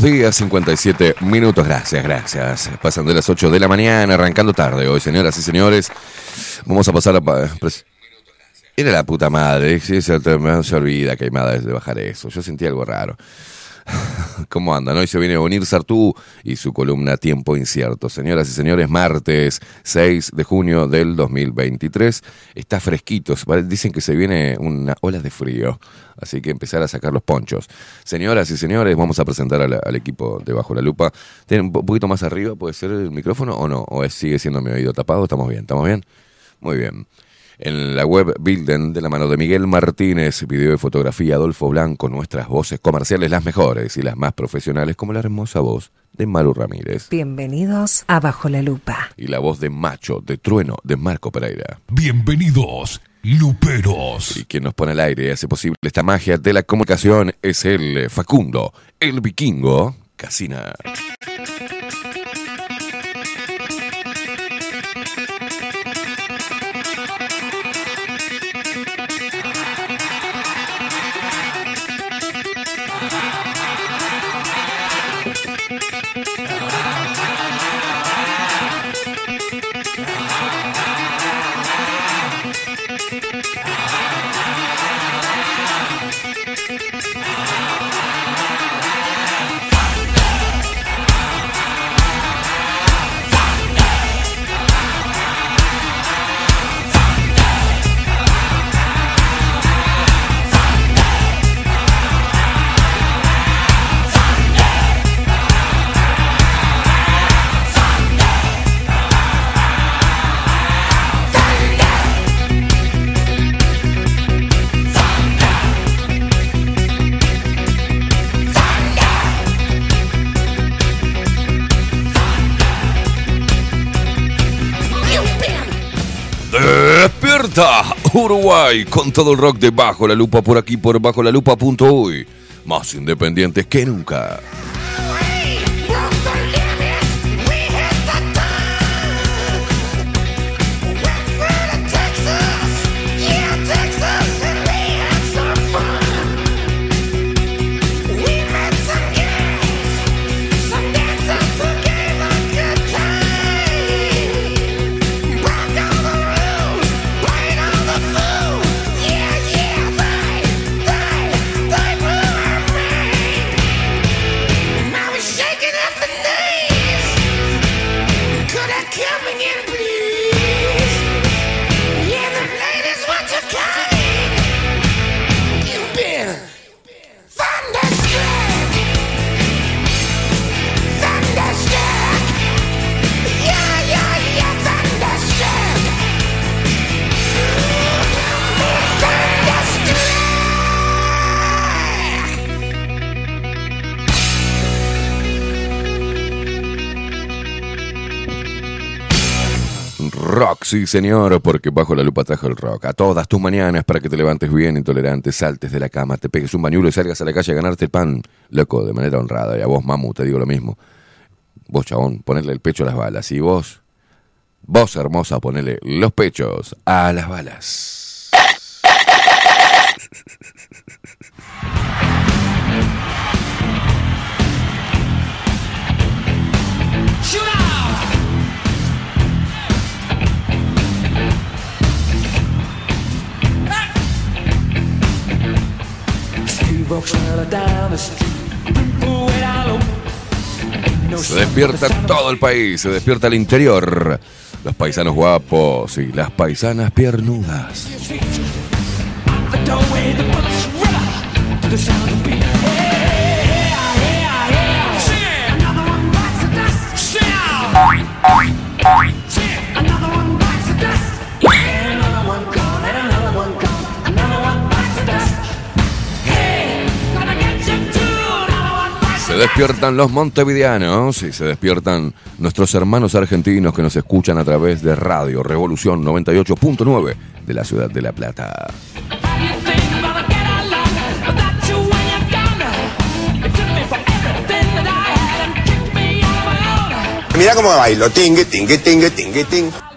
Buenos días, 57 minutos. Gracias, gracias. Pasan de las 8 de la mañana, arrancando tarde hoy, señoras y señores. Vamos a pasar a... Era la puta madre, se, te- se olvida que hay madres de bajar eso. Yo sentí algo raro. ¿Cómo andan? Hoy se viene a unir Sartú y su columna Tiempo Incierto. Señoras y señores, martes 6 de junio del 2023. Está fresquito. Dicen que se viene una ola de frío. Así que empezar a sacar los ponchos. Señoras y señores, vamos a presentar al, equipo de Bajo la Lupa. ¿Tienen un po- poquito más arriba? ¿Puede ser el micrófono o no? ¿O es- sigue siendo mi oído tapado? ¿Estamos bien? ¿Estamos bien? Muy bien. En la web Bilden, de la mano de Miguel Martínez, video y fotografía Adolfo Blanco, nuestras voces comerciales las mejores y las más profesionales, como la hermosa voz de Maru Ramírez Bienvenidos a Bajo la Lupa. y la voz de Macho, de Trueno, de Marco Pereira. Bienvenidos, Luperos. Y quien nos pone al aire y hace posible esta magia de la comunicación es el Facundo, el vikingo, Casina. Uruguay, con todo el rock de Bajo la Lupa por aquí por bajo la lupa.uy. Más independientes que nunca. Sí señor, porque bajo la lupa trajo el rock. A todas tus mañanas para que te levantes bien, intolerante, saltes de la cama, te pegues un bañuelo y salgas a la calle a ganarte el pan, loco, de manera honrada. Y a vos, mamu, te digo lo mismo. Vos, chabón, ponerle el pecho a las balas. Y vos, vos, hermosa, ponerle los pechos a las balas. Se despierta todo el país, se despierta el interior. Los paisanos guapos y las paisanas piernudas. Se despiertan los montevideanos y se despiertan nuestros hermanos argentinos que nos escuchan a través de Radio Revolución 98.9 de la ciudad de La Plata. Mira cómo bailo, tingue, tingue, tingue, tingue, tingue.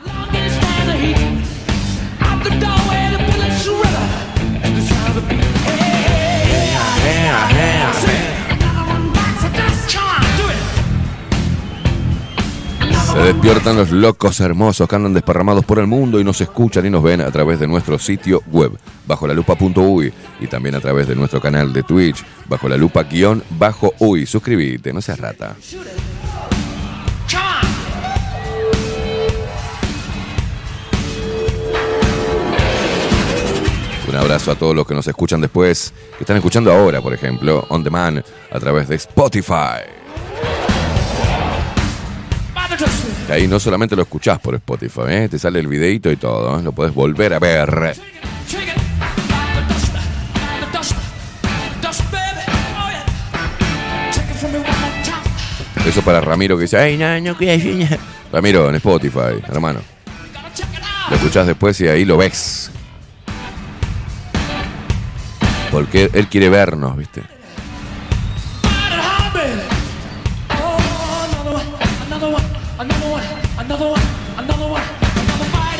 Se despiertan los locos hermosos que andan desparramados por el mundo y nos escuchan y nos ven a través de nuestro sitio web, bajo la lupa.uy, y también a través de nuestro canal de Twitch, bajo la lupa guion bajo uy. Suscríbete, no seas rata. Un abrazo a todos los que nos escuchan después, que están escuchando ahora, por ejemplo, on demand, a través de Spotify. Y ahí no solamente lo escuchás por Spotify, ¿eh? te sale el videito y todo, ¿eh? lo puedes volver a ver. Eso para Ramiro que dice, ay, no, no, que Ramiro, en Spotify, hermano. Lo escuchás después y ahí lo ves. Porque él quiere vernos, ¿viste?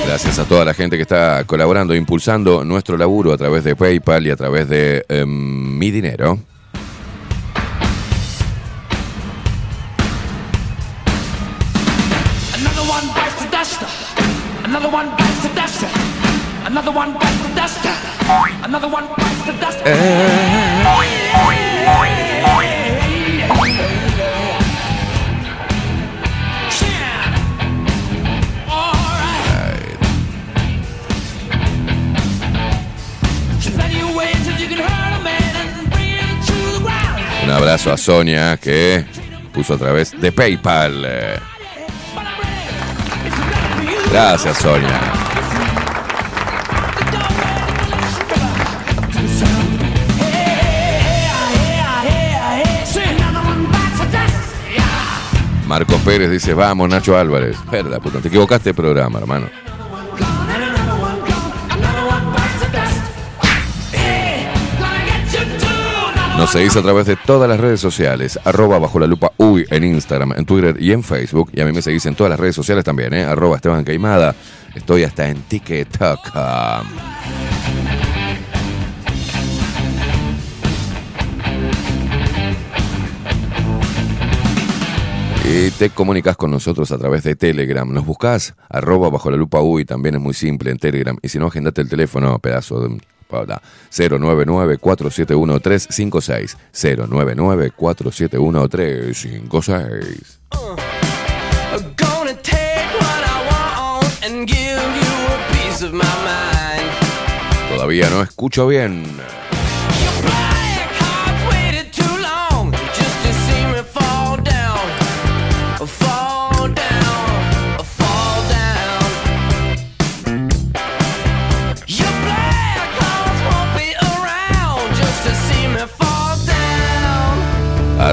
Gracias a toda la gente que está colaborando, impulsando nuestro laburo a través de PayPal y a través de em, mi dinero. Another Un abrazo a Sonia que puso a través de PayPal. Eh, Gracias, Sonia. Marcos Pérez dice, vamos, Nacho Álvarez. La puta, te equivocaste programa, hermano. Nos seguís a través de todas las redes sociales, arroba bajo la lupa uy en Instagram, en Twitter y en Facebook. Y a mí me seguís en todas las redes sociales también, ¿eh? arroba Esteban Queimada. Estoy hasta en TikTok. Y te comunicas con nosotros a través de Telegram. Nos buscas arroba bajo la lupa uy, también es muy simple en Telegram. Y si no, agendate el teléfono, pedazo de 099-471-356. 099-471-356. Gonna take what I want and give you a piece of my mind. Todavía no escucho bien.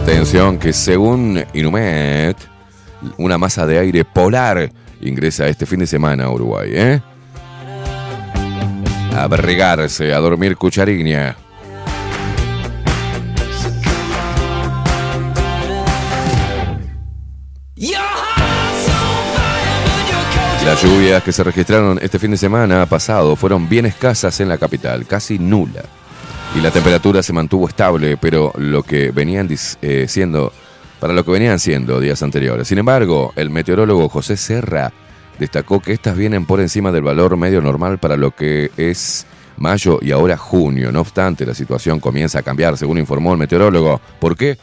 Atención que según Inumet, una masa de aire polar ingresa este fin de semana a Uruguay, ¿eh? A abrigarse, a dormir cuchariña. Las lluvias que se registraron este fin de semana pasado fueron bien escasas en la capital, casi nula. Y la temperatura se mantuvo estable, pero lo que venían eh, siendo, para lo que venían siendo días anteriores. Sin embargo, el meteorólogo José Serra destacó que estas vienen por encima del valor medio normal para lo que es mayo y ahora junio. No obstante, la situación comienza a cambiar, según informó el meteorólogo. ¿Por qué?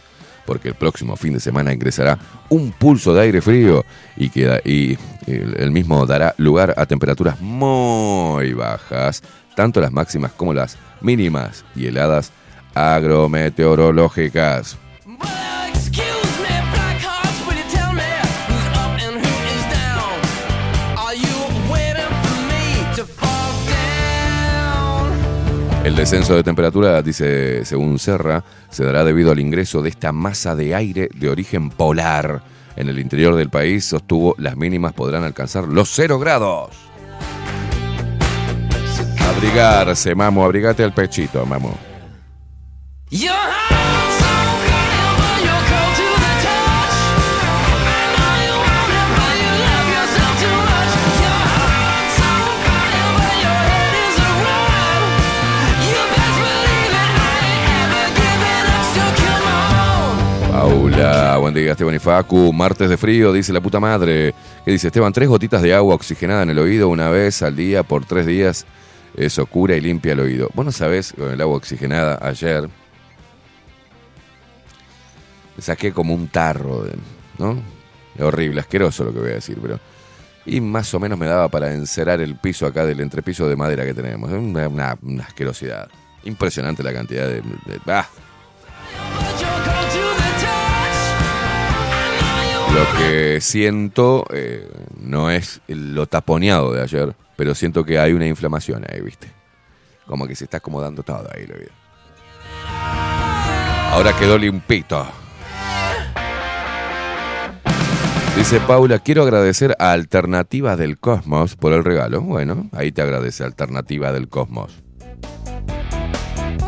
Porque el próximo fin de semana ingresará un pulso de aire frío y, queda, y el mismo dará lugar a temperaturas muy bajas, tanto las máximas como las mínimas y heladas agrometeorológicas. El descenso de temperatura, dice según Serra, se dará debido al ingreso de esta masa de aire de origen polar. En el interior del país, sostuvo, las mínimas podrán alcanzar los 0 grados. Abrigarse, mamo, abrigate al pechito, mamo. Paula, buen día Esteban y Facu. Martes de frío, dice la puta madre. Que dice Esteban, tres gotitas de agua oxigenada en el oído una vez al día por tres días. Eso cura y limpia el oído. Vos no sabés, con el agua oxigenada ayer. Saqué como un tarro, de- ¿no? Horrible, asqueroso lo que voy a decir, pero. Y más o menos me daba para encerar el piso acá del entrepiso de madera que tenemos. Una, una- asquerosidad. Impresionante la cantidad de. de- Lo que siento eh, no es lo taponeado de ayer, pero siento que hay una inflamación ahí, ¿viste? Como que se está acomodando todo ahí, lo vida. Ahora quedó limpito. Dice Paula, quiero agradecer a Alternativa del Cosmos por el regalo. Bueno, ahí te agradece Alternativa del Cosmos.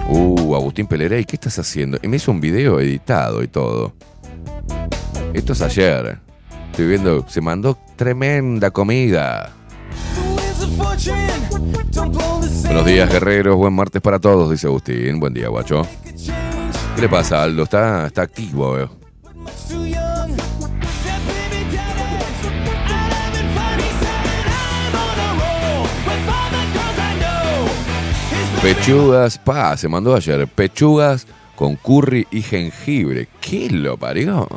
Uh, Agustín Pelerey, ¿qué estás haciendo? Y me hizo un video editado y todo. Esto es ayer. Estoy viendo, se mandó tremenda comida. Buenos días, guerreros. Buen martes para todos, dice Agustín. Buen día, guacho. ¿Qué le pasa, Aldo? Está, está activo, veo. Pechugas, pa, se mandó ayer. Pechugas con curry y jengibre. ¿Qué lo parió?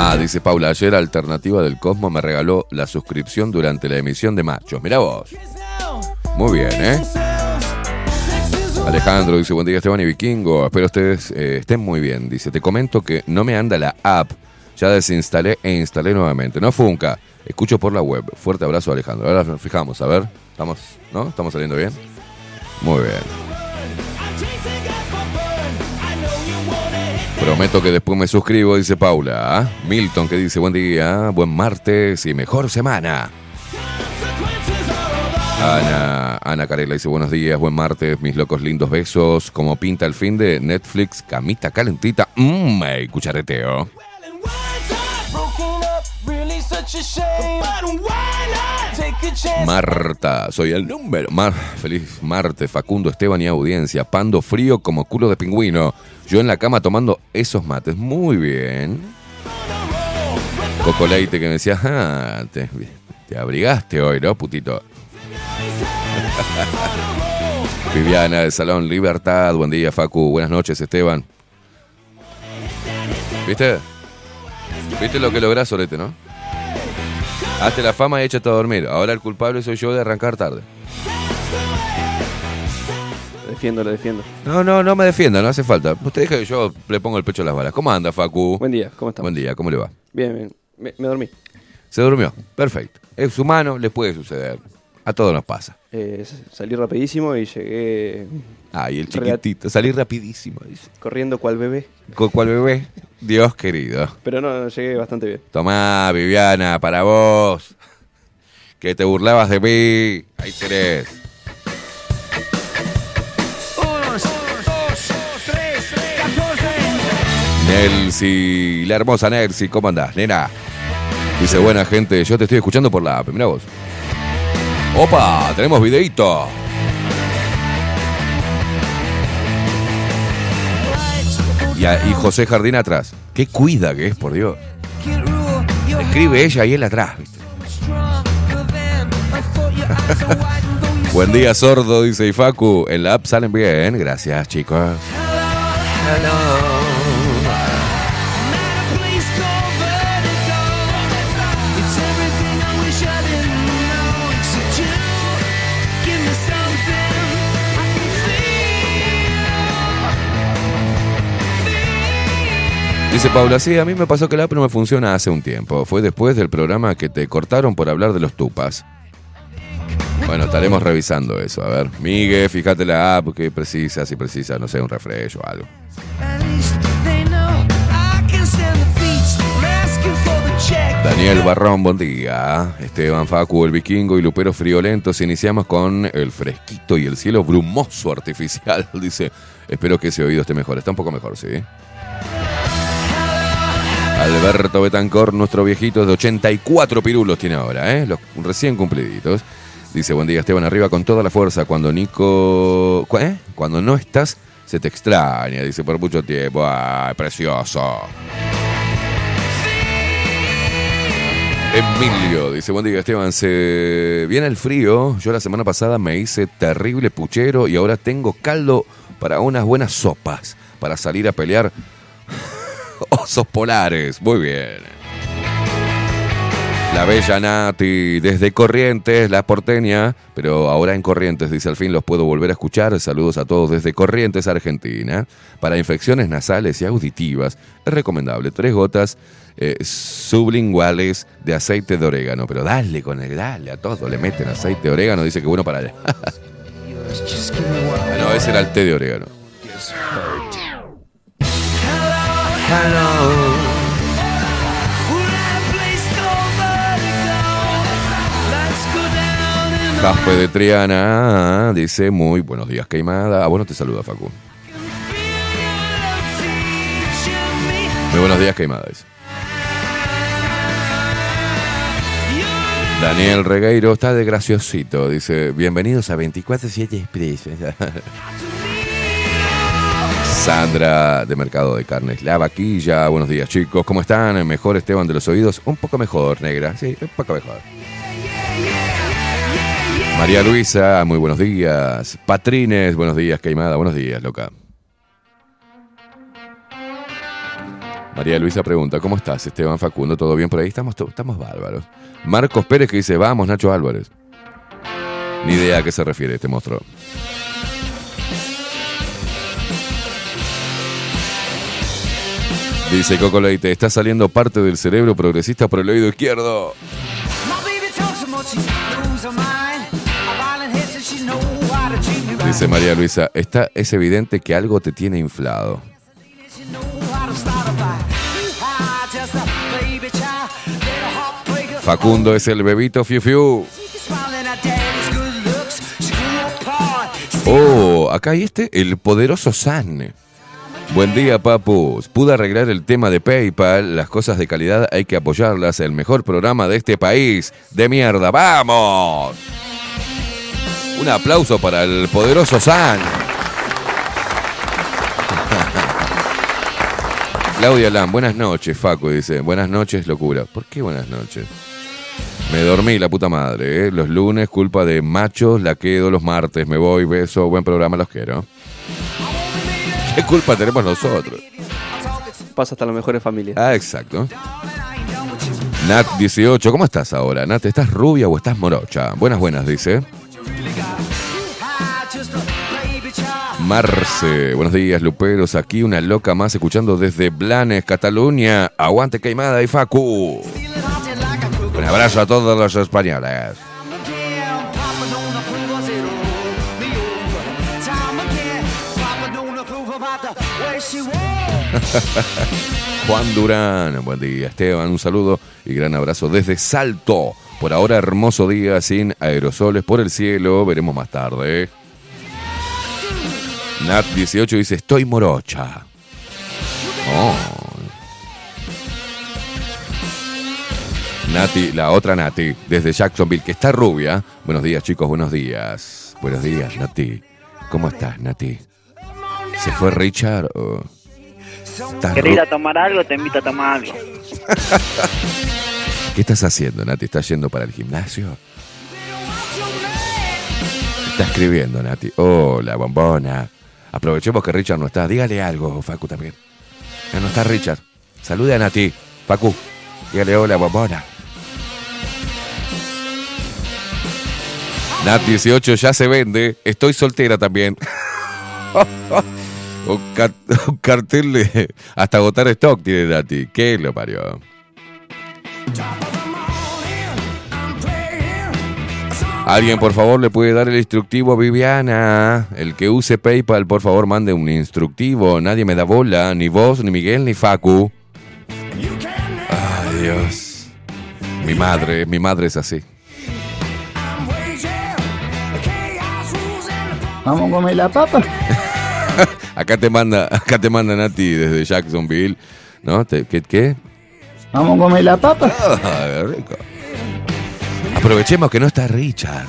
Ah, dice Paula, ayer Alternativa del Cosmo me regaló la suscripción durante la emisión de Machos. Mirá vos. Muy bien, ¿eh? Alejandro dice, buen día Esteban y Vikingo, espero ustedes eh, estén muy bien. Dice, te comento que no me anda la app, ya desinstalé e instalé nuevamente. No funca, escucho por la web. Fuerte abrazo Alejandro. Ahora fijamos, a ver, ¿estamos, ¿no? ¿Estamos saliendo bien? Muy bien. Prometo que después me suscribo, dice Paula. Milton que dice, buen día, buen martes y mejor semana. Ana, Ana Carela dice buenos días, buen martes, mis locos lindos besos. Como pinta el fin de Netflix, camita calentita, mmm, cuchareteo. Marta, soy el número. Mar, feliz martes, Facundo, Esteban y audiencia. Pando frío como culo de pingüino. Yo en la cama tomando esos mates. Muy bien. Coco Leite que me decía, ah, te, te abrigaste hoy, ¿no, putito? Viviana del Salón Libertad, buen día Facu, buenas noches Esteban. ¿Viste? ¿Viste lo que lográs, Solete, no? Hazte la fama y échate a dormir. Ahora el culpable soy yo de arrancar tarde. Lo defiendo, lo defiendo. No, no, no me defienda, no hace falta. Usted deja que yo le pongo el pecho a las balas. ¿Cómo anda, Facu? Buen día, ¿cómo estamos? Buen día, ¿cómo le va? Bien, bien. Me, me dormí. Se durmió. Perfecto. Es humano, le puede suceder. A todos nos pasa. Eh, salí rapidísimo y llegué Ay, el chiquitito. Salí rapidísimo, dice. corriendo cual bebé. ¿Con cuál bebé? Dios querido. Pero no, llegué bastante bien. Tomá, Viviana, para vos. Que te burlabas de mí. Ahí tenés. Nelsi, la hermosa Nelsi, ¿cómo andás, nena? Dice, buena gente, yo te estoy escuchando por la app, mirá vos. Opa, tenemos videíto. Y, José Jardín atrás. Qué cuida que es, por Dios. Escribe ella y él atrás, ¿viste? Buen día, sordo, dice Ifacu. En la app salen bien, gracias, chicos. Dice Paula, sí, a mí me pasó que la app no me funciona hace un tiempo. Fue después del programa que te cortaron por hablar de los tupas. Bueno, estaremos revisando eso. A ver, Migue, fíjate la app que precisa, si precisa, no sé, un refresh o algo. Daniel Barrón, buen día. Esteban Facu, el vikingo y Lupero Friolentos. Iniciamos con el fresquito y el cielo brumoso artificial. Dice, espero que ese oído esté mejor. Está un poco mejor, sí. Alberto Betancor, nuestro viejito de 84 pirulos tiene ahora, ¿eh? Los recién cumpliditos. Dice, buen día Esteban, arriba con toda la fuerza. Cuando Nico... ¿cu- eh? Cuando no estás, se te extraña. Dice, por mucho tiempo. ¡Ay, precioso! Emilio dice, buen día Esteban, se viene el frío. Yo la semana pasada me hice terrible puchero y ahora tengo caldo para unas buenas sopas para salir a pelear osos polares. Muy bien. La bella Nati, desde Corrientes, la porteña, pero ahora en Corrientes, dice al fin los puedo volver a escuchar. Saludos a todos desde Corrientes, Argentina. Para infecciones nasales y auditivas, es recomendable tres gotas eh, sublinguales de aceite de orégano. Pero dale con el, dale a todo, le meten aceite de orégano, dice que bueno para allá. No, ese era el té de orégano. Caspe de Triana dice muy buenos días, Queimada. Ah, bueno, te saluda, Facu. Muy buenos días, Queimada. Daniel Regueiro está de graciosito. Dice, bienvenidos a 24-7 Express. Sandra de Mercado de Carnes La Vaquilla. Buenos días, chicos. ¿Cómo están? ¿Mejor Esteban de los oídos? Un poco mejor, negra. Sí, un poco mejor. María Luisa, muy buenos días. Patrines, buenos días, Caimada, buenos días, loca. María Luisa pregunta, ¿cómo estás, Esteban Facundo? ¿Todo bien por ahí? Estamos, estamos bárbaros. Marcos Pérez que dice, vamos, Nacho Álvarez. Ni idea a qué se refiere este monstruo. Dice Coco Leite, está saliendo parte del cerebro progresista por el oído izquierdo. Dice María Luisa, está, es evidente que algo te tiene inflado. Facundo es el bebito fiu fiu. Oh, acá hay este, el poderoso San. Buen día, papus. Pude arreglar el tema de PayPal. Las cosas de calidad hay que apoyarlas. El mejor programa de este país. De mierda. ¡Vamos! Un aplauso para el poderoso San. Claudia Lam, buenas noches, Facu, dice. Buenas noches, locura. ¿Por qué buenas noches? Me dormí, la puta madre, ¿eh? Los lunes, culpa de machos, la quedo los martes. Me voy, beso, buen programa, los quiero. ¿Qué culpa tenemos nosotros? Pasa hasta las mejores familias. Ah, exacto. Nat18, ¿cómo estás ahora? Nat, ¿estás rubia o estás morocha? Buenas, buenas, dice. Marce, buenos días, Luperos. Aquí una loca más escuchando desde Blanes, Cataluña. Aguante Queimada y Facu. Un abrazo a todos los españoles. Juan Durán, buen día. Esteban, un saludo y gran abrazo desde Salto. Por ahora, hermoso día sin aerosoles por el cielo. Veremos más tarde. Nat18 dice: Estoy morocha. Oh. Nati, la otra Nati, desde Jacksonville, que está rubia. Buenos días, chicos, buenos días. Buenos días, Nati. ¿Cómo estás, Nati? ¿Se fue Richard? o ¿Querés ir a tomar algo? Te invito a tomar algo. ¿Qué estás haciendo, Nati? ¿Estás yendo para el gimnasio? Está escribiendo, Nati. Hola, bombona. Aprovechemos que Richard no está. Dígale algo, Facu también. Ya no está Richard. Salude a Nati. Facu. Dígale hola, bombona. Nat 18 ya se vende. Estoy soltera también. un, car- un cartel de hasta agotar stock tiene Nati. ¿Qué lo parió? Alguien, por favor, le puede dar el instructivo a Viviana. El que use PayPal, por favor, mande un instructivo. Nadie me da bola, ni vos, ni Miguel, ni Facu. Ay, Dios. Mi madre, mi madre es así. Vamos a comer la papa. Acá te manda, acá te manda Nati desde Jacksonville. ¿No? Te- ¿Qué? qué? Vamos a comer la papa. Ay, rico. Aprovechemos que no está Richard.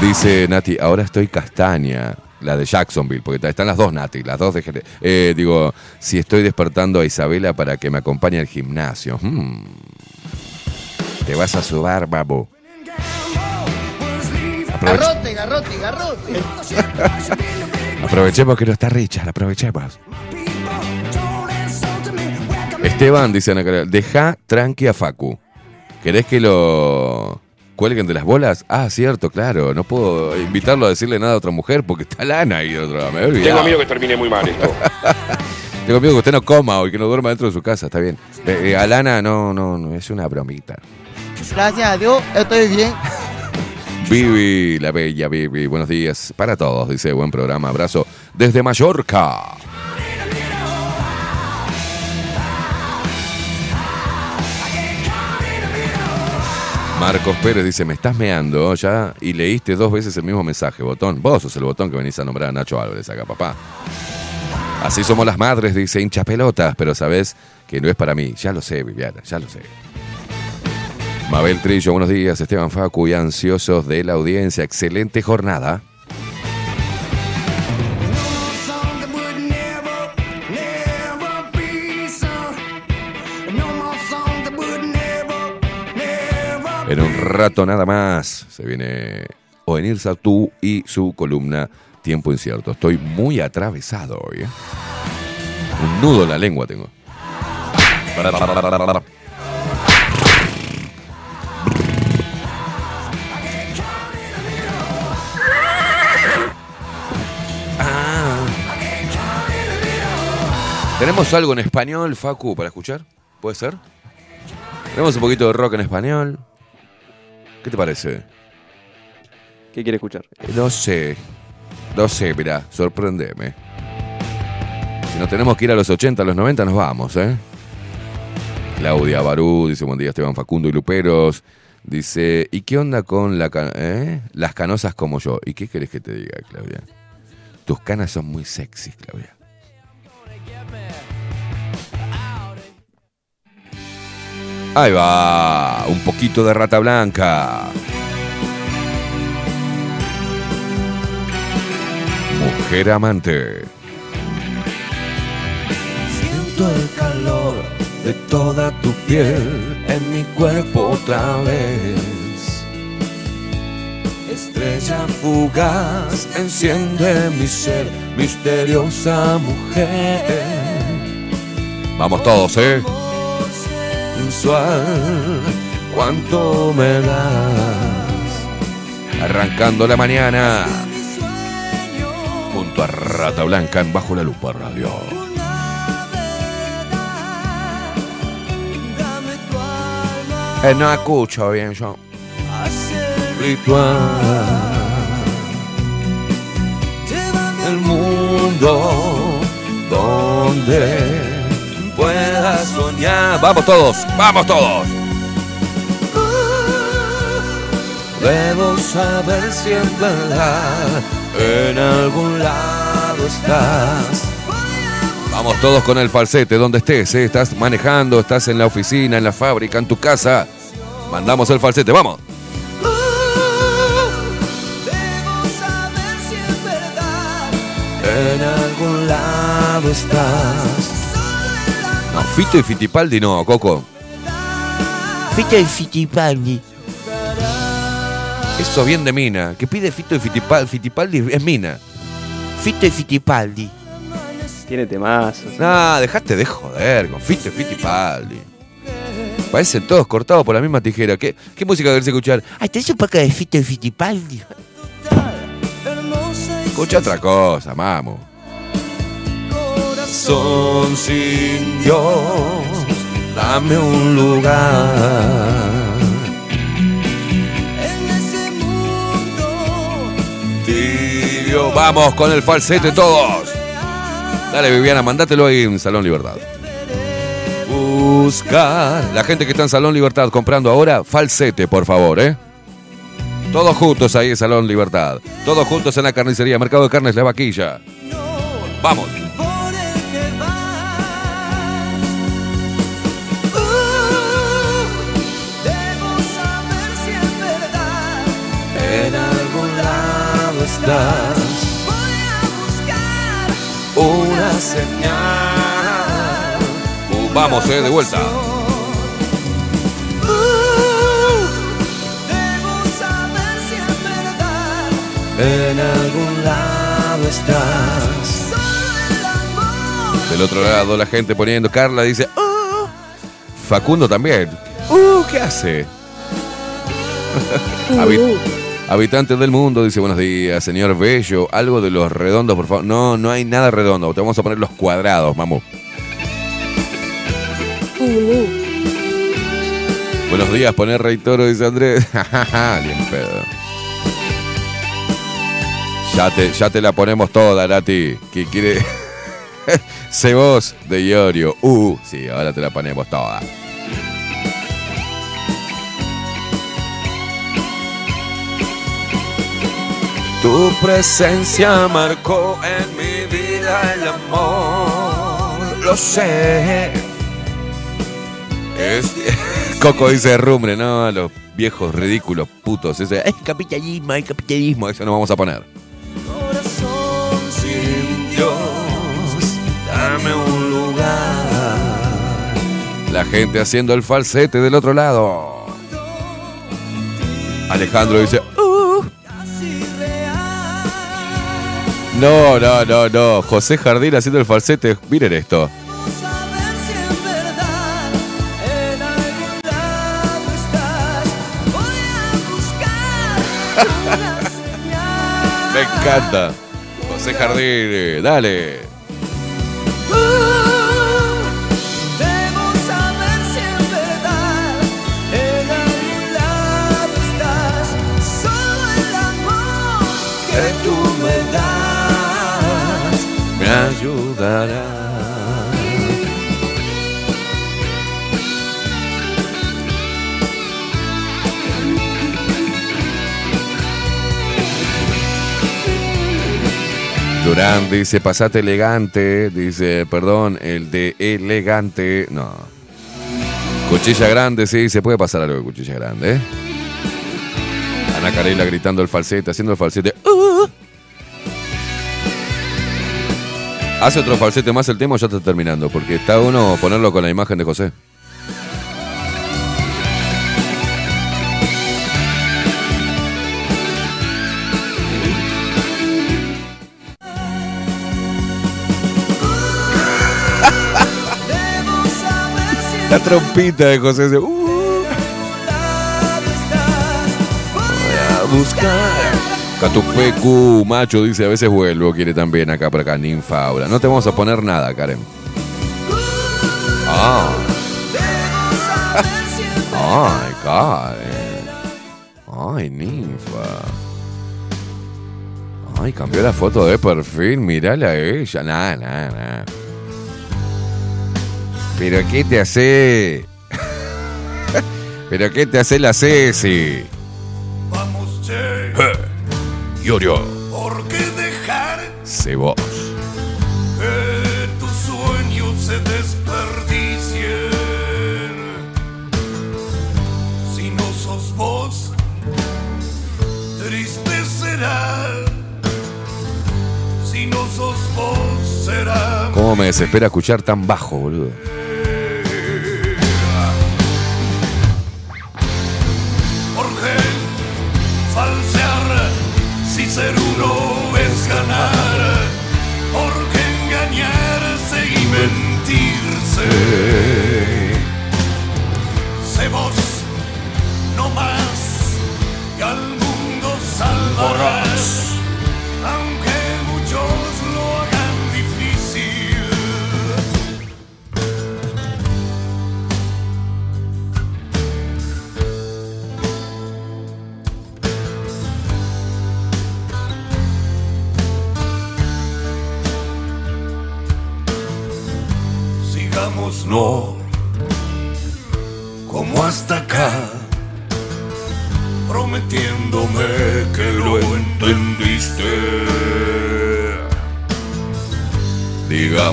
Dice Nati, ahora estoy castaña. La de Jacksonville, porque están las dos Nati, las dos de eh, Digo, si estoy despertando a Isabela para que me acompañe al gimnasio. Hmm. Te vas a subar, babu. Aproveche- Garrote, garrote, garrote. aprovechemos que no está Richard, aprovechemos. Esteban, dice Ana Carolina, deja tranqui a Facu. ¿Querés que lo cuelguen de las bolas? Ah, cierto, claro. No puedo invitarlo a decirle nada a otra mujer porque está Lana otro lado. Me he. Tengo miedo que termine muy mal esto. Tengo miedo que usted no coma o que no duerma dentro de su casa, está bien. Eh, eh, a Lana no, no, no, es una bromita. Gracias a Dios, estoy bien. Vivi, la bella Vivi, buenos días para todos, dice buen programa, abrazo desde Mallorca. Marcos Pérez dice, me estás meando ya y leíste dos veces el mismo mensaje, botón. Vos sos el botón que venís a nombrar a Nacho Álvarez acá, papá. Así somos las madres, dice hincha pelotas, pero sabes que no es para mí. Ya lo sé, Viviana, ya lo sé. Mabel Trillo, buenos días. Esteban Facu y ansiosos de la audiencia. Excelente jornada. En un rato nada más se viene Oenir Satú y su columna Tiempo Incierto. Estoy muy atravesado hoy. ¿eh? Un nudo en la lengua tengo. ¿Tenemos algo en español, Facu, para escuchar? ¿Puede ser? Tenemos un poquito de rock en español. ¿Qué te parece? ¿Qué quiere escuchar? Eh, No sé. No sé, mirá, sorprendeme. Si no tenemos que ir a los 80, a los 90, nos vamos, ¿eh? Claudia Barú dice, buen día Esteban Facundo y Luperos. Dice, ¿y qué onda con la eh? las canosas como yo? ¿Y qué querés que te diga, Claudia? Tus canas son muy sexys, Claudia. Ahí va, un poquito de rata blanca. Mujer amante. Siento el calor de toda tu piel en mi cuerpo otra vez. Estrella fugaz enciende mi ser, misteriosa mujer. Vamos todos, ¿eh? Sensual, cuánto me das. Arrancando la mañana. Junto a Rata Blanca en Bajo la Lupa Radio. Eh, no escucho bien yo. Ritual. El mundo donde soñar. Vamos todos, vamos todos. Debo saber si en verdad en algún lado estás. Vamos todos con el falsete, donde estés, ¿eh? estás manejando, estás en la oficina, en la fábrica, en tu casa. Mandamos el falsete, vamos. En algún lado estás. No, Fito y Fitipaldi no, Coco. Fito y Fitipaldi. Eso bien de Mina. Que pide Fito y Fitipaldi, Fitipaldi es Mina. Fito y Fitipaldi. Tiene temazos. No, dejaste de joder con Fito y Fitipaldi. Parecen todos cortados por la misma tijera. ¿Qué, qué música querés escuchar? Ay, tenés un poco de Fito y Fitipaldi. Escucha otra cosa, mamo. Son sin Dios, dame un lugar. Tibio, vamos con el falsete todos. Dale, Viviana, mandátelo ahí en Salón Libertad. Buscar. La gente que está en Salón Libertad comprando ahora, falsete, por favor, ¿eh? Todos juntos ahí en Salón Libertad. Todos juntos en la carnicería, Mercado de Carnes La Vaquilla. Vamos. Lado estás. Una señal. Uh, vamos, eh, de vuelta. En algún lado estás. Del otro lado la gente poniendo, Carla dice, "Uh". Facundo también. Uh, ¿qué hace? Habi- Habitante del mundo dice, buenos días, señor Bello. Algo de los redondos, por favor. No, no hay nada redondo. Te vamos a poner los cuadrados, mamu. Buenos días, poner Rey Toro, dice Andrés. Bien pedo. Ya te, ya te la ponemos toda, Nati. Que quiere. Vos de Iorio. Uh, sí, ahora te la ponemos toda. Tu presencia marcó en mi vida el amor. Lo sé. Es- Coco dice rumbre, no, los viejos ridículos putos. Ese, es capitalismo, hay capitalismo. Eso no vamos a poner. Sin Dios, dame un lugar. La gente haciendo el falsete del otro lado. Alejandro dice, No, no, no, no. José Jardín haciendo el falsete. Miren esto. Me encanta. José Jardín, dale. Tarará. Durán dice, pasate elegante. Dice, perdón, el de elegante. No. Cuchilla grande, sí, se puede pasar algo de cuchilla grande, ¿eh? Ana Carela gritando el falsete, haciendo el falsete. ¡Uh! Hace otro falsete más el tema ya está terminando, porque está uno ponerlo con la imagen de José. La trompita de José. dice, "Uh". Voy a buscar. Catupecu, macho, dice, a veces vuelvo, quiere también acá por acá, ninfa ahora. No te vamos a poner nada, Karen. Ah. Ay, Karen. Ay, ninfa. Ay, cambió la foto de perfil, mirala a ella. Nah, nah, nah. ¿Pero qué te hace? ¿Pero qué te hace la Ceci? Vamos, che. Yorio, ¿Por qué dejar se vos. que tus sueños se desperdicien? Si no sos vos, triste será. Si no sos vos, será. ¿Cómo me desespera escuchar tan bajo, boludo? Mentirse?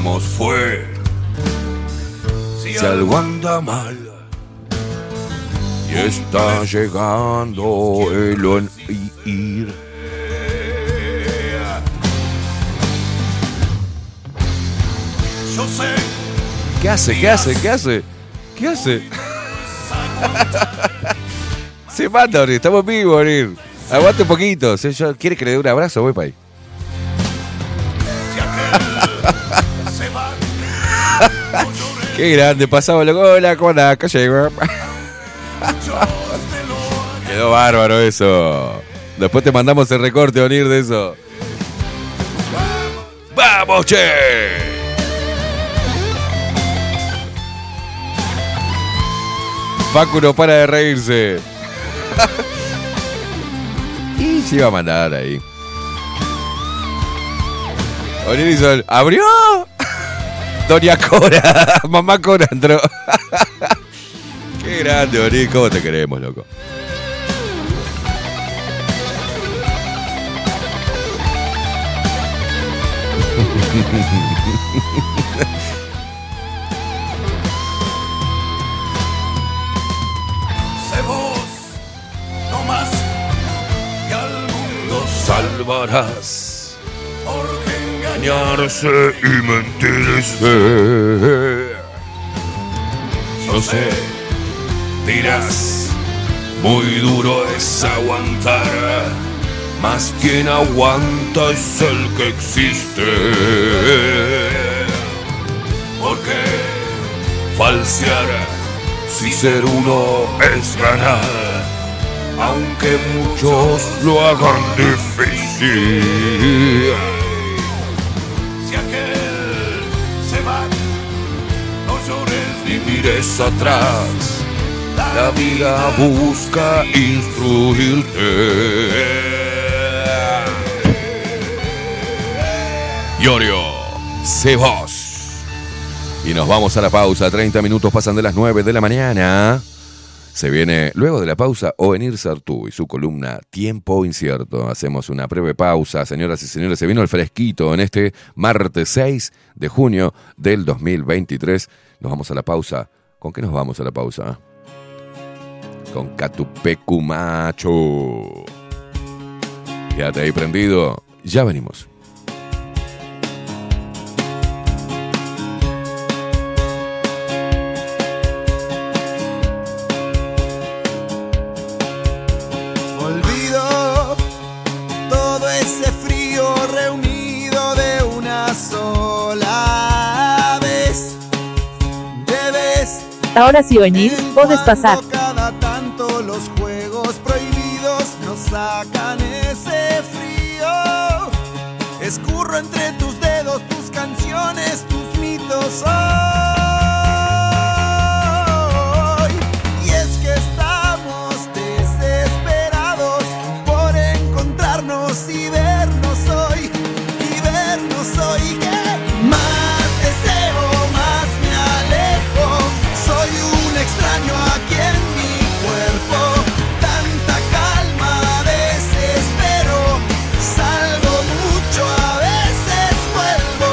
Fue, si algo anda mal Y está llegando el on- ir. yo sé ¿Qué hace? ¿Qué hace? ¿Qué hace? ¿Qué hace? Se mata, Ori. Estamos vivos, Ori. Aguante un poquito. Si yo- ¿Quiere que le dé un abrazo? Voy para ahí. Qué grande. Pasaba la cola con la calle. Quedó bárbaro eso. Después te mandamos el recorte, Onir, de eso. ¡Vamos, che! Facu para de reírse. y se iba a mandar ahí. Onir hizo el- ¿Abrió? Doña Cora. Mamá Cora entró. Qué grande, Onir. ¿Cómo te queremos, loco? Salvarás. Engañarse y mentirse. yo sé, Dirás, muy duro es aguantar, más quien aguanta es el que existe. porque Falsear, si ser uno es ganar, aunque muchos lo hagan difícil. Mires atrás. La vida busca instruirte. Yorio, sé vos. Y nos vamos a la pausa. 30 minutos pasan de las 9 de la mañana. Se viene luego de la pausa Ovenir Sartú y su columna Tiempo Incierto. Hacemos una breve pausa, señoras y señores. Se vino el fresquito en este martes 6 de junio del 2023. Nos vamos a la pausa. ¿Con qué nos vamos a la pausa? Con Catupecu Macho. Quédate ahí prendido. Ya venimos. Ahora sí venir, podés pasar. cada tanto los juegos prohibidos nos sacan ese frío. Escurro entre tus dedos tus canciones, tus mitos hoy. Extraño aquí en mi cuerpo. Tanta calma, desespero. Salgo mucho, a veces vuelvo.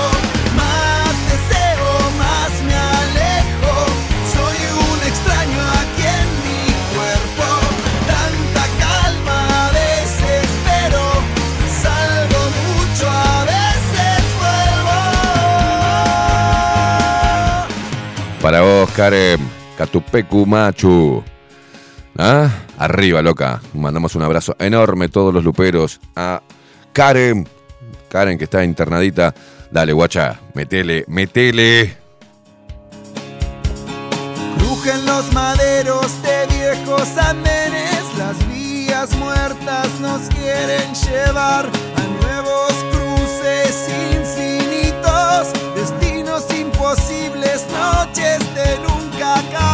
Más deseo, más me alejo. Soy un extraño aquí en mi cuerpo. Tanta calma, desespero. Salgo mucho, a veces vuelvo. Para vos, Karen, Catupecu Machu. ¿Ah? Arriba, loca. Mandamos un abrazo enorme todos los luperos a Karen. Karen que está internadita. Dale, guacha, metele, metele. Crujen los maderos de viejos andenes, las vías muertas nos quieren llevar a nuevos cruces infinitos, destinos imposibles, noches de nunca acabar.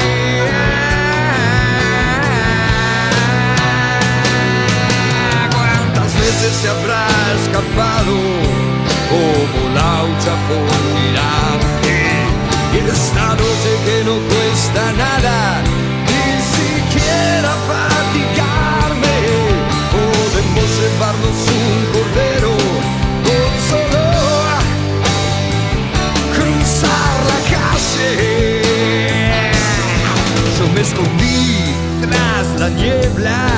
Veces se habrá escapado como laucha por mirarte? Y esta noche que no cuesta nada, ni siquiera fatigarme, podemos llevarnos un cordero con solo cruzar la calle. Yo me escondí tras la niebla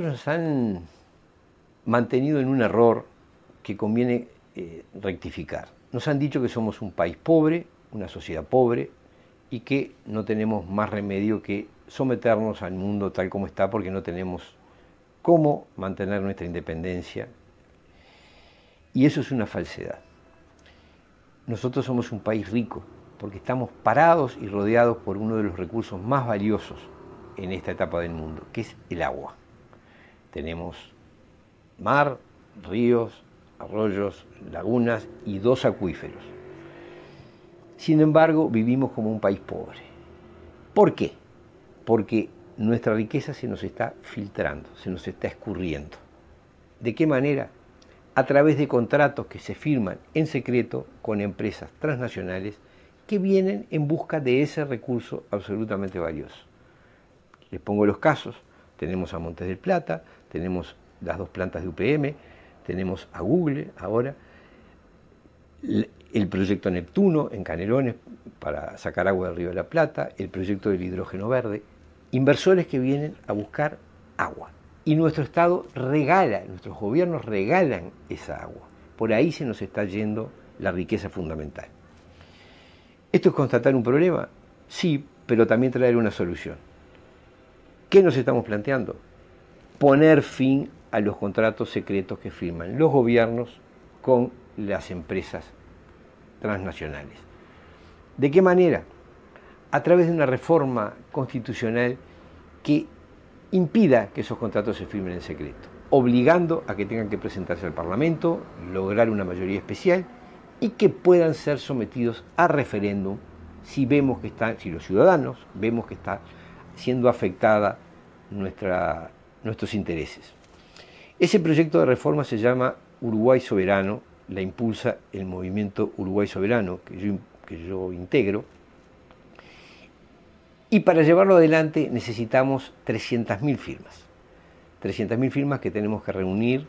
nos han mantenido en un error que conviene eh, rectificar. Nos han dicho que somos un país pobre, una sociedad pobre, y que no tenemos más remedio que someternos al mundo tal como está porque no tenemos cómo mantener nuestra independencia. Y eso es una falsedad. Nosotros somos un país rico porque estamos parados y rodeados por uno de los recursos más valiosos en esta etapa del mundo, que es el agua. Tenemos mar, ríos, arroyos, lagunas y dos acuíferos. Sin embargo, vivimos como un país pobre. ¿Por qué? Porque nuestra riqueza se nos está filtrando, se nos está escurriendo. ¿De qué manera? A través de contratos que se firman en secreto con empresas transnacionales que vienen en busca de ese recurso absolutamente valioso. Les pongo los casos. Tenemos a Montes del Plata, tenemos las dos plantas de UPM, tenemos a Google ahora, el proyecto Neptuno en Canelones para sacar agua del Río de la Plata, el proyecto del hidrógeno verde, inversores que vienen a buscar agua. Y nuestro Estado regala, nuestros gobiernos regalan esa agua. Por ahí se nos está yendo la riqueza fundamental. ¿Esto es constatar un problema? Sí, pero también traer una solución. ¿Qué nos estamos planteando? Poner fin a los contratos secretos que firman los gobiernos con las empresas transnacionales. ¿De qué manera? A través de una reforma constitucional que impida que esos contratos se firmen en secreto, obligando a que tengan que presentarse al Parlamento, lograr una mayoría especial y que puedan ser sometidos a referéndum si vemos que están, si los ciudadanos vemos que está siendo afectada nuestra, nuestros intereses. Ese proyecto de reforma se llama Uruguay Soberano, la impulsa el movimiento Uruguay Soberano, que yo, que yo integro, y para llevarlo adelante necesitamos 300.000 firmas. 300.000 firmas que tenemos que reunir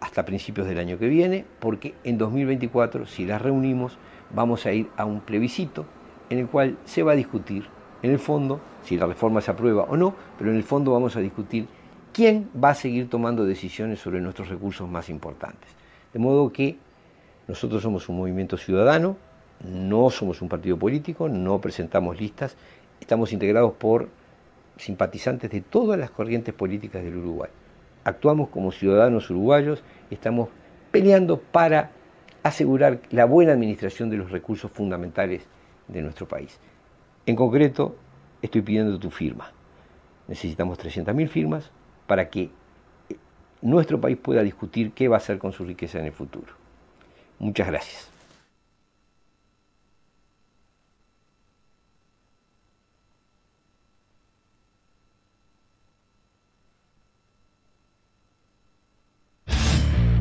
hasta principios del año que viene, porque en 2024, si las reunimos, vamos a ir a un plebiscito en el cual se va a discutir, en el fondo, si la reforma se aprueba o no, pero en el fondo vamos a discutir quién va a seguir tomando decisiones sobre nuestros recursos más importantes. De modo que nosotros somos un movimiento ciudadano, no somos un partido político, no presentamos listas, estamos integrados por simpatizantes de todas las corrientes políticas del Uruguay. Actuamos como ciudadanos uruguayos estamos peleando para asegurar la buena administración de los recursos fundamentales de nuestro país. En concreto, estoy pidiendo tu firma. Necesitamos 300.000 firmas para que nuestro país pueda discutir qué va a hacer con su riqueza en el futuro. Muchas gracias.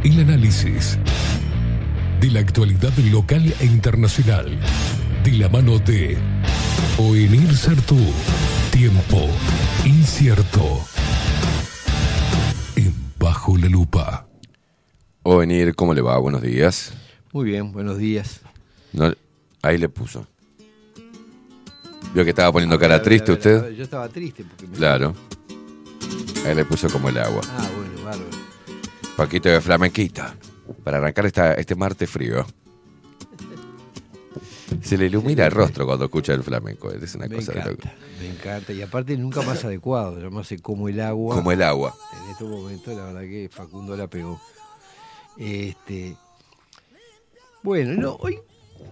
El análisis de la actualidad local e internacional de la mano de Oenir Sartú. Tiempo incierto. En Bajo la Lupa. Ovenir, ¿cómo le va? Buenos días. Muy bien, buenos días. No, ahí le puso. ¿Vio que estaba poniendo cara ver, triste ver, usted? ver, Yo estaba triste porque me... Claro. Ahí le puso como el agua. Ah, bueno, bárbaro. Paquito de flamenquita. Para arrancar esta, este martes frío. Se le ilumina el rostro cuando escucha el flamenco. Es una Me cosa de encanta, me encanta. Y aparte nunca más adecuado, llamarse como el agua. Como el agua. En estos momentos la verdad que Facundo la pegó. Este, bueno, no, hoy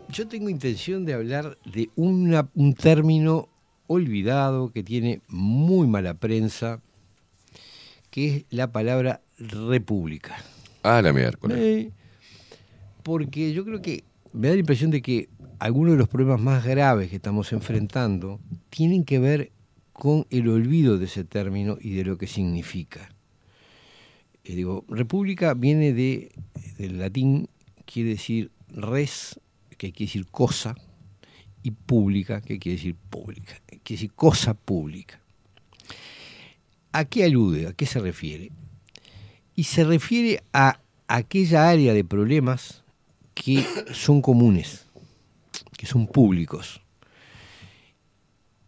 yo tengo intención de hablar de una- un término olvidado que tiene muy mala prensa, que es la palabra república. Ah, la miércoles. Eh, porque yo creo que me da la impresión de que algunos de los problemas más graves que estamos enfrentando tienen que ver con el olvido de ese término y de lo que significa. Eh, digo, república viene de, del latín, quiere decir res, que quiere decir cosa, y pública, que quiere decir pública, quiere decir cosa pública. ¿A qué alude? ¿A qué se refiere? Y se refiere a aquella área de problemas que son comunes, que son públicos.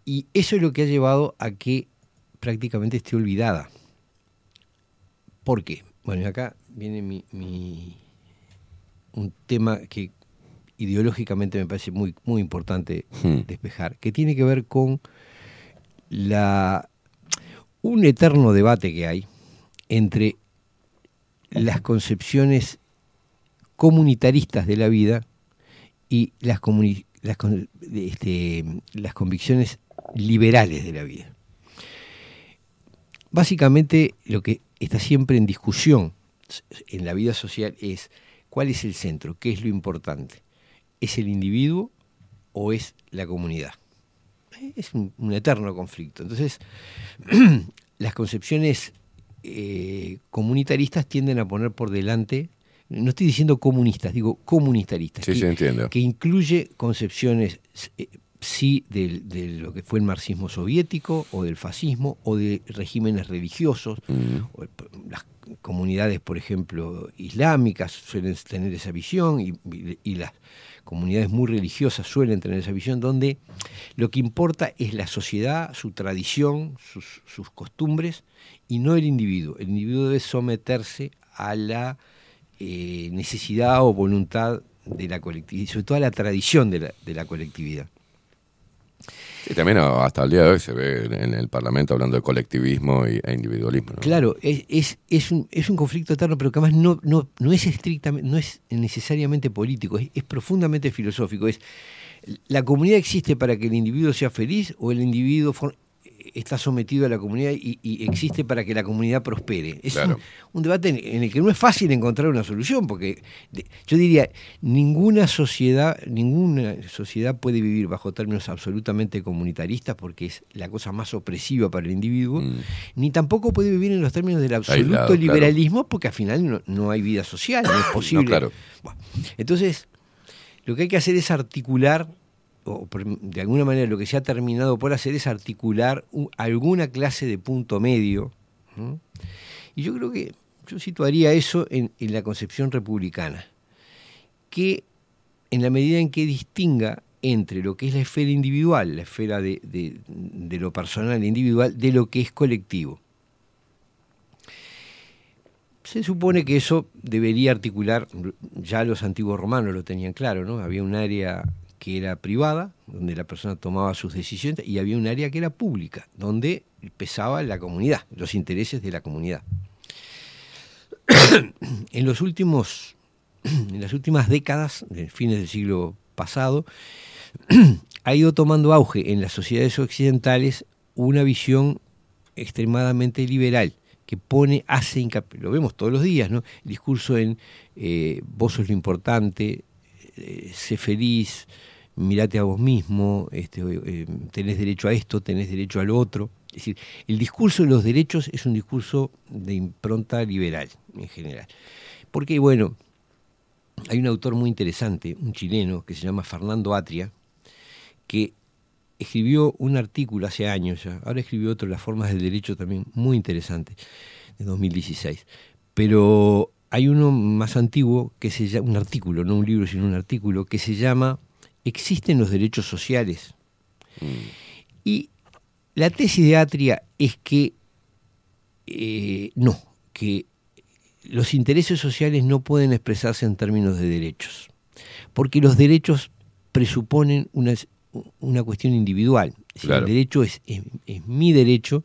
Y eso es lo que ha llevado a que prácticamente esté olvidada. ¿Por qué? Bueno, y acá viene mi, mi- un tema que ideológicamente me parece muy, muy importante Hmm. despejar, que tiene que ver con la un eterno debate que hay entre las concepciones comunitaristas de la vida y las, las, este, las convicciones liberales de la vida. Básicamente lo que está siempre en discusión en la vida social es cuál es el centro, qué es lo importante. ¿Es el individuo o es la comunidad? Es un, un eterno conflicto. Entonces, las concepciones eh, comunitaristas tienden a poner por delante, no estoy diciendo comunistas, digo comunitaristas, Sí, que, sí, entiendo. que incluye concepciones eh, sí de, lo que fue el marxismo soviético o del fascismo o de regímenes religiosos, o el- las comunidades, por ejemplo, islámicas suelen tener esa visión y, y- y las comunidades muy religiosas suelen tener esa visión donde lo que importa es la sociedad, su tradición, sus, sus costumbres y no el individuo. El individuo debe someterse a la eh, necesidad o voluntad de la colectividad, sobre todo la tradición de la, de la colectividad. Y también hasta el día de hoy se ve en el Parlamento hablando de colectivismo e individualismo. ¿no? Claro, es, es, es, un, es un conflicto eterno, pero que además no, no, no es estrictamente, no es necesariamente político, es, es profundamente filosófico. Es la comunidad existe para que el individuo sea feliz o el individuo está sometido a la comunidad y, y existe para que la comunidad prospere. Es Claro. un, un debate en, en el que no es fácil encontrar una solución, porque de- yo diría, ninguna sociedad, ninguna sociedad puede vivir bajo términos absolutamente comunitaristas, porque es la cosa más opresiva para el individuo, ni tampoco puede vivir en los términos del absoluto Mm. Claro. liberalismo, porque al final no, no hay vida social, no es posible. claro. Bueno, entonces, lo que hay que hacer es articular, o de alguna manera lo que se ha terminado por hacer es articular un- alguna clase de punto medio. Y yo creo que yo situaría eso en, la concepción republicana, que en la medida en que distinga entre lo que es la esfera individual, la esfera de, de- de lo personal e individual, de lo que es colectivo. Se supone que eso debería articular, ya los antiguos romanos lo tenían claro, ¿no? Había un área que era privada, donde la persona tomaba sus decisiones, y había un área que era pública, donde pesaba la comunidad, los intereses de la comunidad. en los últimos, en las últimas décadas, de fines del siglo pasado, ha ido tomando auge en las sociedades occidentales una visión extremadamente liberal que pone, hace hincapié, lo vemos todos los días, ¿no? El discurso en eh, vos sos lo importante, eh, sé feliz, mirate a vos mismo, este, eh, tenés derecho a esto, tenés derecho a lo otro. Es decir, el discurso de los derechos es un discurso de impronta liberal en general. Porque, bueno, hay un autor muy interesante, un chileno, que se llama Fernando Atria, que escribió un artículo hace años ya, ahora escribió otro, Las formas del derecho, también muy interesante, de 2016. Pero hay uno más antiguo, que se llama, un artículo, no un libro, sino un artículo, que se llama ¿Existen los derechos sociales? Y la tesis de Atria es que eh, no, que los intereses sociales no pueden expresarse en términos de derechos, porque los derechos presuponen una, una cuestión individual. Es decir, Claro. El derecho es, es- es mi derecho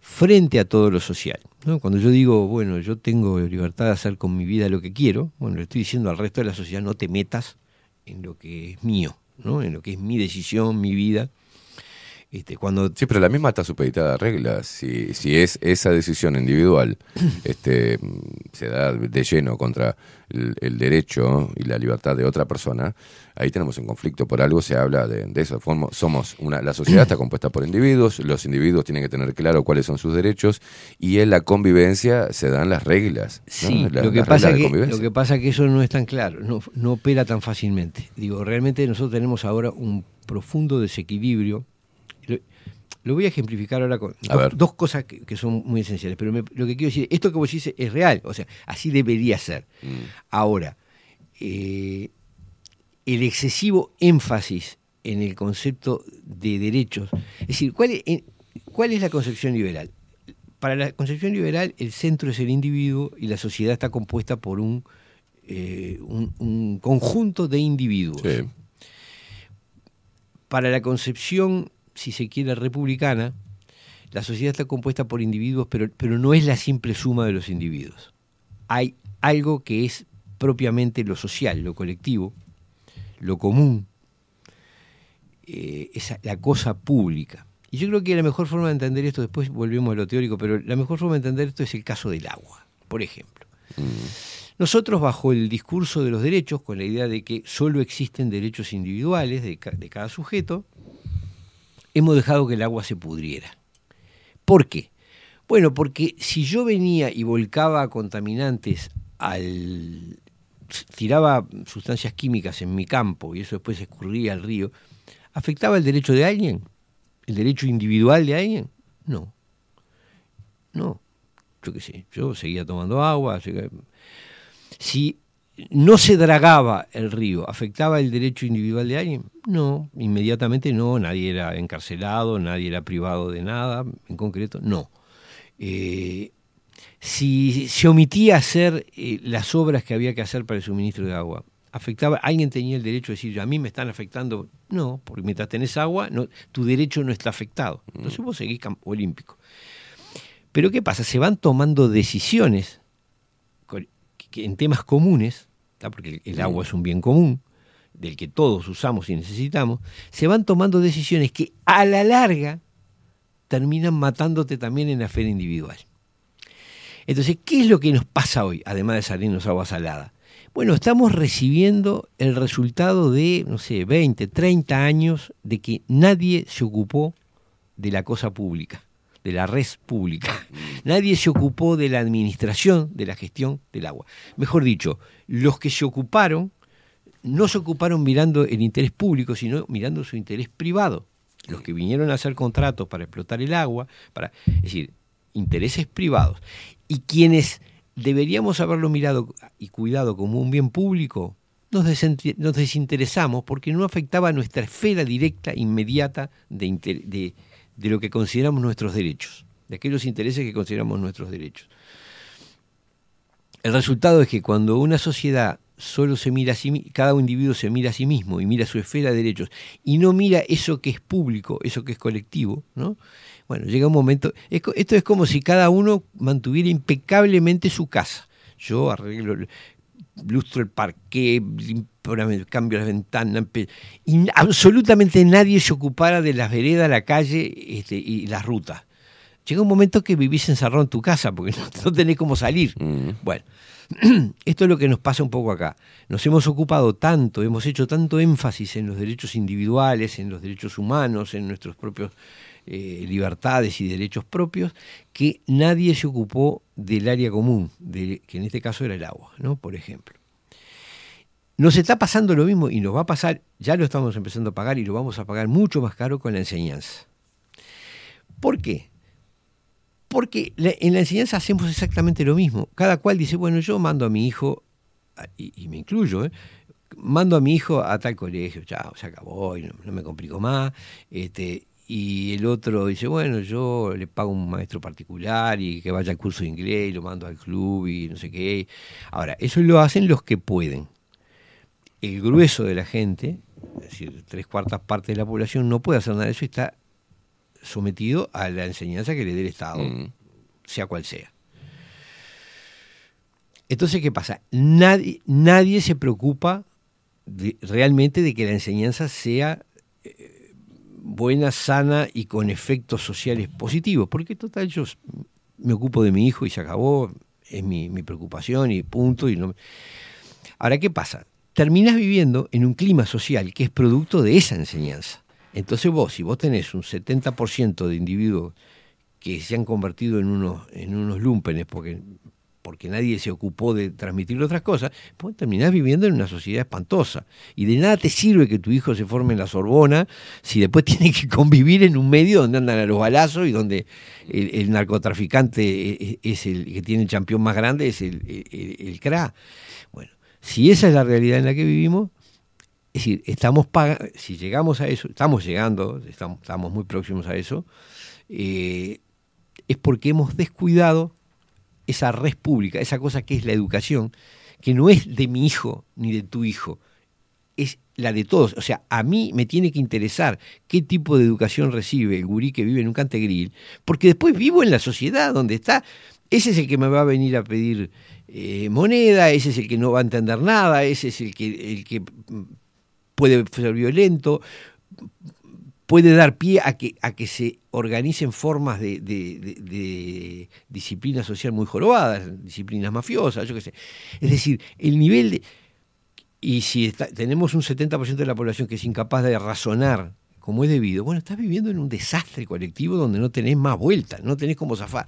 frente a todo lo social. ¿no? Cuando yo digo, bueno, yo tengo libertad de hacer con mi vida lo que quiero, bueno, le estoy diciendo al resto de la sociedad, no te metas en lo que es mío, ¿no? en lo que es mi decisión, mi vida. Este, cuando Sí, pero la misma está supeditada a reglas. Si, si es esa decisión individual este, se da de lleno contra el, el derecho y la libertad de otra persona, ahí tenemos un conflicto. Por algo se habla de, de eso. Somos una, la sociedad está compuesta por individuos, los individuos tienen que tener claro cuáles son sus derechos y en la convivencia se dan las reglas. ¿no? Sí, La- lo, que pasa que, lo que pasa que eso no es tan claro, no, no opera tan fácilmente. Digo, realmente nosotros tenemos ahora un profundo desequilibrio. Lo, lo voy a ejemplificar ahora con dos, cosas que, que son muy esenciales, pero me- lo que quiero decir, esto que vos dices es real, o sea, así debería ser. Mm. Ahora, eh, el excesivo énfasis en el concepto de derechos, es decir, ¿cuál es, en- cuál es la concepción liberal? Para la concepción liberal, el centro es el individuo y la sociedad está compuesta por un eh, un, un conjunto de individuos. Para la concepción, si se quiere, republicana, la sociedad está compuesta por individuos, pero, pero no es la simple suma de los individuos. Hay algo que es propiamente lo social, lo colectivo, lo común, eh, esa- la cosa pública. Y yo creo que la mejor forma de entender esto, después volvemos a lo teórico, pero la mejor forma de entender esto es el caso del agua, por ejemplo. Nosotros, bajo el discurso de los derechos, con la idea de que solo existen derechos individuales de, ca- de cada sujeto, hemos dejado que el agua se pudriera. ¿Por qué? Bueno, porque si yo venía y volcaba contaminantes al. tiraba sustancias químicas en mi campo y eso después escurría al río, ¿afectaba el derecho de alguien? ¿El derecho individual de alguien? No. No. Yo qué sé, yo seguía tomando agua. Si no se dragaba el río, ¿afectaba el derecho individual de alguien? No, inmediatamente no, nadie era encarcelado, nadie era privado de nada en concreto, no. Eh, si se omitía hacer eh, las obras que había que hacer para el suministro de agua, afectaba, alguien tenía el derecho de decir, a mí me están afectando, no, porque mientras tenés agua, no, tu derecho no está afectado. Entonces vos seguís olímpico. Pero ¿qué pasa? Se van tomando decisiones que en temas comunes, ¿tá? porque el, el agua es un bien común, del que todos usamos y necesitamos, se van tomando decisiones que a la larga terminan matándote también en la esfera individual. Entonces, ¿qué es lo que nos pasa hoy, además de salirnos agua salada? Bueno, estamos recibiendo el resultado de, no sé, 20, 30 años de que nadie se ocupó de la cosa pública, de la red pública. Nadie se ocupó de la administración, de la gestión del agua. Mejor dicho, los que se ocuparon no se ocuparon mirando el interés público, sino mirando su interés privado. Los que vinieron a hacer contratos para explotar el agua, para, es decir, intereses privados. Y quienes deberíamos haberlo mirado y cuidado como un bien público, nos, desinteresamos porque no afectaba a nuestra esfera directa, inmediata de, de- de lo que consideramos nuestros derechos, de aquellos intereses que consideramos nuestros derechos. El resultado es que cuando una sociedad solo se mira a sí cada individuo se mira a sí mismo y mira su esfera de derechos y no mira eso que es público, eso que es colectivo, ¿no? Bueno, llega un momento, esto es como si cada uno mantuviera impecablemente su casa. Yo arreglo, lustro el parqué, cambio las ventanas, y absolutamente nadie se ocupara de las veredas, la calle este, y las rutas. Llega un momento que vivís encerrado en tu casa porque no, no tenés cómo salir. Bueno, esto es lo que nos pasa un poco acá. Nos hemos ocupado tanto, hemos hecho tanto énfasis en los derechos individuales, en los derechos humanos, en nuestros propios eh, libertades y derechos propios, que nadie se ocupó del área común, de- que en este caso era el agua, ¿no? Por ejemplo. Nos está pasando lo mismo y nos va a pasar, ya lo estamos empezando a pagar y lo vamos a pagar mucho más caro con la enseñanza. ¿Por qué? Porque en la enseñanza hacemos exactamente lo mismo. Cada cual dice, bueno, yo mando a mi hijo, y me incluyo, ¿eh? mando a mi hijo a tal colegio, chao, se acabó y no, no me complico más. Este, y el otro dice, bueno, yo le pago un maestro particular y que vaya al curso de inglés y lo mando al club y no sé qué. Ahora, eso lo hacen los que pueden. El grueso de la gente, es decir, tres cuartas partes de la población, no puede hacer nada de eso y está sometido a la enseñanza que le dé el Estado, sea cual sea. Entonces, ¿qué pasa? Nadie, nadie se preocupa de- realmente de que la enseñanza sea eh, buena, sana y con efectos sociales positivos, porque total yo me ocupo de mi hijo y se acabó, es mi, mi preocupación y punto. Y no... Ahora, ¿qué pasa? Terminás viviendo en un clima social que es producto de esa enseñanza. Entonces vos, si vos tenés un 70% de individuos que se han convertido en unos, en unos lumpenes porque, porque nadie se ocupó de transmitir otras cosas, pues terminás viviendo en una sociedad espantosa. Y de nada te sirve que tu hijo se forme en la Sorbona si después tiene que convivir en un medio donde andan a los balazos y donde el, narcotraficante es, es el que tiene el campeón más grande, es el, el, el CRA. Bueno, si esa es la realidad en la que vivimos, es decir, estamos si llegamos a eso, estamos llegando, estamos, estamos muy próximos a eso, eh, es porque hemos descuidado esa red pública, esa cosa que es la educación, que no es de mi hijo ni de tu hijo, es la de todos. O sea, a mí me tiene que interesar qué tipo de educación recibe el gurí que vive en un cantegril, porque después vivo en la sociedad donde está. Ese es el que me va a venir a pedir eh, moneda, ese es el que no va a entender nada, ese es el que, el que puede ser violento, puede dar pie a que, a que se organicen formas de, disciplina social muy jorobadas, disciplinas mafiosas, yo qué sé. Es decir, el nivel de... Y si tenemos un 70% de la población que es incapaz de razonar como es debido, bueno, estás viviendo en un desastre colectivo donde no tenés más vueltas, no tenés cómo zafar.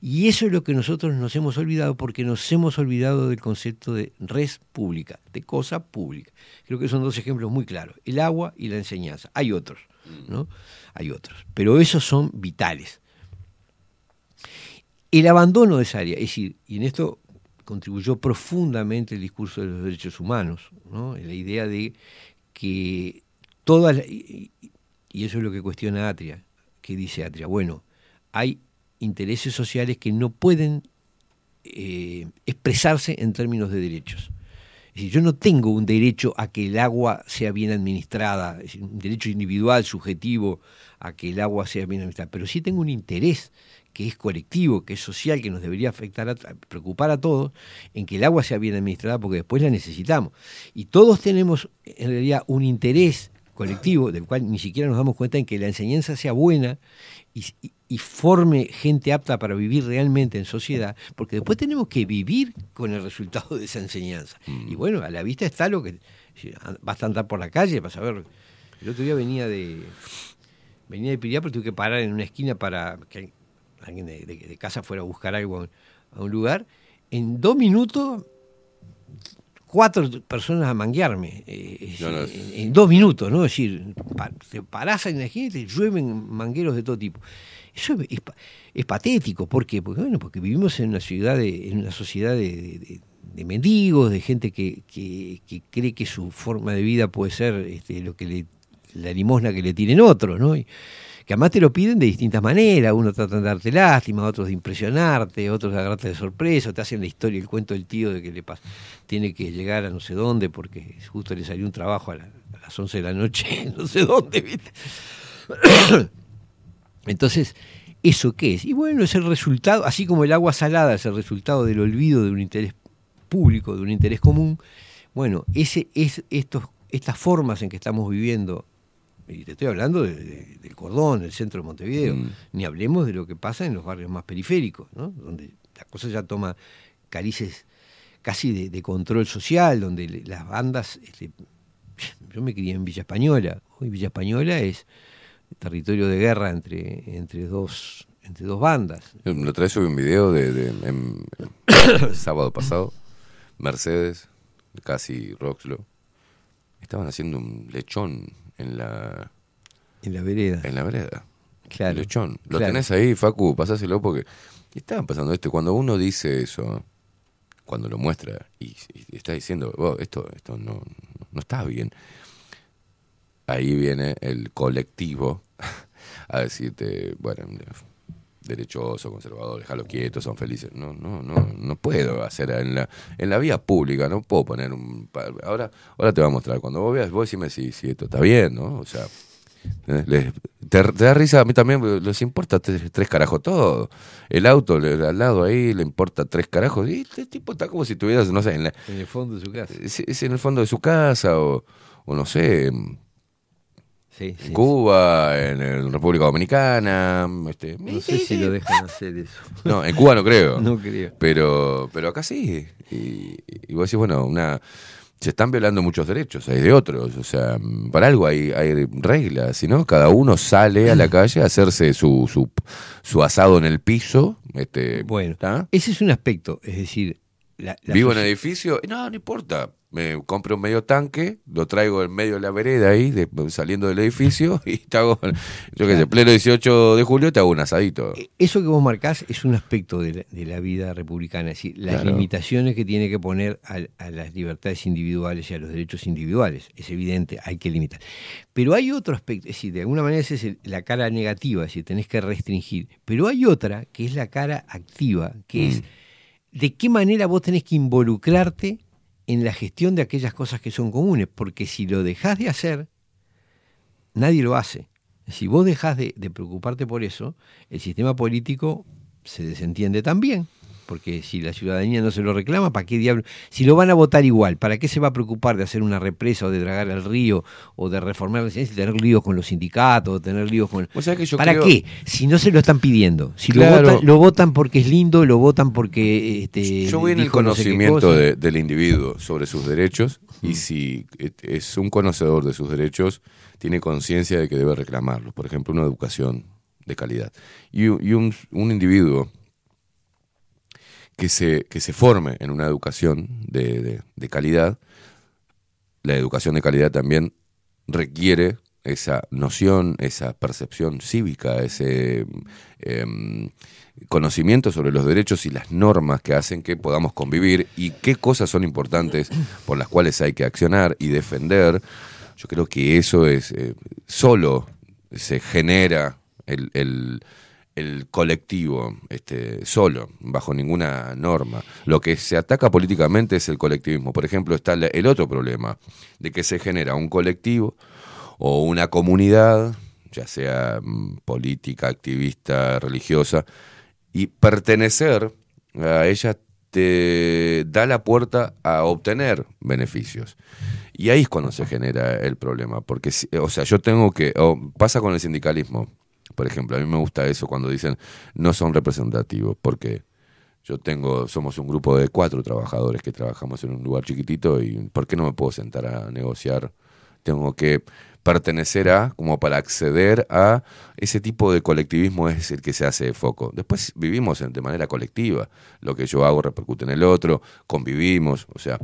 Y eso es lo que nosotros nos hemos olvidado porque nos hemos olvidado del concepto de res pública, de cosa pública. Creo que son dos ejemplos muy claros, el agua y la enseñanza. Hay otros, ¿no? Hay otros, pero esos son vitales. El abandono de esa área, es decir, y en esto contribuyó profundamente el discurso de los derechos humanos, ¿no? la idea de que todas, y eso es lo que cuestiona Atria, que dice Atria, bueno, hay intereses sociales que no pueden eh, expresarse en términos de derechos. Es decir, yo no tengo un derecho a que el agua sea bien administrada, es decir, un derecho individual, subjetivo, a que el agua sea bien administrada, pero sí tengo un interés que es colectivo, que es social, que nos debería afectar, a, preocupar a todos, en que el agua sea bien administrada porque después la necesitamos. Y todos tenemos en realidad un interés colectivo, del cual ni siquiera nos damos cuenta en que la enseñanza sea buena y, y- y forme gente apta para vivir realmente en sociedad, porque después tenemos que vivir con el resultado de esa enseñanza. Y bueno, a la vista está lo que... si Vas a andar por la calle, vas a ver... El otro día venía de... Venía de Piriá, pero tuve que parar en una esquina para que alguien de, de- de casa fuera a buscar algo a un lugar. En dos minutos cuatro personas a manguearme eh, No, no. en, en dos minutos, ¿no? Es decir, pa- te parás en la esquina y te llueven mangueros de todo tipo. Eso es, es pa- es patético, ¿por qué? Porque, bueno, porque vivimos en una ciudad de, en una sociedad de, de- de- de mendigos, de gente que, que- que cree que su forma de vida puede ser este, lo que le, la limosna que le tienen otros, ¿no? Y, que además te lo piden de distintas maneras, uno trata de darte lástima, otros de impresionarte, otros de agarrarte de sorpresa, te hacen la historia, el cuento del tío de que le pasa, tiene que llegar a no sé dónde porque justo le salió un trabajo a las 11 de la noche, no sé dónde, ¿viste? Entonces, ¿eso qué es? Y bueno, es el resultado, así como el agua salada es el resultado del olvido de un interés público, de un interés común, bueno, ese es estos, estas formas en que estamos viviendo, y te estoy hablando de- de- del cordón, del centro de Montevideo, ni hablemos de lo que pasa en los barrios más periféricos, ¿no? donde la cosa ya toma carices casi de, de control social, donde le- las bandas, este, yo me crié en Villa Española, hoy Villa Española es territorio de guerra entre, entre, dos, entre dos bandas. La otra vez subí un video de, de- en- el sábado pasado, Mercedes, casi Roxlo, estaban haciendo un lechón en la En la vereda. en la vereda. Claro. Un lechón. Lo Claro. tenés ahí, Facu, pasáselo porque estaban pasando esto. Cuando uno dice eso, cuando lo muestra y, y está diciendo, "Vos, esto, esto no, no está bien, ahí viene el colectivo a decirte, bueno, derechoso, conservador, déjalo quieto, son felices. No, no, no, no puedo hacer en la, en la vía pública, no puedo poner un... Ahora, ahora te voy a mostrar, cuando vos veas, vos decime si, si esto está bien, ¿no? O sea, ¿eh? Les- te, te da risa, a mí también les importa tres, tres carajos todo. El auto le- al lado ahí le importa tres carajos. Y este tipo está como si estuvieras, no sé, en, la- En el fondo de su casa. es, es en el fondo de su casa o, o no sé, en Sí, sí, Cuba, en, el República Dominicana. Este, No sé si lo dejan hacer eso. no, en Cuba no creo. No creo. Pero, pero acá sí. Y, y vos decís, bueno, una, se están violando muchos derechos, hay de otros. O sea, para algo hay, hay reglas, ¿no? Cada uno sale a la calle a hacerse su, su, su asado en el piso. Este, Bueno, ¿está? ese es un aspecto, es decir, la, la Vivo en edificio, no, no importa. Me compro un medio tanque, lo traigo en medio de la vereda ahí, de- saliendo del edificio, y te hago, yo qué sé, pleno 18 de julio, te hago un asadito. Eso que vos marcás es un aspecto de la, de la vida republicana, es decir, las Claro. limitaciones que tiene que poner a, las libertades individuales y a los derechos individuales. Es evidente, hay que limitar. Pero hay otro aspecto, es decir, de alguna manera esa es el- la cara negativa, es decir, tenés que restringir. Pero hay otra que es la cara activa, que es de qué manera vos tenés que involucrarte en la gestión de aquellas cosas que son comunes, porque si lo dejás de hacer, nadie lo hace. Si vos dejás de, de preocuparte por eso, el sistema político se desentiende también. Porque si la ciudadanía no se lo reclama, ¿para qué diablo? Si lo van a votar igual, ¿para qué se va a preocupar de hacer una represa o de dragar el río o de reformar la ciencia y tener líos con los sindicatos, o tener líos con... O sea que yo ¿Para creo- qué? Si no se lo están pidiendo. Si Claro. lo, votan, lo votan porque es lindo, lo votan porque... Este, Yo voy en el no sé conocimiento de- del individuo sobre sus derechos y si eh, es un conocedor de sus derechos, tiene conciencia de que debe reclamarlos. Por ejemplo, una educación de calidad. Y, y un, un individuo que se, que se forme en una educación de, de- calidad, la educación de calidad también requiere esa noción, esa percepción cívica, ese em, conocimiento sobre los derechos y las normas que hacen que podamos convivir y qué cosas son importantes por las cuales hay que accionar y defender. Yo creo que eso es, eh, solo se genera el- el colectivo este, solo, bajo ninguna norma. Lo que se ataca políticamente es el colectivismo. Por ejemplo, está el otro problema de que se genera un colectivo o una comunidad, ya sea mm, política, activista, religiosa, y pertenecer a ella te da la puerta a obtener beneficios. Y ahí es cuando se genera el problema, porque, o sea, yo tengo que, o pasa con el sindicalismo, por ejemplo, a mí me gusta eso cuando dicen no son representativos, porque yo tengo, somos un grupo de cuatro trabajadores que trabajamos en un lugar chiquitito y ¿por qué no me puedo sentar a negociar? Tengo que pertenecer a, como para acceder a ese tipo de colectivismo es el que se hace de foco. Después vivimos de manera colectiva, lo que yo hago repercute en el otro, convivimos, o sea,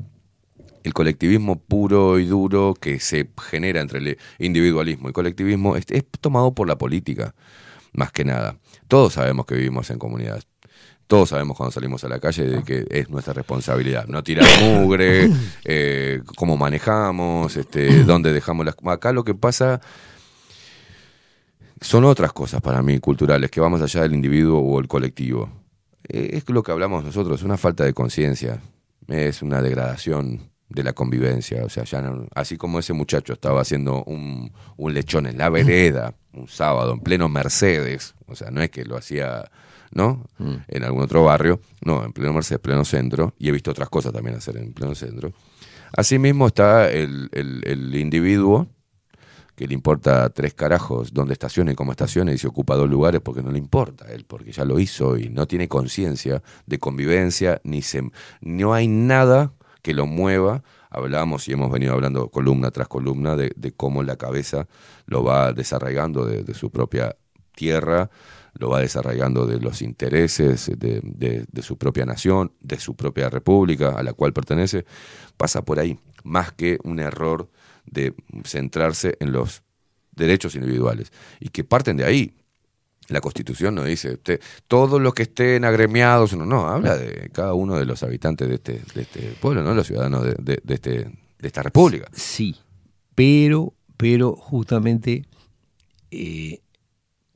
el colectivismo puro y duro que se genera entre el individualismo y colectivismo es, es tomado por la política, más que nada. Todos sabemos que vivimos en comunidades. Todos sabemos cuando salimos a la calle de que es nuestra responsabilidad. No tirar mugre, eh, cómo manejamos, este, dónde dejamos las... Acá lo que pasa son otras cosas para mí culturales que vamos allá del individuo o el colectivo. Eh, Es lo que hablamos nosotros, una falta de conciencia, es una degradación de la convivencia. O sea, ya no- así como ese muchacho estaba haciendo un, un lechón en la vereda un sábado en pleno Mercedes, o sea, no es que lo hacía, ¿no? En algún otro barrio, no, en pleno Mercedes, pleno centro, y he visto otras cosas también hacer en pleno centro. Asimismo está el, el- el individuo que le importa tres carajos dónde estacione y cómo estacione y se ocupa dos lugares porque no le importa a él, porque ya lo hizo y no tiene conciencia de convivencia, ni se, no hay nada que lo mueva. Hablamos y hemos venido hablando columna tras columna de, cómo la cabeza lo va desarraigando de, su propia tierra, lo va desarraigando de los intereses de- de su propia nación, de su propia república a la cual pertenece, pasa por ahí, más que un error de centrarse en los derechos individuales y que parten de ahí. La Constitución no dice usted, todos los que estén agremiados, no, no, habla de cada uno de los habitantes de este, de este pueblo, ¿no? Los ciudadanos de, de- de este, de esta república. Sí, pero, pero justamente eh,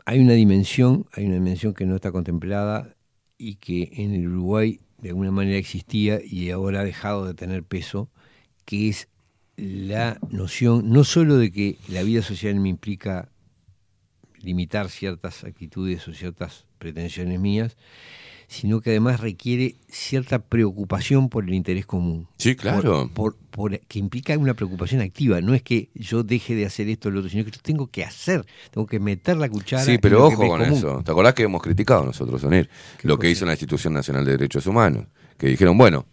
hay una dimensión, hay una dimensión que no está contemplada y que en el Uruguay de alguna manera existía y ahora ha dejado de tener peso, que es la noción no solo de que la vida social me implica limitar ciertas actitudes o ciertas pretensiones mías, sino que además requiere cierta preocupación por el interés común. Sí, claro. Por, por- por- que implica una preocupación activa. No es que yo deje de hacer esto o lo otro, sino que yo tengo que hacer, tengo que meter la cuchara. Sí, en pero lo ojo con común. eso. ¿Te acordás que hemos criticado nosotros, Onir? Lo que hizo la Institución Nacional de Derechos Humanos. Que dijeron, bueno,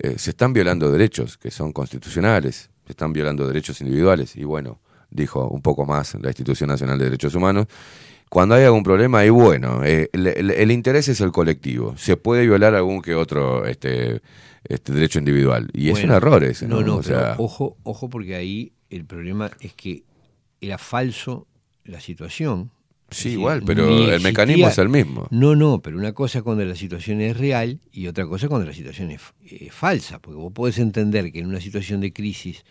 eh, se están violando derechos que son constitucionales, se están violando derechos individuales. Y bueno, dijo un poco más la Institución Nacional de Derechos Humanos. Cuando hay algún problema, y bueno, eh, el, el- el interés es el colectivo. Se puede violar algún que otro este, este derecho individual. Y es un error ese, ¿no? No, no, O pero sea, ojo, ojo, porque ahí el problema es que era falso la situación. Es Sí, decir, igual, pero el mecanismo es el mismo. No, no, pero una cosa es cuando la situación es real y otra cosa es cuando la situación es eh, falsa, porque vos podés entender que en una situación de crisis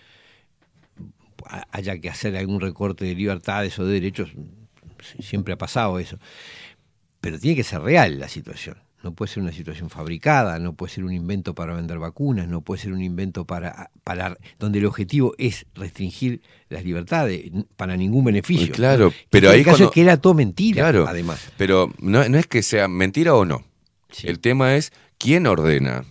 haya que hacer algún recorte de libertades o de derechos, siempre ha pasado eso, pero tiene que ser real la situación. no puede ser una situación fabricada, no puede ser un invento para vender vacunas, no puede ser un invento para, para donde el objetivo es restringir las libertades para ningún beneficio. Pues claro, pero ahí el caso cuando- es que era todo mentira, Claro, además. Pero no, no es que sea mentira o no. El tema es quién ordena,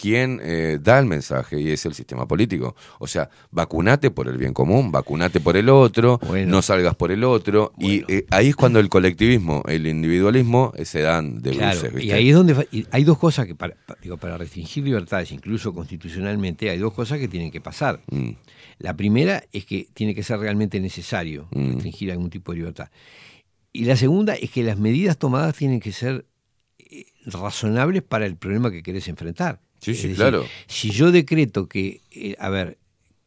quién eh, da el mensaje y es el sistema político. O sea, vacunate por el bien común, vacunate por el otro, no salgas por el otro. Y eh, ahí es cuando el colectivismo, el individualismo eh, se dan de Claro, bruces. y ahí es donde y hay dos cosas que para, pa- digo, para restringir libertades, incluso constitucionalmente, hay dos cosas que tienen que pasar. Mm. La primera es que tiene que ser realmente necesario Mm. restringir algún tipo de libertad. Y la segunda es que las medidas tomadas tienen que ser eh, razonables para el problema que querés enfrentar. Sí, sí, decir, claro. Si yo decreto que, eh, a ver,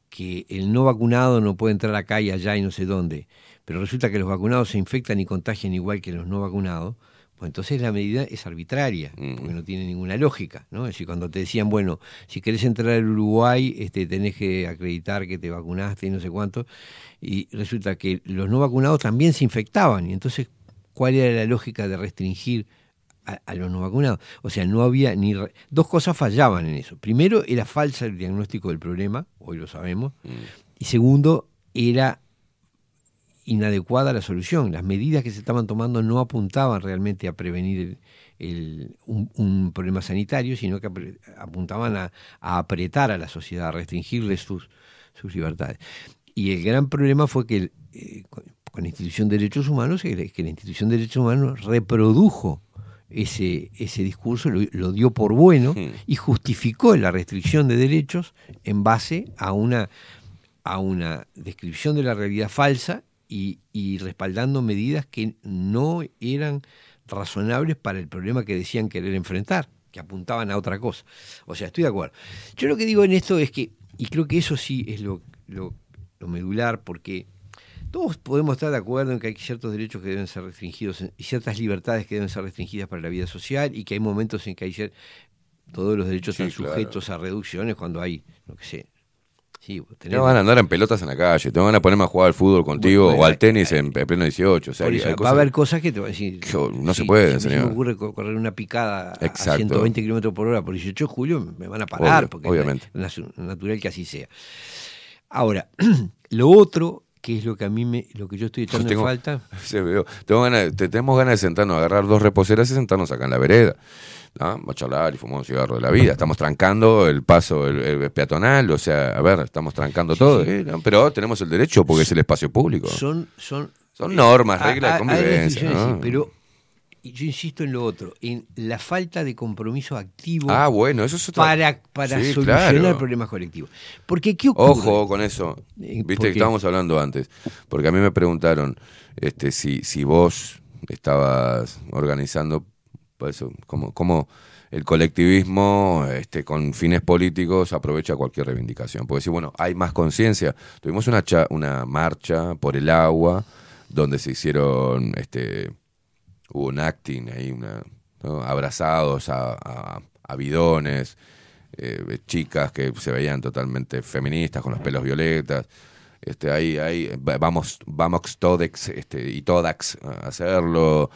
que el no vacunado no puede entrar acá y allá y no sé dónde, pero resulta que los vacunados se infectan y contagian igual que los no vacunados, pues entonces la medida es arbitraria, porque no tiene ninguna lógica, ¿no? Es decir, cuando te decían, bueno, si querés entrar al Uruguay, este, tenés que acreditar que te vacunaste y no sé cuánto, y resulta que los no vacunados también se infectaban, y entonces, ¿cuál era la lógica de restringir a, a los no vacunados? O sea, no había ni... re- Dos cosas fallaban en eso. Primero, era falsa el diagnóstico del problema, hoy lo sabemos, y segundo, era inadecuada la solución. Las medidas que se estaban tomando no apuntaban realmente a prevenir el- el- un, un problema sanitario, sino que apuntaban a, a apretar a la sociedad, a restringirle sus, sus libertades. Y el gran problema fue que el, eh, con, con la institución de derechos humanos, que la institución de derechos humanos reprodujo ese, ese discurso, lo, lo dio por bueno y justificó la restricción de derechos en base a una, a una descripción de la realidad falsa y, y respaldando medidas que no eran razonables para el problema que decían querer enfrentar, que apuntaban a otra cosa. O sea, estoy de acuerdo. Yo lo que digo en esto es que, y creo que eso sí es lo, lo, lo medular, porque todos podemos estar de acuerdo en que hay ciertos derechos que deben ser restringidos y ciertas libertades que deben ser restringidas para la vida social y que hay momentos en que hay todos los derechos Sí, están claro. sujetos a reducciones cuando hay, no que sé. Sí, Te van a andar en pelotas en la calle, te van a ponerme a jugar al fútbol contigo Bueno, o al tenis en, en pleno 18. O sea, Por hay- eso, hay va a haber cosas que te van a decir. no se sí, si se señor. me ocurre co- correr una picada a- a Exacto. 120 kilómetros por hora por 18 de julio, me van a parar, Obvio, porque obviamente. es natural que así sea. Ahora, lo otro, que es lo que a mí me, lo que yo estoy echando Tengo- en falta, Sí, veo. Tengo ganas, te- tenemos ganas de sentarnos, agarrar dos reposeras y sentarnos acá en la vereda. ¿no? A charlar y fumar un cigarro de la vida. Estamos trancando el paso el, el peatonal, o sea, a ver, estamos trancando todo. sí. ¿eh? Pero tenemos el derecho porque es el espacio público. son, son, Son normas, Ah, reglas de ah, convivencia. restricciones, ¿no? sí, pero yo insisto en lo otro, en la falta de compromiso activo Ah, bueno, eso es otra- para, para Sí, solucionar claro. problemas colectivos. Porque ¿qué ocurre? Ojo con eso. Eh, Viste ¿por que estábamos hablando antes. Porque a mí me preguntaron este, si, si vos estabas organizando pues, eso, cómo, cómo el colectivismo este, con fines políticos aprovecha cualquier reivindicación. Porque si, bueno, hay más conciencia. Tuvimos una, cha- una marcha por el agua donde se hicieron, este, hubo un acting ahí, una, ¿no? abrazados a, a- a bidones, eh, chicas que se veían totalmente feministas con los pelos violetas. Este, ahí, ahí, va- vamos, vamos Todex este, y Todax a hacerlo.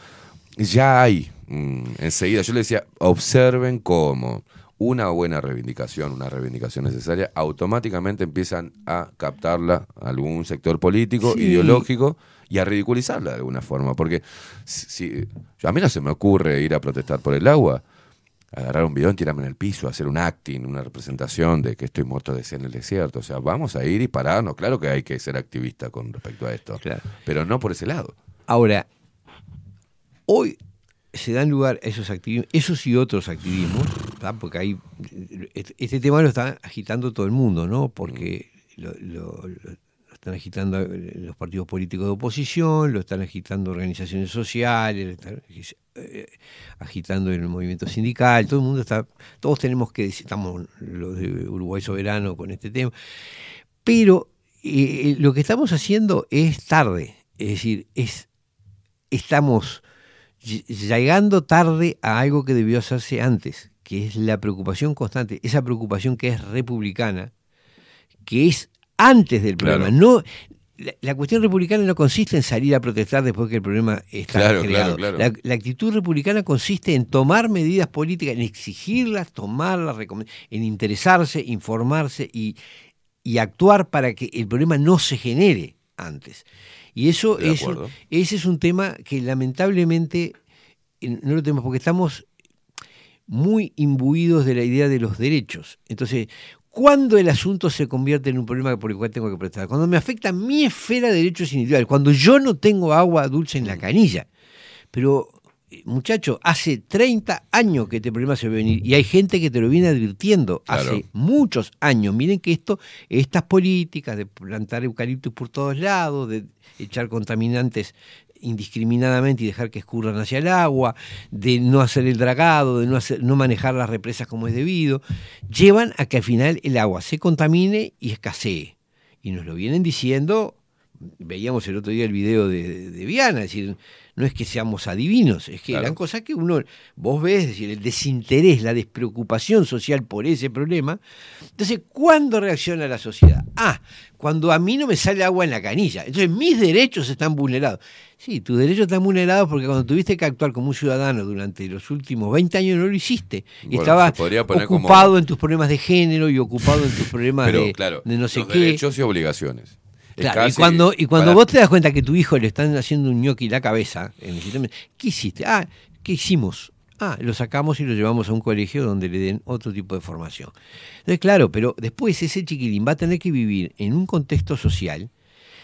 Ya hay, mm, enseguida, yo le decía, observen cómo una buena reivindicación, una reivindicación necesaria, automáticamente empiezan a captarla algún sector político, Sí. ideológico y a ridiculizarla de alguna forma. Porque si, a mí no se me ocurre ir a protestar por el agua, agarrar un bidón, tirarme en el piso, hacer un acting, una representación de que estoy muerto de sed en el desierto. O sea, vamos a ir y pararnos. Claro que hay que ser activista con respecto a esto, pero no por ese lado. Ahora, hoy se dan lugar a esos activismos, esos y otros activismos, ¿tá? porque hay, este, este tema lo está agitando todo el mundo, ¿no? Porque lo, lo- lo agitando los partidos políticos de oposición, lo están agitando organizaciones sociales, lo están eh, agitando el movimiento sindical, todo el mundo está, todos tenemos que decir, estamos los de Uruguay Soberano con este tema, pero eh, lo que estamos haciendo es tarde, es decir, es estamos ll- llegando tarde a algo que debió hacerse antes, que es la preocupación constante, esa preocupación que es republicana, que es antes del Claro. problema. No, la, la cuestión republicana no consiste en salir a protestar después que el problema está Claro, creado. claro, claro. La, la actitud republicana consiste en tomar medidas políticas, en exigirlas, tomarlas, en interesarse, informarse y, y actuar para que el problema no se genere antes. Y eso es, ese es un tema que lamentablemente eh, no lo tenemos porque estamos muy imbuidos de la idea de los derechos. Entonces, ¿cuándo el asunto se convierte en un problema por el cual tengo que protestar? Cuando me afecta mi esfera de derechos individuales, cuando yo no tengo agua dulce en la canilla. Pero, eh, muchacho, hace 30 años que este problema se ve venir y hay gente que te lo viene advirtiendo Claro. hace muchos años. Miren que esto, estas políticas de plantar eucaliptus por todos lados, de echar contaminantes indiscriminadamente y dejar que escurran hacia el agua, de no hacer el dragado, de no, hacer, no manejar las represas como es debido, llevan a que al final el agua se contamine y escasee. Y nos lo vienen diciendo, veíamos el otro día el video de, de, Viana, es decir, no es que seamos adivinos, es que Claro. eran cosas que uno, vos ves, es decir, el desinterés, la despreocupación social por ese problema. Entonces, ¿cuándo reacciona la sociedad? Ah, cuando a mí no me sale agua en la canilla. Entonces, mis derechos están vulnerados. Sí, tus derechos están vulnerados porque cuando tuviste que actuar como un ciudadano durante los últimos 20 años no lo hiciste. Y Bueno, estabas como- ocupado en tus problemas de género y ocupado en tus problemas Pero de, claro, de no sé los qué. derechos y obligaciones. Es Claro, y cuando, y cuando vos te das cuenta que tu hijo le están haciendo un ñoqui la cabeza en el sistema, ¿qué hiciste? Ah, ¿qué hicimos? Ah, lo sacamos y lo llevamos a un colegio donde le den otro tipo de formación. Entonces, claro, pero después ese chiquilín va a tener que vivir en un contexto social.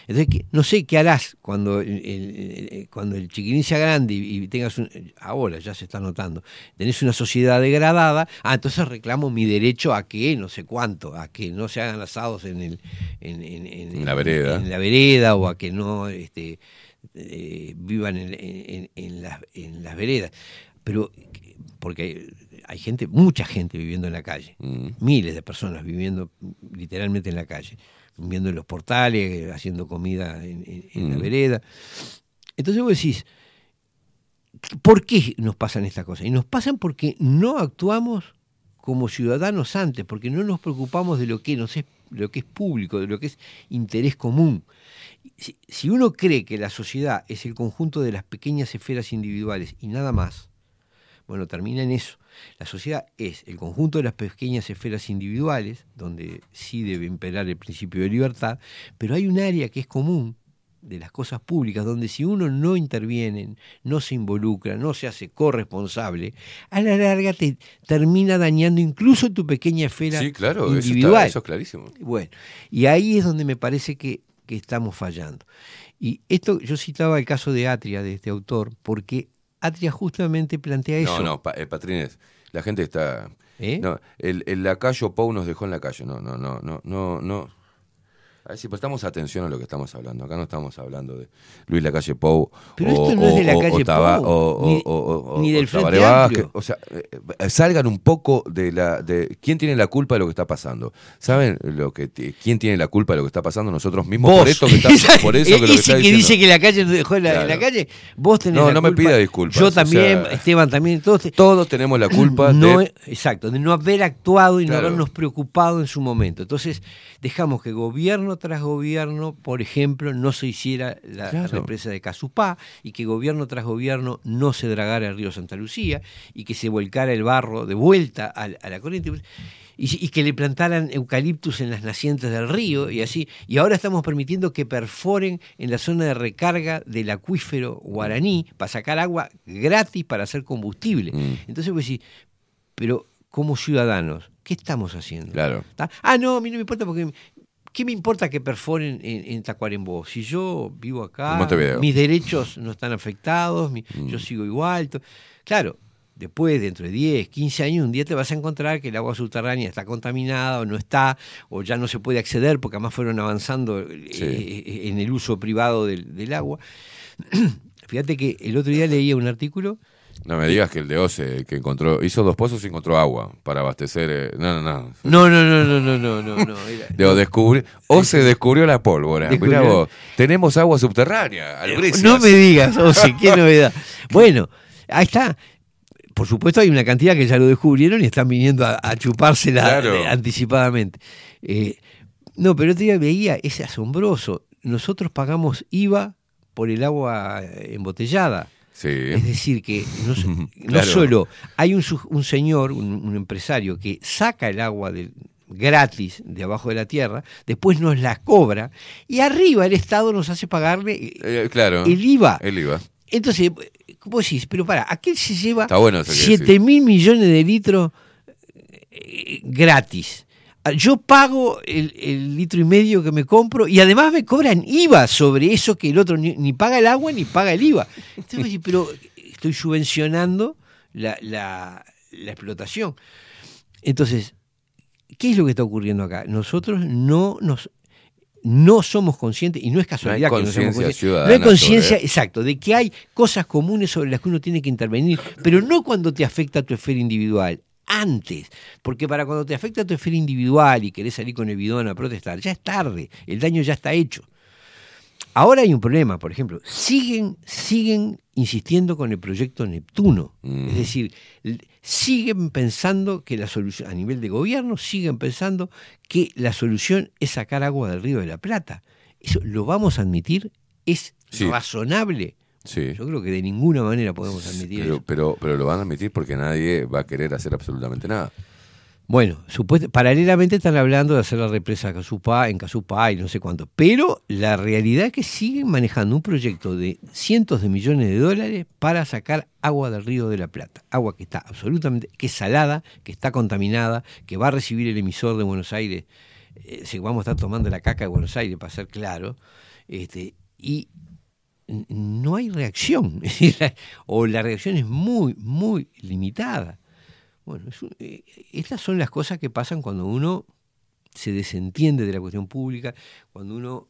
Entonces, no sé qué harás cuando el, el- el- cuando el chiquilín sea grande y, y tengas un, ahora ya se está notando, tenés una sociedad degradada, ah, entonces reclamo mi derecho a que no sé cuánto, a que no se hagan asados en el en, en- en- En la vereda. en la vereda o a que no este, eh, vivan en, en- en las, en las veredas. Pero porque hay gente, mucha gente viviendo en la calle, Mm. miles de personas viviendo literalmente en la calle, viviendo en los portales, haciendo comida en, en- en la Mm. vereda. Entonces vos decís, ¿por qué nos pasan estas cosas? Y nos pasan porque no actuamos como ciudadanos antes, porque no nos preocupamos de lo que nos es, lo que es público, de lo que es interés común. Si, si uno cree que la sociedad es el conjunto de las pequeñas esferas individuales y nada más, bueno, termina en eso. La sociedad es el conjunto de las pequeñas esferas individuales, donde sí debe imperar el principio de libertad, pero hay un área que es común de las cosas públicas, donde si uno no interviene, no se involucra, no se hace corresponsable, a la larga te termina dañando incluso tu pequeña esfera Sí, claro, eso, está- individual. eso es clarísimo. Bueno, y ahí es donde me parece que, que estamos fallando. Y esto, yo citaba el caso de Atria, de este autor, porque Atria justamente plantea eso. No, no, pa- eh, Patrines, la gente está... ¿Eh? No, el, el lacayo Pou nos dejó en la calle. No, no, no, no, no, no. A ver si prestamos atención a lo que estamos hablando. Acá no estamos hablando de Luis Lacalle Pou Pero o, esto no es de o- o- Lacalle o Taba- Pou, o- o- ni- o- o- ni o del Frente. Amplio. O sea, eh, salgan un poco de la de quién tiene la culpa de lo que está pasando. ¿Saben lo que quién tiene la culpa de lo que está pasando? Nosotros mismos Vos. por esto que está, por eso que lo que está que diciendo. dice que la calle nos dejó en la, en la Claro. calle, vos tenés No, la no me culpa. pida disculpas, Yo o también, sea- Esteban también, todos, te- Todos tenemos la culpa no, de exacto, de no haber actuado y Claro. no habernos preocupado en su momento. Entonces, dejamos que gobierno tras gobierno, por ejemplo, no se hiciera la Claro. represa de Casupá y que gobierno tras gobierno no se dragara el río Santa Lucía y que se volcara el barro de vuelta al- a, la corriente. Y, y que le plantaran eucaliptus en las nacientes del río y así. Y ahora estamos permitiendo que perforen en la zona de recarga del acuífero guaraní para sacar agua gratis para hacer combustible. Mm. Entonces vos decís, pero como ciudadanos, ¿qué estamos haciendo? Claro. ¿Tá? Ah, no, a mí no me importa porque... ¿Qué me importa que perforen en, en Tacuarembó? Si yo vivo acá, Montevideo. mis derechos no están afectados, mi- Mm. yo sigo igual. Claro, después, dentro de 10, 15 años, un día te vas a encontrar que el agua subterránea está contaminada o no está, o ya no se puede acceder porque además fueron avanzando eh, Sí. eh, en el uso privado del, del agua. Fíjate que el otro día leía un artículo No me digas que el de Ose, que encontró, hizo dos pozos y encontró agua para abastecer. eh, no, no, no. No, no, no, no, no, no, no, no. era- Digo, descubrí, Ose descubrió la pólvora. Descubrió- Mirá vos, tenemos agua subterránea. Albricias. No me digas, Ose, qué novedad. Bueno, ahí está. Por supuesto hay una cantidad que ya lo descubrieron y están viniendo a, a chupársela Claro. eh, anticipadamente. Eh, no, pero día veía, es asombroso. nosotros pagamos IVA por el agua eh, embotellada. Sí. Es decir, que no, s- no Claro. solo hay un, un señor, un, un empresario, que saca el agua del- gratis de abajo de la tierra, después nos la cobra y arriba el Estado nos hace pagarle eh, Eh, claro. el IVA. El IVA. Entonces, vos decís, pero para, aquel se lleva bueno eso que 7 mil millones de litros eh, gratis. Ah, Yo pago el, el litro y medio que me compro y además me cobran IVA sobre eso que el otro ni, ni paga el agua ni paga el IVA. Entonces, pero estoy subvencionando la, la- la explotación. Entonces, ¿qué es lo que está ocurriendo acá? Nosotros no nos no somos conscientes, y no es casualidad que no somos conscientes, no hay conciencia, exacto, de que hay cosas comunes sobre las que uno tiene que intervenir, pero no cuando te afecta a tu esfera individual, antes, porque para cuando te afecta tu esfera individual y querés salir con el bidón a protestar, ya es tarde, el daño ya está hecho. Ahora hay un problema, por ejemplo, siguen, siguen insistiendo con el proyecto Neptuno. Mm. Es decir, siguen pensando que la solución, a nivel de gobierno, siguen pensando que la solución es sacar agua del río de la Plata. ¿Eso lo vamos a admitir? ¿Es Sí. razonable? Sí. Yo creo que de ninguna manera podemos admitir Pero, eso. pero, pero lo van a admitir porque nadie va a querer hacer absolutamente nada. Bueno, supuest- paralelamente están hablando de hacer la represa Casupá, en Casupá y no sé cuánto. Pero la realidad es que siguen manejando un proyecto de cientos de millones de dólares para sacar agua del río de la Plata. Agua que está absolutamente, que es salada, que está contaminada, que va a recibir el emisor de Buenos Aires. Eh, se- vamos a estar tomando la caca de Buenos Aires, para ser claro. Este, y no hay reacción. o la reacción es muy, muy limitada. Bueno, es un- eh, estas son las cosas que pasan cuando uno se desentiende de la cuestión pública, cuando uno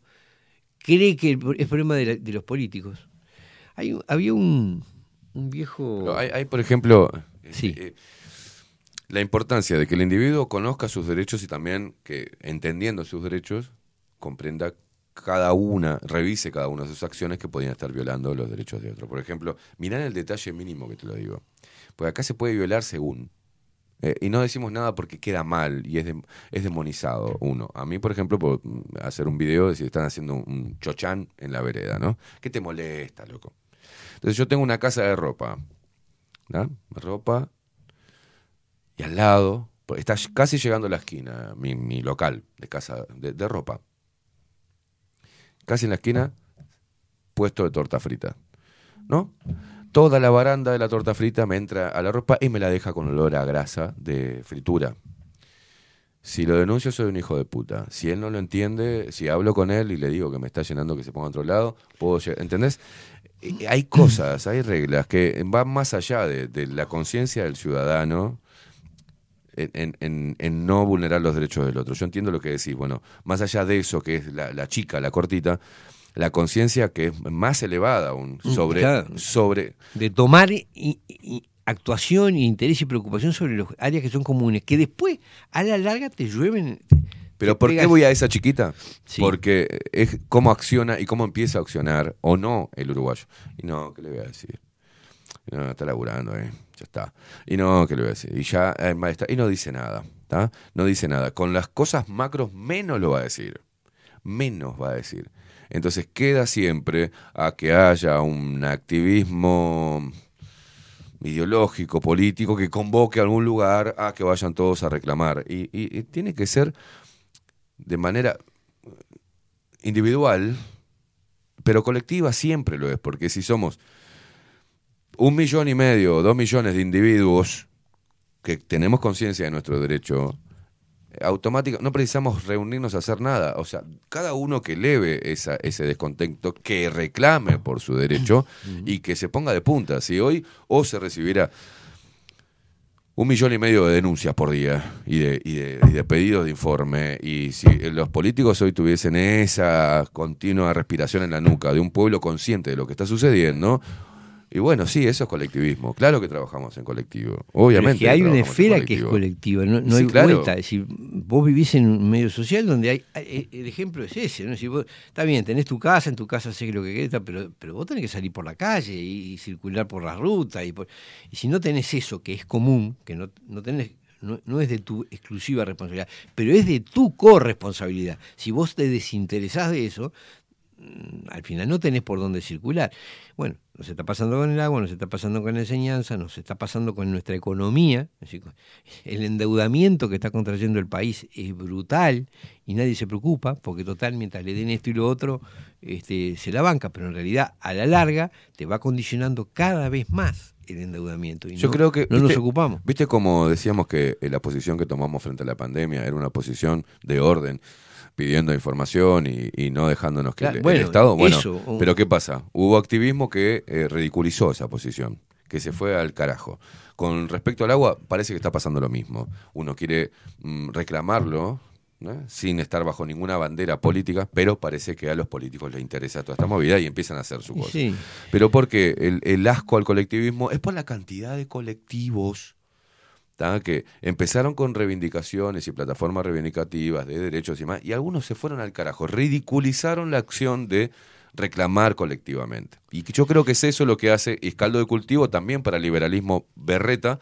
cree que es problema de, la- de los políticos. Hay, había un, un viejo... Pero hay, hay, por ejemplo, Sí. eh, la importancia de que el individuo conozca sus derechos y también que, entendiendo sus derechos, comprenda cada una, revise cada una de sus acciones que podían estar violando los derechos de otro. Por ejemplo, mirá el detalle mínimo que te lo digo. Porque acá se puede violar según. Eh, y no decimos nada porque queda mal y es, es demonizado uno. A mí, por ejemplo, por hacer un video de si están haciendo un, chochán en la vereda, ¿no? ¿Qué te molesta, loco? Entonces yo tengo una casa de ropa, ¿no? Ropa, y al lado, pues, está casi llegando a la esquina, mi, mi local de casa de ropa. Casi en la esquina, puesto de torta frita, ¿no? Toda la baranda de la torta frita me entra a la ropa y me la deja con olor a grasa de fritura. Si lo denuncio soy un hijo de puta. Si él no lo entiende, si hablo con él y le digo que me está llenando que se ponga a otro lado, puedo llegar- ¿entendés? Hay cosas, hay reglas que van más allá de, de la conciencia del ciudadano en, en- en- en no vulnerar los derechos del otro. Yo entiendo lo que decís, bueno, más allá de eso que es la, la chica, la cortita, la conciencia que es más elevada aún Mm, sobre, claro. sobre de tomar i- i- actuación, interés y preocupación sobre las áreas que son comunes, que después a la larga te llueven. Pero ¿por qué voy a esa chiquita? Sí. Porque es cómo acciona y cómo empieza a accionar o no el uruguayo. Y no, ¿qué le voy a decir? Y No, está laburando, eh. Ya está. Y no, ¿qué le voy a decir? Y ya, eh, y no dice nada, ¿está? No dice nada. Con las cosas macros menos lo va a decir. Menos va a decir. Entonces queda siempre a que haya un activismo ideológico, político, que convoque a algún lugar a que vayan todos a reclamar. Y tiene que ser de manera individual, pero colectiva siempre lo es, porque si somos un millón y medio, dos millones de individuos que tenemos conciencia de nuestro derecho, automático, no precisamos reunirnos a hacer nada. O sea, cada uno que eleve esa, ese descontento, que reclame por su derecho y que se ponga de punta. Si hoy o se recibiera un millón y medio de denuncias por día y de, y de, y de pedidos de informe. Y si los políticos hoy tuviesen esa continua respiración en la nuca de un pueblo consciente de lo que está sucediendo, y bueno, sí, eso es colectivismo. Claro que trabajamos en colectivo. Pero Obviamente. es que hay una esfera que es colectiva, no, no Sí, hay claro. vuelta. Es decir, vos vivís en un medio social donde hay. hay- El ejemplo es ese, ¿no? Es decir, vos- está bien, tenés tu casa, en tu casa sé lo que querés, pero, pero vos tenés que salir por la calle y, y circular por la ruta. Y, por- y si no tenés eso que es común, que no, no tenés. No, no es de tu exclusiva responsabilidad, pero es de tu corresponsabilidad. Si vos te desinteresás de eso, mm, al final no tenés por dónde circular. Bueno, nos está pasando con el agua, nos está pasando con la enseñanza, nos está pasando con nuestra economía. El endeudamiento que está contrayendo el país es brutal y nadie se preocupa, porque total, mientras le den esto y lo otro, este, se la banca, pero en realidad a la larga te va condicionando cada vez más el endeudamiento. Y Yo no- creo que. no nos ¿viste- ocupamos. Viste como decíamos que eh, la posición que tomamos frente a la pandemia era una posición de orden, pidiendo información y, y no dejándonos que Claro, el, el bueno, Estado. Bueno, eso, un- pero ¿qué pasa? Hubo activismo que eh, ridiculizó esa posición, que se fue al carajo. Con respecto al agua, parece que está pasando lo mismo. Uno quiere mm, reclamarlo. ¿no? sin estar bajo ninguna bandera política, pero parece que a los políticos les interesa toda esta movida y empiezan a hacer su cosa. sí. Pero porque el, el asco al colectivismo es por la cantidad de colectivos ¿tá? que empezaron con reivindicaciones y plataformas reivindicativas de derechos y más, y algunos se fueron al carajo, ridiculizaron la acción de reclamar colectivamente. Y que yo creo que es eso lo que hace, es caldo de cultivo también para el liberalismo berreta,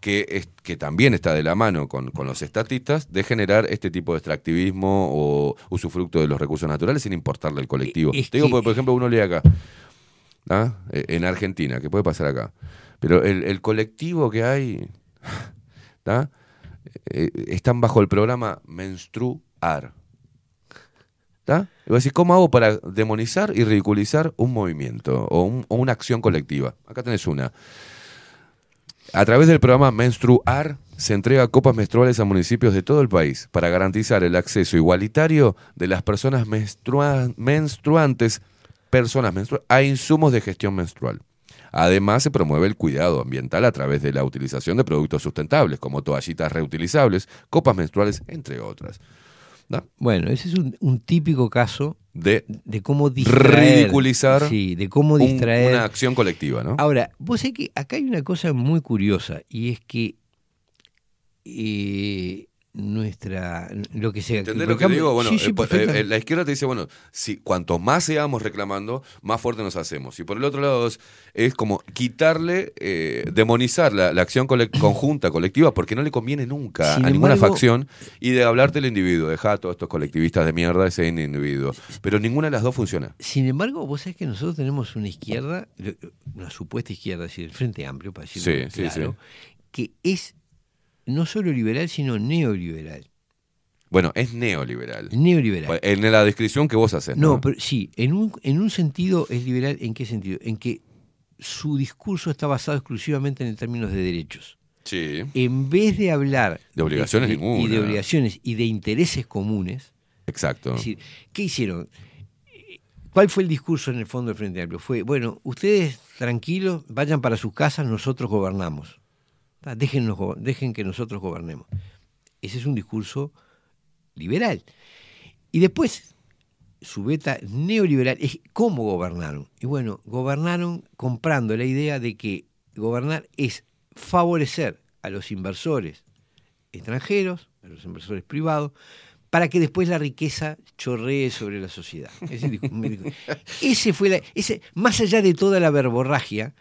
que, es, que también está de la mano con, con los estatistas, de generar este tipo de extractivismo o usufructo de los recursos naturales sin importarle el colectivo. Es Te digo, que- porque, por ejemplo, uno lee acá, ¿ah? Eh, en Argentina, ¿qué puede pasar acá? Pero el, el colectivo que hay, Eh, están bajo el programa Menstruar. Y decís, ¿cómo hago para demonizar y ridiculizar un movimiento o, un- o una acción colectiva? Acá tenés una. A través del programa Menstruar se entrega copas menstruales a municipios de todo el país para garantizar el acceso igualitario de las personas menstrua- menstruantes personas menstrua- a insumos de gestión menstrual. Además, se promueve el cuidado ambiental a través de la utilización de productos sustentables, como toallitas reutilizables, copas menstruales, entre otras. ¿No? Bueno, ese es un, un típico caso De de cómo distraer. ridiculizar Sí, de cómo un- distraer. una acción colectiva, ¿no? Ahora, vos sabés que acá hay una cosa muy curiosa y es que eh, nuestra. Lo que se. ¿Entendés lo que digo? Bueno, sí, sí, eh, eh, eh, la izquierda te dice, bueno, si cuanto más seamos reclamando, más fuerte nos hacemos. Y por el otro lado es, es como quitarle, eh, demonizar la, la acción conjunta, colectiva, porque no le conviene nunca Sin a ninguna embargo- facción, y de hablarte del individuo, deja a todos estos colectivistas de mierda ese individuo. Pero ninguna de las dos funciona. Sin embargo, vos sabés que nosotros tenemos una izquierda, una supuesta izquierda, es decir, el Frente Amplio, para decirlo Sí, sí, claro, que es no solo liberal, sino neoliberal. Bueno, es neoliberal. Neoliberal. En la descripción que vos haces. No, No, pero sí, en un, en un sentido es liberal, ¿en qué sentido? En que su discurso está basado exclusivamente en términos de derechos. Sí. En vez de hablar De obligaciones de- ninguna. y de obligaciones y de intereses comunes, Exacto. es decir, ¿qué hicieron? ¿Cuál fue el discurso en el fondo del Frente Amplio? Fue, bueno, ustedes tranquilos, vayan para sus casas, nosotros gobernamos. Dejen que nosotros gobernemos. Ese es un discurso liberal. Y después, su beta neoliberal es cómo gobernaron. Y bueno, gobernaron comprando la idea de que gobernar es favorecer a los inversores extranjeros, a los inversores privados, para que después la riqueza chorree sobre la sociedad. Ese fue la, ese, más allá de toda la verborragia,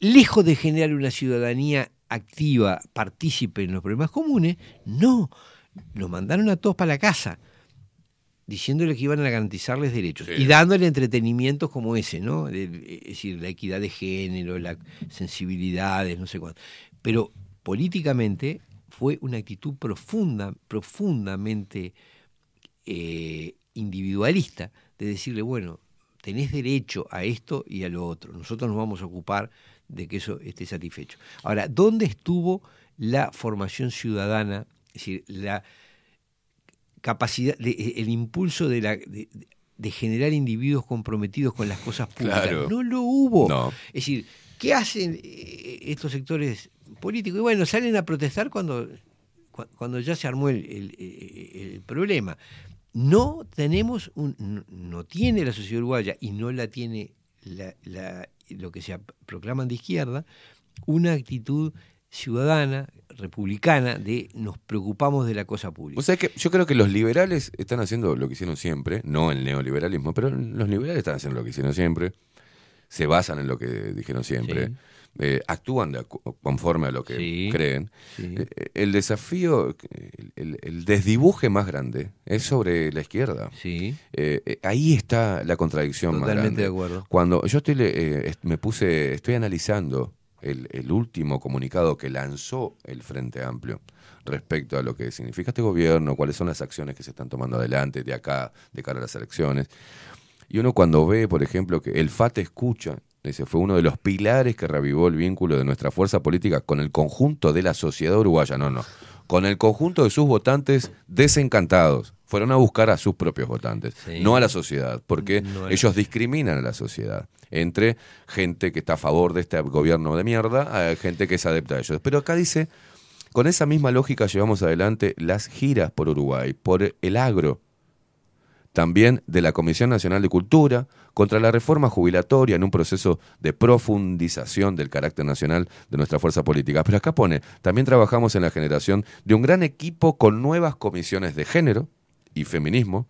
lejos de generar una ciudadanía activa, partícipe en los problemas comunes, no, los mandaron a todos para la casa, diciéndole que iban a garantizarles derechos Sí. y dándole entretenimientos como ese, ¿no? Es decir, la equidad de género, las sensibilidades, no sé cuánto. Pero políticamente fue una actitud profunda, profundamente eh, individualista, de decirle, bueno, tenés derecho a esto y a lo otro. Nosotros nos vamos a ocupar de que eso esté satisfecho. Ahora, ¿dónde estuvo la formación ciudadana? Es decir, la capacidad, de- el impulso de, la, de, de generar individuos comprometidos con las cosas públicas. Claro. No lo hubo. No. Es decir, ¿qué hacen eh, estos sectores políticos? Y bueno, salen a protestar cuando, cu- cuando ya se armó el, el- el- el problema. No tenemos, un, no, tiene la sociedad uruguaya y no la tiene la- la- lo que se proclaman de izquierda, una actitud ciudadana, republicana, de nos preocupamos de la cosa pública. O sea que yo creo que los liberales están haciendo lo que hicieron siempre, no el neoliberalismo, pero los liberales están haciendo lo que hicieron siempre. se basan en lo que dijeron siempre, Sí. Eh, actúan de conforme a lo que Sí, creen. sí. Eh, El desafío, el, desdibuje más grande es sobre la izquierda. Sí. Eh, ahí está la contradicción más Totalmente grande. de acuerdo. Cuando yo estoy, eh, me puse, estoy analizando el, el último comunicado que lanzó el Frente Amplio respecto a lo que significa este gobierno, cuáles son las acciones que se están tomando adelante de acá, de cara a las elecciones. Y uno cuando ve, por ejemplo, que el FAT escucha, ese fue uno de los pilares que revivó el vínculo de nuestra fuerza política con el conjunto de la sociedad uruguaya, no, no, con el conjunto de sus votantes desencantados. Fueron a buscar a sus propios votantes, Sí. no a la sociedad, porque No ellos discriminan a la sociedad entre gente que está a favor de este gobierno de mierda a gente que es adepta a ellos. Pero acá dice, con esa misma lógica llevamos adelante las giras por Uruguay, por el agro, también de la Comisión Nacional de Cultura, contra la reforma jubilatoria en un proceso de profundización del carácter nacional de nuestra fuerza política. Pero acá pone, también trabajamos en la generación de un gran equipo con nuevas comisiones de género y feminismo,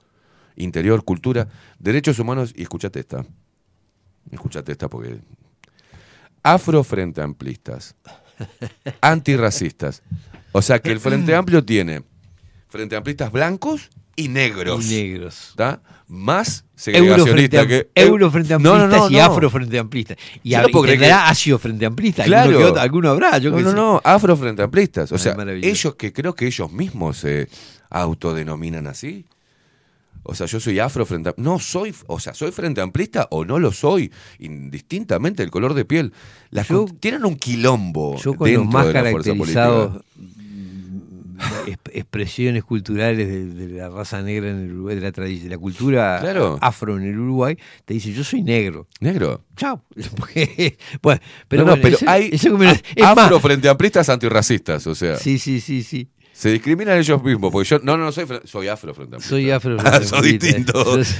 interior, cultura, derechos humanos, y escúchate esta, escúchate esta porque... Afro frente amplistas, antirracistas. O sea que el Frente Amplio tiene frente amplistas blancos y negros. Y negros. ¿Está? Más Euro frente, segregacionista a, que. euro frente No, amplistas no, no, y no. afro frente amplistas. Y, a- no y tendrá que- frente amplista. Claro. Alguno, que alguno habrá, yo no, qué no, sé. no, afro frente amplistas. O Ay, sea, ellos que creo que ellos mismos se autodenominan así. O sea, yo soy afro frente a... No soy, o sea, soy frente amplista o no lo soy, indistintamente el color de piel. Las Yo- tienen un quilombo Yo con los más de caracterizados expresiones culturales de, de la raza negra en el Uruguay, de la tradición, de la cultura Claro. afro en el Uruguay, te dice yo soy negro. Negro. Chao. Bueno, pero, no, no, bueno, pero hay eso que me- a- es más, afro frente amplistas antirracistas, o sea. Sí, sí, sí, sí. Se discriminan ellos mismos, porque yo no, no, no soy, soy afro frente amplista. Soy afro. Frente son amplista. distintos.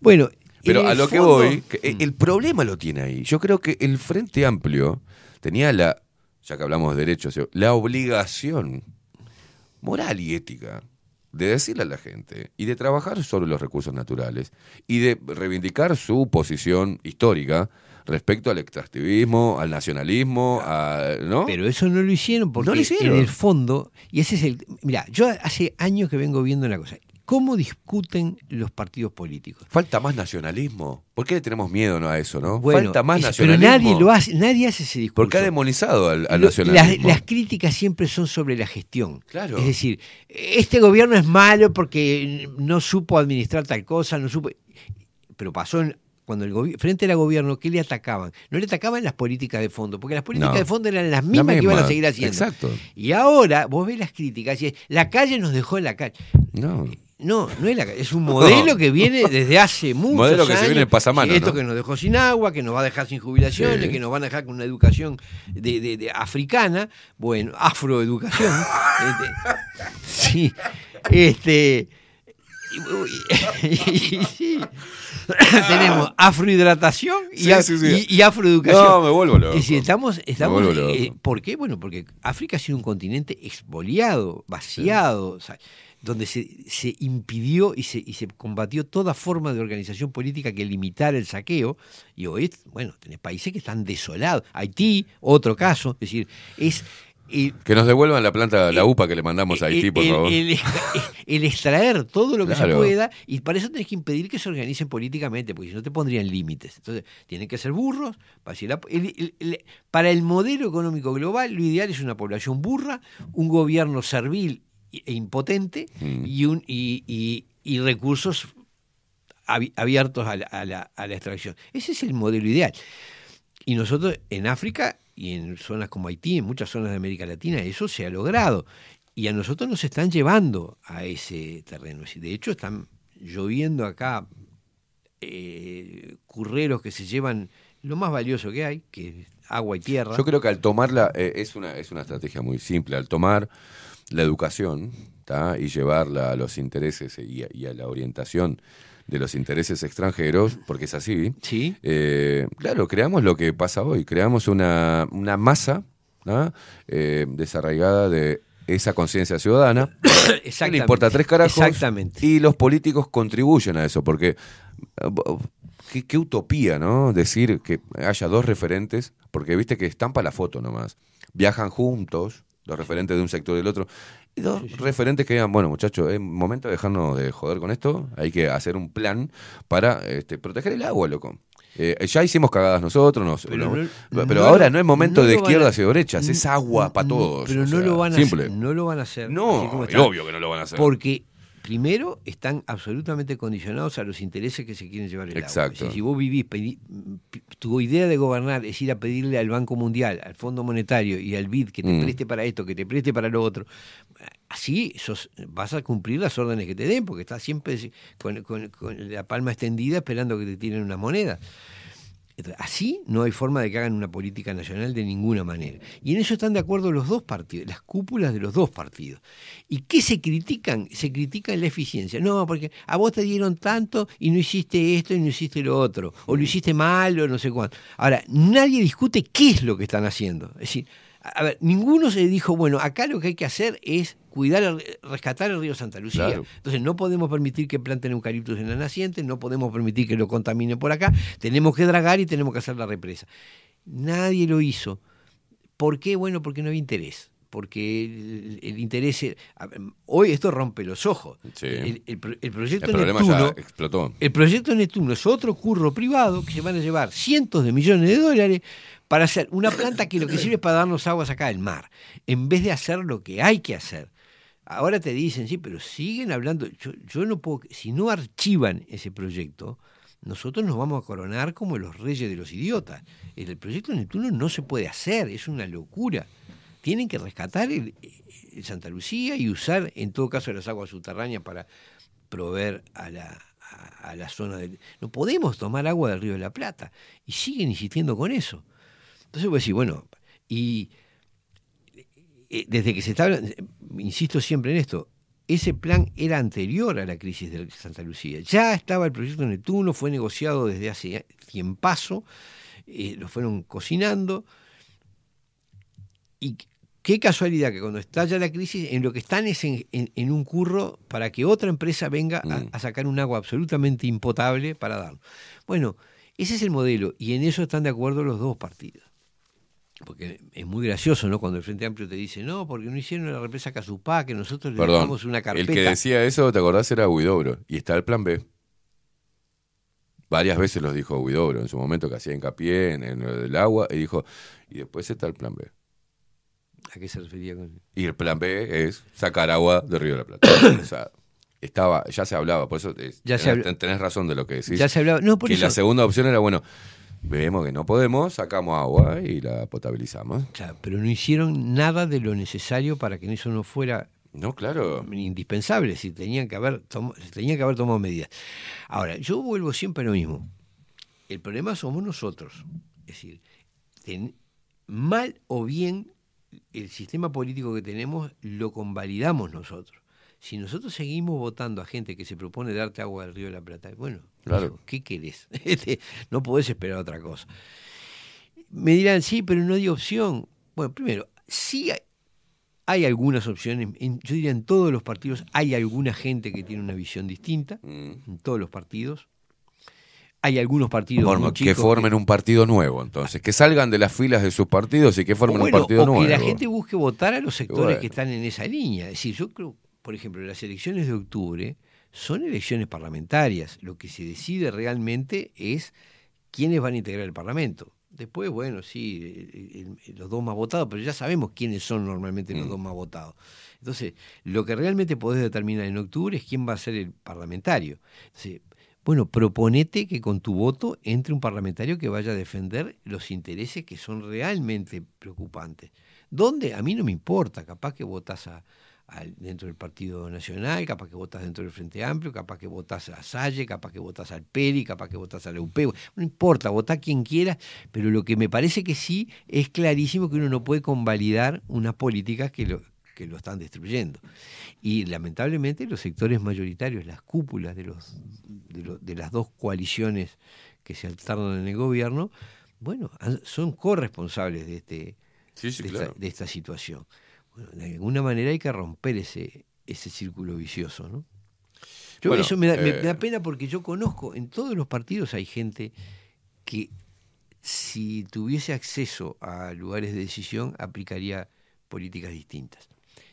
bueno, Pero a lo que voy, que e- el problema lo tiene ahí. Yo creo que el Frente Amplio tenía la, ya que hablamos de derechos, la obligación moral y ética de decirle a la gente y de trabajar sobre los recursos naturales y de reivindicar su posición histórica respecto al extractivismo, al nacionalismo, a, ¿no? Pero eso no lo hicieron porque No lo hicieron. en el fondo, y ese es el... Mira, yo hace años que vengo viendo una cosa. ¿Cómo discuten los partidos políticos? Falta más nacionalismo. ¿Por qué le tenemos miedo no, a eso, no? Bueno, Falta más es- pero nacionalismo. nadie lo hace, nadie hace ese discurso. Porque ha demonizado al, nacionalismo. Las, las críticas siempre son sobre la gestión. Claro. Es decir, este gobierno es malo porque no supo administrar tal cosa, no supo. Pero pasó en- cuando el frente al gobierno, ¿qué le atacaban? No le atacaban las políticas de fondo, porque las políticas No. de fondo eran las La mismas que iban a seguir haciendo. Exacto. Y ahora vos ves las críticas y es, la calle nos dejó en la calle. No. No, no es la es un modelo No. que viene desde hace muchos Modelo que se años. viene en pasamano, Esto ¿no? que nos dejó sin agua, que nos va a dejar sin jubilaciones, Sí. que nos van a dejar con una educación de, de- de africana, bueno, afroeducación. este, sí, este. y- y- y- sí. Tenemos afrohidratación y, Sí, a- sí, sí. y- y afroeducación. No, me vuelvo loco. Es decir, estamos, estamos eh, ¿Por qué? Bueno, porque África ha sido un continente expoliado, vaciado, o sea, donde se, se impidió y se, y se combatió toda forma de organización política que limitara el saqueo. Y hoy, bueno, tenés países que están desolados. Haití, otro caso. Es decir, es. Que nos devuelvan la planta, la UPA que le mandamos a Haití, por favor. el- extraer todo lo que se pueda y para eso tenés que impedir que se organicen políticamente, porque si no te pondrían límites. Entonces, tienen que ser burros. Para el modelo económico global, lo ideal es una población burra, un gobierno servil e impotente Mm. y, un, y, y- y recursos abi- abiertos a la, a la- a la extracción. Ese es el modelo ideal. Y nosotros en África y en zonas como Haití, en muchas zonas de América Latina, eso se ha logrado. Y a nosotros nos están llevando a ese terreno. De hecho, están lloviendo acá eh, curreros que se llevan lo más valioso que hay, que es agua y tierra. Yo creo que al tomarla, eh, es, una, es una estrategia muy simple, al tomar la educación ¿tá? y llevarla a los intereses y a, y a la orientación de los intereses extranjeros, porque es así, Sí. eh, claro, creamos lo que pasa hoy, creamos una, una masa. Eh, desarraigada de esa conciencia ciudadana, que le importa tres carajos, Exactamente. y los políticos contribuyen a eso, porque eh, qué, qué utopía, ¿no? Decir que haya dos referentes, porque viste que están para la foto nomás. Viajan juntos, los referentes de un sector y del otro. Y dos referentes que digan, bueno, muchachos, es momento de dejarnos de joder con esto. Hay que hacer un plan para este, proteger el agua, loco. Eh, ya hicimos cagadas nosotros, nos- Pero no- no- pero no ahora no es momento de a- izquierdas y derechas, es agua para todos. Pero no sea, lo van a simple. hacer. No lo van a hacer. No, está. obvio que no lo van a hacer. Porque primero están absolutamente condicionados a los intereses que se quieren llevar el agua. Exacto. Es decir, si vos vivís, pedí- p- tu idea de gobernar es ir a pedirle al Banco Mundial, al Fondo Monetario y al BID que te Mm. preste para esto, que te preste para lo otro, así sos- vas a cumplir las órdenes que te den, porque estás siempre con, con- con la palma extendida esperando que te tiren una moneda. Así no hay forma de que hagan una política nacional de ninguna manera. Y en eso están de acuerdo los dos partidos, las cúpulas de los dos partidos. ¿Y qué se critican? Se critican la eficiencia. No, porque a vos te dieron tanto y no hiciste esto y no hiciste lo otro. O lo hiciste mal o no sé cuánto. Ahora, nadie discute qué es lo que están haciendo. Es decir, a ver, ninguno se dijo, bueno, acá lo que hay que hacer es cuidar, el- rescatar el río Santa Lucía. Claro. Entonces no podemos permitir que planten eucaliptus en la naciente, no podemos permitir que lo contaminen por acá, tenemos que dragar y tenemos que hacer la represa. Nadie lo hizo. ¿Por qué? Bueno, porque no había interés. Porque el, el interés... ver, hoy esto rompe los ojos. Sí. El, el el proyecto Neptuno... ya explotó. El proyecto Neptuno es otro curro privado que se van a llevar cientos de millones de dólares para hacer una planta que lo que sirve es para darnos aguas acá del mar, en vez de hacer lo que hay que hacer. Ahora te dicen, sí, pero siguen hablando. Yo, yo no puedo. Si no archivan ese proyecto, nosotros nos vamos a coronar como los reyes de los idiotas. El proyecto Neptuno no se puede hacer, es una locura. Tienen que rescatar el, el Santa Lucía y usar, en todo caso, las aguas subterráneas para proveer a la, a, la zona del... No podemos tomar agua del río de la Plata. Y siguen insistiendo con eso. Entonces vos decís, bueno, y eh, desde que se está hablando, insisto siempre en esto, ese plan era anterior a la crisis de Santa Lucía. Ya estaba el proyecto Neptuno, fue negociado desde hace tiempazo, eh, lo fueron cocinando. Y qué casualidad que cuando estalla la crisis, en lo que están es en, en- en un curro para que otra empresa venga a, a sacar un agua absolutamente impotable para darlo. Bueno, ese es el modelo y en eso están de acuerdo los dos partidos. Porque es muy gracioso, ¿no? Cuando el Frente Amplio te dice, no, porque no hicieron la represa Casupá, que nosotros le Perdón, dejamos una el carpeta. que decía eso, ¿te acordás? Era Huidobro. Y está el plan B. Varias veces los dijo Huidobro en su momento que hacía hincapié en, en lo del agua y dijo, y después está el plan B. ¿A qué se refería con Y el plan B es sacar agua del Río de la Plata. o sea, estaba, ya se hablaba, por eso es- Ya se tenés, razón de lo que decís. Ya se hablaba- no, por que eso- la segunda opción era, bueno, vemos que no podemos, sacamos agua y la potabilizamos. Claro, pero no hicieron nada de lo necesario para que eso no fuera No, claro. indispensable, si tenían que haber tomo- tenían que haber tomado medidas. Ahora, yo vuelvo siempre a lo mismo. El problema somos nosotros. Es decir, ten- mal o bien el sistema político que tenemos lo convalidamos nosotros. Si nosotros seguimos votando a gente que se propone darte agua del río de la Plata, bueno, Claro. ¿qué querés? Este, no podés esperar otra cosa. Me dirán, sí, pero no hay opción. Bueno, primero, sí hay, hay algunas opciones. En- yo diría en todos los partidos hay alguna gente que tiene una visión distinta, en todos los partidos. Hay algunos partidos Forma- que formen un partido nuevo, entonces. Que salgan de las filas de sus partidos y que formen Bueno, un partido o nuevo. que la gente busque votar a los sectores Bueno. que están en esa línea. Es decir, yo creo, por ejemplo, las elecciones de octubre son elecciones parlamentarias. Lo que se decide realmente es quiénes van a integrar el Parlamento. Después, bueno, sí, los dos más votados, pero ya sabemos quiénes son normalmente Mm. los dos más votados. Entonces, lo que realmente podés determinar en octubre es quién va a ser el parlamentario. Entonces, bueno, proponete que con tu voto entre un parlamentario que vaya a defender los intereses que son realmente preocupantes. ¿Dónde? A mí no me importa, capaz que votas a, al- dentro del Partido Nacional, capaz que votas dentro del Frente Amplio, capaz que votas a Salle, capaz que votas al PERI, capaz que votas a la UP, no importa, votá quien quiera, pero lo que me parece que sí es clarísimo que uno no puede convalidar unas políticas que lo, que lo están destruyendo. Y lamentablemente los sectores mayoritarios, las cúpulas de, los, de, lo- de las dos coaliciones que se alternan en el gobierno, bueno, son corresponsables de, este, Sí, sí, de, claro. esta, de esta situación. Bueno, de alguna manera hay que romper ese, ese círculo vicioso, ¿no? Yo Bueno, eso me da, me eh, da pena porque yo conozco, en todos los partidos hay gente que si tuviese acceso a lugares de decisión aplicaría políticas distintas.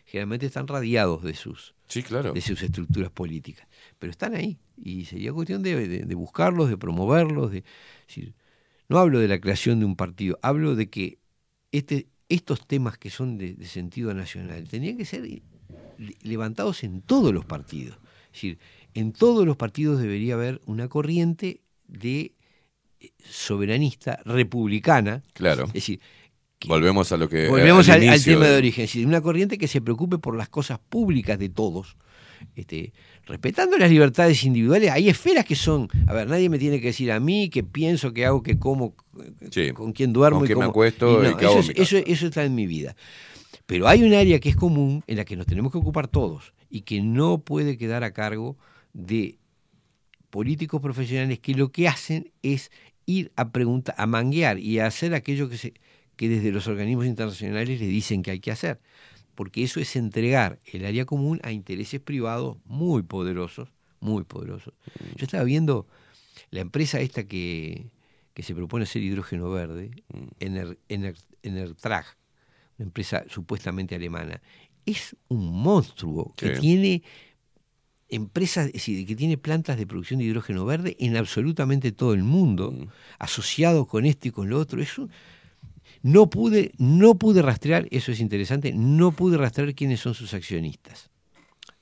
Generalmente están radiados de sus, Sí, claro. de sus estructuras políticas, pero están ahí y sería cuestión de, de- de buscarlos, de promoverlos. De, decir, no hablo de la creación de un partido, hablo de que este, estos temas que son de, de sentido nacional tenían que ser le- levantados en todos los partidos. Es decir, en todos los partidos debería haber una corriente de eh, soberanista republicana. Claro. Es decir, Volvemos a lo que. Volvemos al, al inicio tema de de- origen, es decir, una corriente que se preocupe por las cosas públicas de todos, este, respetando las libertades individuales. Hay esferas que son, a ver, nadie me tiene que decir a mí qué pienso, qué hago, qué como, Sí. con quién duermo Con y me acuesto y y no, qué hago eso, es- eso, eso está en mi vida. Pero hay un área que es común en la que nos tenemos que ocupar todos y que no puede quedar a cargo de políticos profesionales que lo que hacen es ir a preguntar, a manguear y a hacer aquello que, se, que desde los organismos internacionales le dicen que hay que hacer. Porque eso es entregar el área común a intereses privados muy poderosos, muy poderosos. Yo estaba viendo la empresa esta que, que se propone hacer hidrógeno verde, Ener, Ener- Enertrag, una empresa supuestamente alemana, es un monstruo que tiene empresas, es decir, que tiene plantas de producción de hidrógeno verde en absolutamente todo el mundo, asociado con esto y con lo otro. Eso no pude, no pude rastrear, eso es interesante, no pude rastrear quiénes son sus accionistas.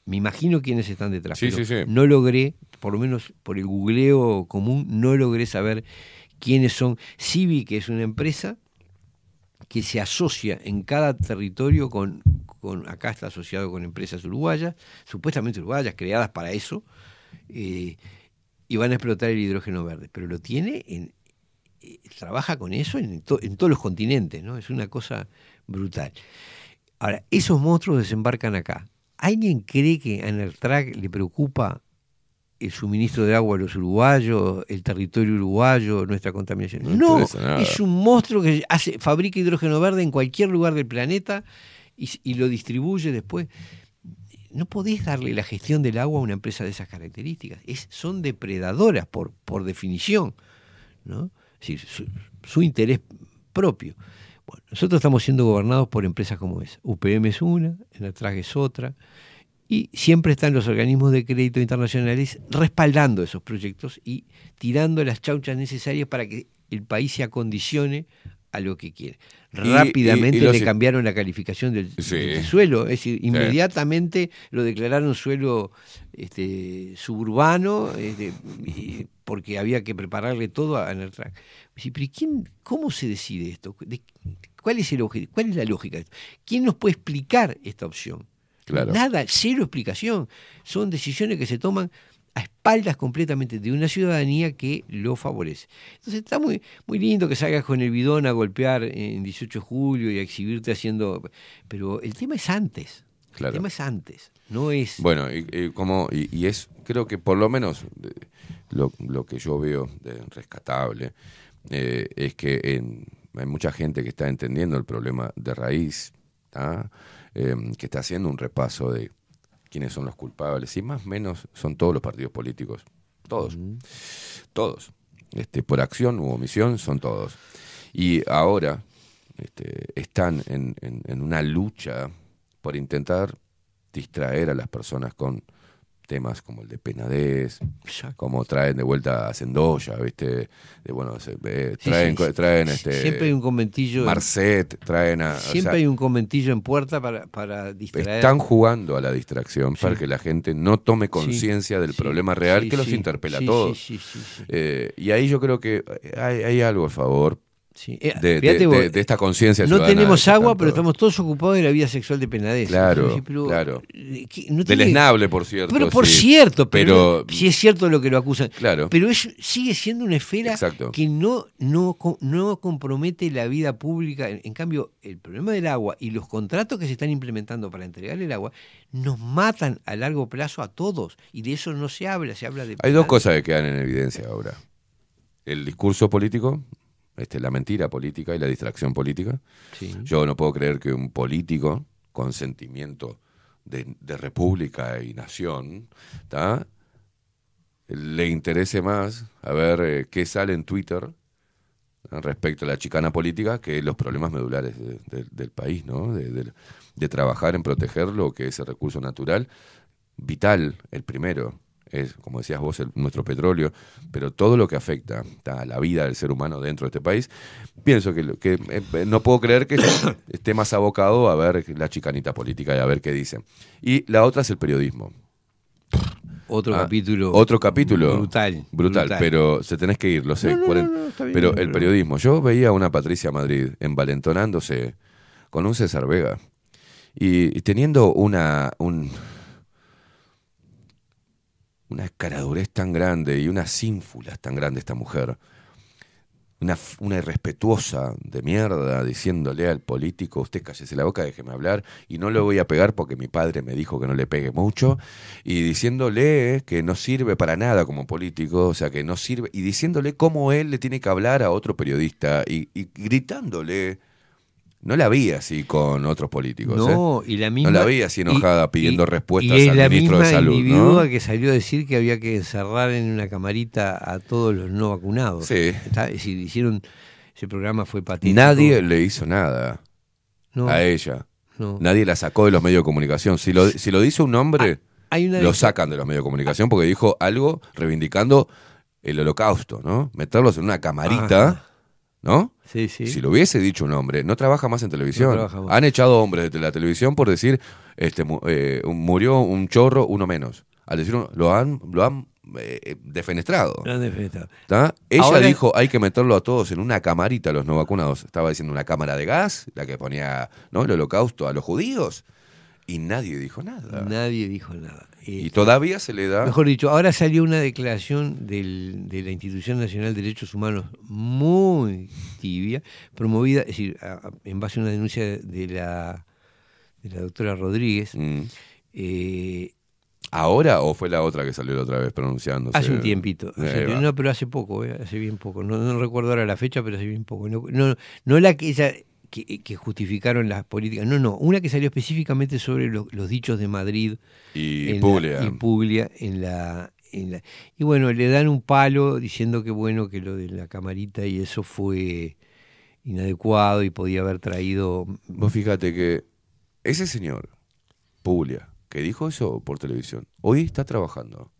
Me imagino quiénes están detrás, Sí, pero sí, sí. no logré, por lo menos por el googleo común, no logré saber quiénes son. Sí vi que es una empresa que se asocia en cada territorio con, con acá está asociado con empresas uruguayas, supuestamente uruguayas, creadas para eso, eh, y van a explotar el hidrógeno verde. Pero lo tiene, en, eh, trabaja con eso en, to- en todos los continentes, ¿no? Es una cosa brutal. Ahora, esos monstruos desembarcan acá. ¿Alguien cree que a Enertrag le preocupa el suministro de agua a los uruguayos, el territorio uruguayo, nuestra contaminación? No es un monstruo que hace, fabrica hidrógeno verde en cualquier lugar del planeta y, lo distribuye después. No podés darle la gestión del agua a una empresa de esas características. Es, son depredadoras por, por definición. ¿no? Es decir, su, su interés propio. Bueno, nosotros estamos siendo gobernados por empresas como esa. UPM es una, Enertrag es otra, y siempre están los organismos de crédito internacionales respaldando esos proyectos y tirando las chauchas necesarias para que el país se acondicione a lo que quiere. Rápidamente y- y los- le cambiaron la calificación del, Sí. del suelo, es decir, inmediatamente lo declararon suelo este, suburbano, este, porque había que prepararle todo a Enertrack. Sí, pero ¿y quién, ¿Cómo se decide esto? ¿De- ¿Cuál es, el obje- ¿Cuál es la lógica de esto? ¿Quién nos puede explicar esta opción? Claro. Nada, cero explicación. Son decisiones que se toman a espaldas completamente de una ciudadanía que lo favorece. Entonces está muy, muy lindo que salgas con el bidón a golpear en 18 de julio y a exhibirte haciendo... Pero el tema es antes. Claro. El tema es antes. No es... Bueno, y, y como, y, y es, creo que por lo menos de- lo, lo que yo veo de rescatable eh, es que en- hay mucha gente que está entendiendo el problema de raíz. Eh, que está haciendo un repaso de quiénes son los culpables, y más o menos son todos los partidos políticos, todos, todos, este, por acción u omisión son todos. Y ahora este, están en, en- en una lucha por intentar distraer a las personas con temas como el de Penadez, como traen de vuelta a Sendoya, ¿viste? De, bueno, se- eh, traen, sí, traen este siempre hay un conventillo- Marcet, traen a o Siempre sea, hay un conventillo en puerta para, para distraer. están jugando a la distracción para que la gente no tome conciencia del problema real que los interpela a todos. Eh, y ahí yo creo que hay, hay algo a favor Eh, de, de- fíjate de- vos, de esta conciencia No tenemos que agua, tanto- pero estamos todos ocupados de la vida sexual de Penadez. Claro, Pero, claro. eh, Del esnable, por cierto. Pero por sí. cierto, pero, Pero- si es cierto lo que lo acusan. Claro. Pero sigue siendo una esfera Exacto. que no, no, no compromete la vida pública. En, en cambio, el problema del agua y los contratos que se están implementando para entregar el agua nos matan a largo plazo a todos. Y de eso no se habla, se habla de... Hay dos cosas que quedan en evidencia ahora. El discurso político, este, la mentira política y la distracción política. Sí. Yo no puedo creer que un político con sentimiento de, de república y nación ¿tá? le interese más a ver eh, qué sale en Twitter respecto a la chicana política que los problemas medulares de- de- del país, ¿no? De trabajar en proteger lo que es el recurso natural, vital, el primero, es, como decías vos, el- nuestro petróleo, pero todo lo que afecta a la vida del ser humano dentro de este país, pienso que, que eh, no puedo creer que esté más abocado a ver la chicanita política y a ver qué dicen. Y la otra es el periodismo. Otro Ah, capítulo. Otro capítulo. Brutal. Brutal, brutal. pero se tenés que ir, lo sé. No, no, cuaren- no, no, está bien, pero el periodismo. Yo veía a una Patricia Madrid envalentonándose con un César Vega y, y teniendo una. Un, una escaradurez tan grande y unas ínfulas tan grande esta mujer. Una, irrespetuosa de mierda diciéndole al político, usted cállese la boca, déjeme hablar, y no le voy a pegar porque mi padre me dijo que no le pegue mucho, y diciéndole que no sirve para nada como político, o sea, que no sirve, y diciéndole cómo él le tiene que hablar a otro periodista, y gritándole. No la vi así con otros políticos. No, ¿eh? y la misma. No la vi así enojada y- pidiendo y- respuestas y al la ministro de Salud. individua ¿no? que salió a decir que había que encerrar en una camarita a todos los no vacunados. Sí. Está- es decir, hicieron. Ese programa fue patético. Nadie le hizo nada No. a ella. No. Nadie la sacó de los medios de comunicación. Si lo, si lo dice un hombre, Ah, hay una lo sacan de los medios de comunicación porque dijo algo reivindicando el holocausto, ¿no? Meterlos en una camarita, Ajá. ¿No? Sí, sí. Si lo hubiese dicho un hombre, no trabaja más en televisión. No. Han echado hombres de la televisión por decir, este, mu- eh, murió un chorro, uno menos. Al decir, lo han, lo han eh, defenestrado. Lo han defenestrado. Ella Ahora- dijo, hay que meterlo a todos en una camarita, los no vacunados. Estaba diciendo una cámara de gas, la que ponía ¿no? el holocausto a los judíos. Y nadie dijo nada. Nadie dijo nada. Y todavía se le da... Mejor dicho, ahora salió una declaración del- de la Institución Nacional de Derechos Humanos muy tibia, promovida, es decir, a- a- en base a una denuncia de la, de la doctora Rodríguez. Mm. eh, ¿Ahora o fue la otra que salió la otra vez pronunciándose? hace un tiempito. No, pero hace poco, eh, hace bien poco. No, no recuerdo ahora la fecha, pero hace bien poco. No, no, no la que ella que, que justificaron las políticas. No, no, una que salió específicamente sobre lo- los dichos de Madrid Y en la- Puglia. y Puglia en la, en la- y bueno, le dan un palo diciendo que bueno, que lo de la camarita y eso fue inadecuado y podía haber traído Vos fíjate que ese señor, Puglia, que dijo eso por televisión, hoy está trabajando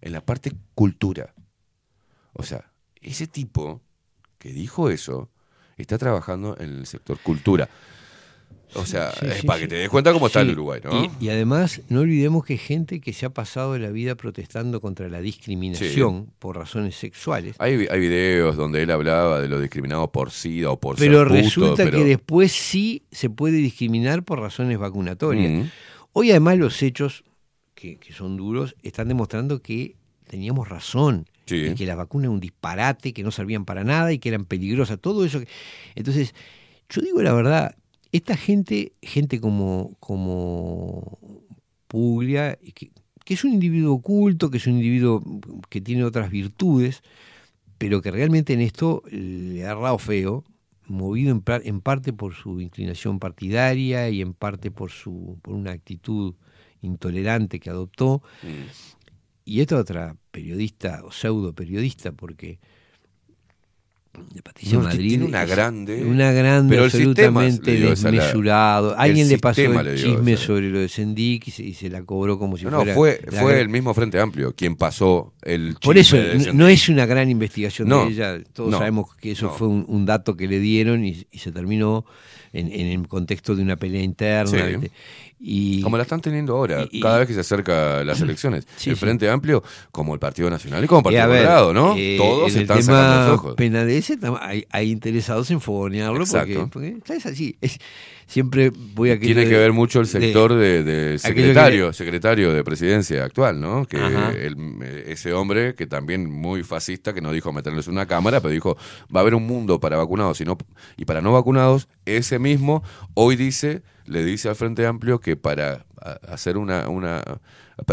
en la parte cultura. O sea, ese tipo que dijo eso está trabajando en el sector cultura. O sea, Sí, es para sí. que te des cuenta cómo está el Uruguay, ¿no? Y, y además, no olvidemos que gente que se ha pasado la vida protestando contra la discriminación por razones sexuales. Hay, hay videos donde él hablaba de lo discriminado por SIDA o por Pero ser puto, resulta pero- que después sí se puede discriminar por razones vacunatorias. Mm. Hoy además los hechos, que, que son duros, están demostrando que teníamos razón. Sí. Y que la vacuna era un disparate, que no servían para nada y que eran peligrosas. Todo eso. Entonces, yo digo la verdad, esta gente, gente como, como Puglia, que, que es un individuo oculto, que es un individuo que tiene otras virtudes, pero que realmente en esto le ha errado feo, movido en, en parte por su inclinación partidaria y en parte por, su, por una actitud intolerante que adoptó. Y esta otra periodista o pseudo periodista, porque de Patricia No, Madrid tiene una grande- una grande pero el absolutamente la- desmesurado. el Alguien le pasó el chisme sobre lo de Sendik y se, y se la cobró como si No, no, fuera fue, la fue gran- el mismo Frente Amplio quien pasó el por chisme eso, de n- ese- no es una gran investigación No, de ella. Todos no, sabemos que eso no. fue un, un dato que le dieron y, y se terminó en, en el contexto de una pelea interna. Y, Como la están teniendo ahora, y- cada vez que se acerca las elecciones. Sí, el sí. Frente Amplio, como el Partido Nacional y como el a Partido ver, Colorado, ¿no? eh, Todos en se el están tema los ojos. tam- hay, hay interesados en fogonearlo porque, Exacto. porque es así. Es- siempre voy a Tiene que ver mucho el sector de, secretario, que secretario de presidencia actual, ¿no? Que el- ese hombre que también muy fascista, que no dijo meterles una cámara, pero dijo va a haber un mundo para vacunados y, no- y para no vacunados. Ese mismo hoy dice, le dice al Frente Amplio que para hacer una, una,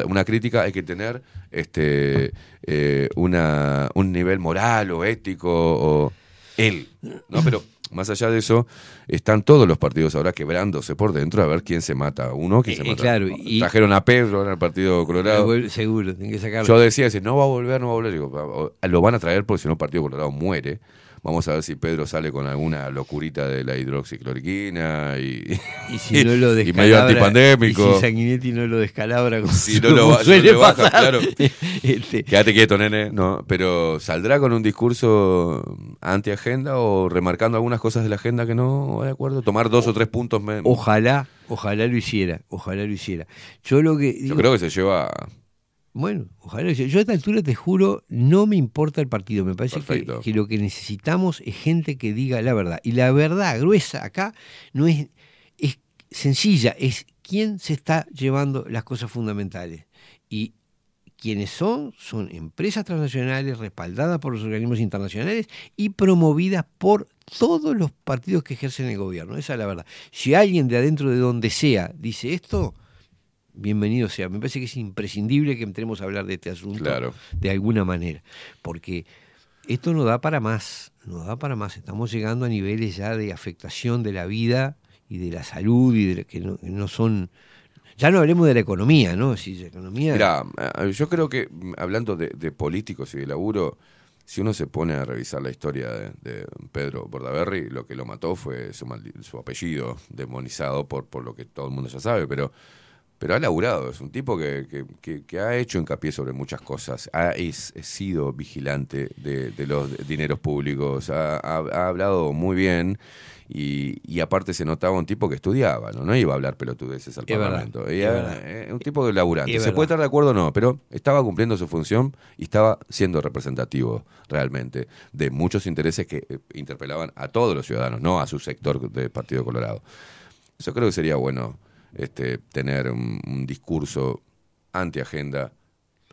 una crítica hay que tener este eh, una, un nivel moral o ético o él, ¿no? Pero más allá de eso, están todos los partidos ahora quebrándose por dentro a ver quién se mata uno, quién Eh, se eh, mata claro, y- Trajeron a Pedro en el partido Colorado. Seguro, tienen que sacarlo. Yo decía, si no va a volver, no va a volver. Digo, lo van a traer porque si no el Partido Colorado muere. Vamos a ver si Pedro sale con alguna locurita de la hidroxicloroquina y, Y si no lo y medio antipandémico. Y si Sanguinetti no lo descalabra como, Si no lo, no suele le baja, pasar. claro. Este, Quédate quieto, nene. No, pero ¿saldrá con un discurso anti-agenda o remarcando algunas cosas de la agenda que no va de acuerdo? Tomar dos o tres puntos. me- Ojalá, ojalá lo hiciera, ojalá lo hiciera. Yo lo que Yo creo que se lleva. Bueno, ojalá. Yo a esta altura te juro, no me importa el partido. Me parece que lo que necesitamos es gente que diga la verdad. Y la verdad gruesa acá no es, es sencilla, es quién se está llevando las cosas fundamentales. Y quienes son, son empresas transnacionales respaldadas por los organismos internacionales y promovidas por todos los partidos que ejercen el gobierno. Esa es la verdad. Si alguien de adentro de donde sea dice esto, bienvenido sea. Me parece que es imprescindible que entremos a hablar de este asunto Claro. de alguna manera, porque esto no da para más, no da para más. Estamos llegando a niveles ya de afectación de la vida y de la salud y de la- que no, que no son... Ya no hablemos de la economía, ¿no? Si la economía... Mira, eh, yo creo que mm, hablando de, de políticos y de laburo, si uno se pone a revisar la historia de, de Pedro Bordaberry, lo que lo mató fue su, su apellido, demonizado por, por lo que todo el mundo ya sabe, pero, pero ha laburado, es un tipo que, que- que- que ha hecho hincapié sobre muchas cosas, ha es- sido vigilante de, de los dineros públicos, ha, ha- ha hablado muy bien. Y, y aparte se notaba un tipo que estudiaba, ¿no? No iba a hablar pelotudeces al Es verdad, Parlamento. es eh, un tipo de laburante. Se verdad. puede estar de acuerdo o no, pero estaba cumpliendo su función y estaba siendo representativo realmente de muchos intereses que eh, interpelaban a todos los ciudadanos, no a su sector del Partido Colorado. Yo creo que sería bueno este, tener un, un discurso anti-agenda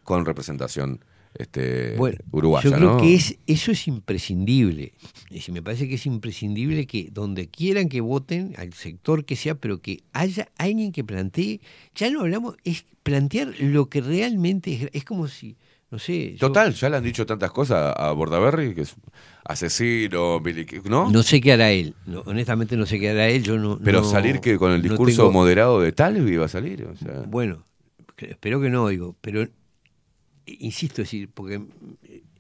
con representación este, Bueno, uruguaya, yo creo ¿no? que es, eso es imprescindible. Es me parece que es imprescindible que donde quieran que voten, al sector que sea, pero que haya alguien que plantee, ya no hablamos, es plantear lo que realmente es, es como si, no sé... yo- Total, ya le han dicho tantas cosas a Bordaberry, que es asesino, ¿no? No sé qué hará él, no, honestamente no sé qué hará él, yo no... Pero no- salir que con el discurso tengo- moderado de Talvi iba a salir, o sea. Bueno, espero que no, digo, pero insisto, es decir, porque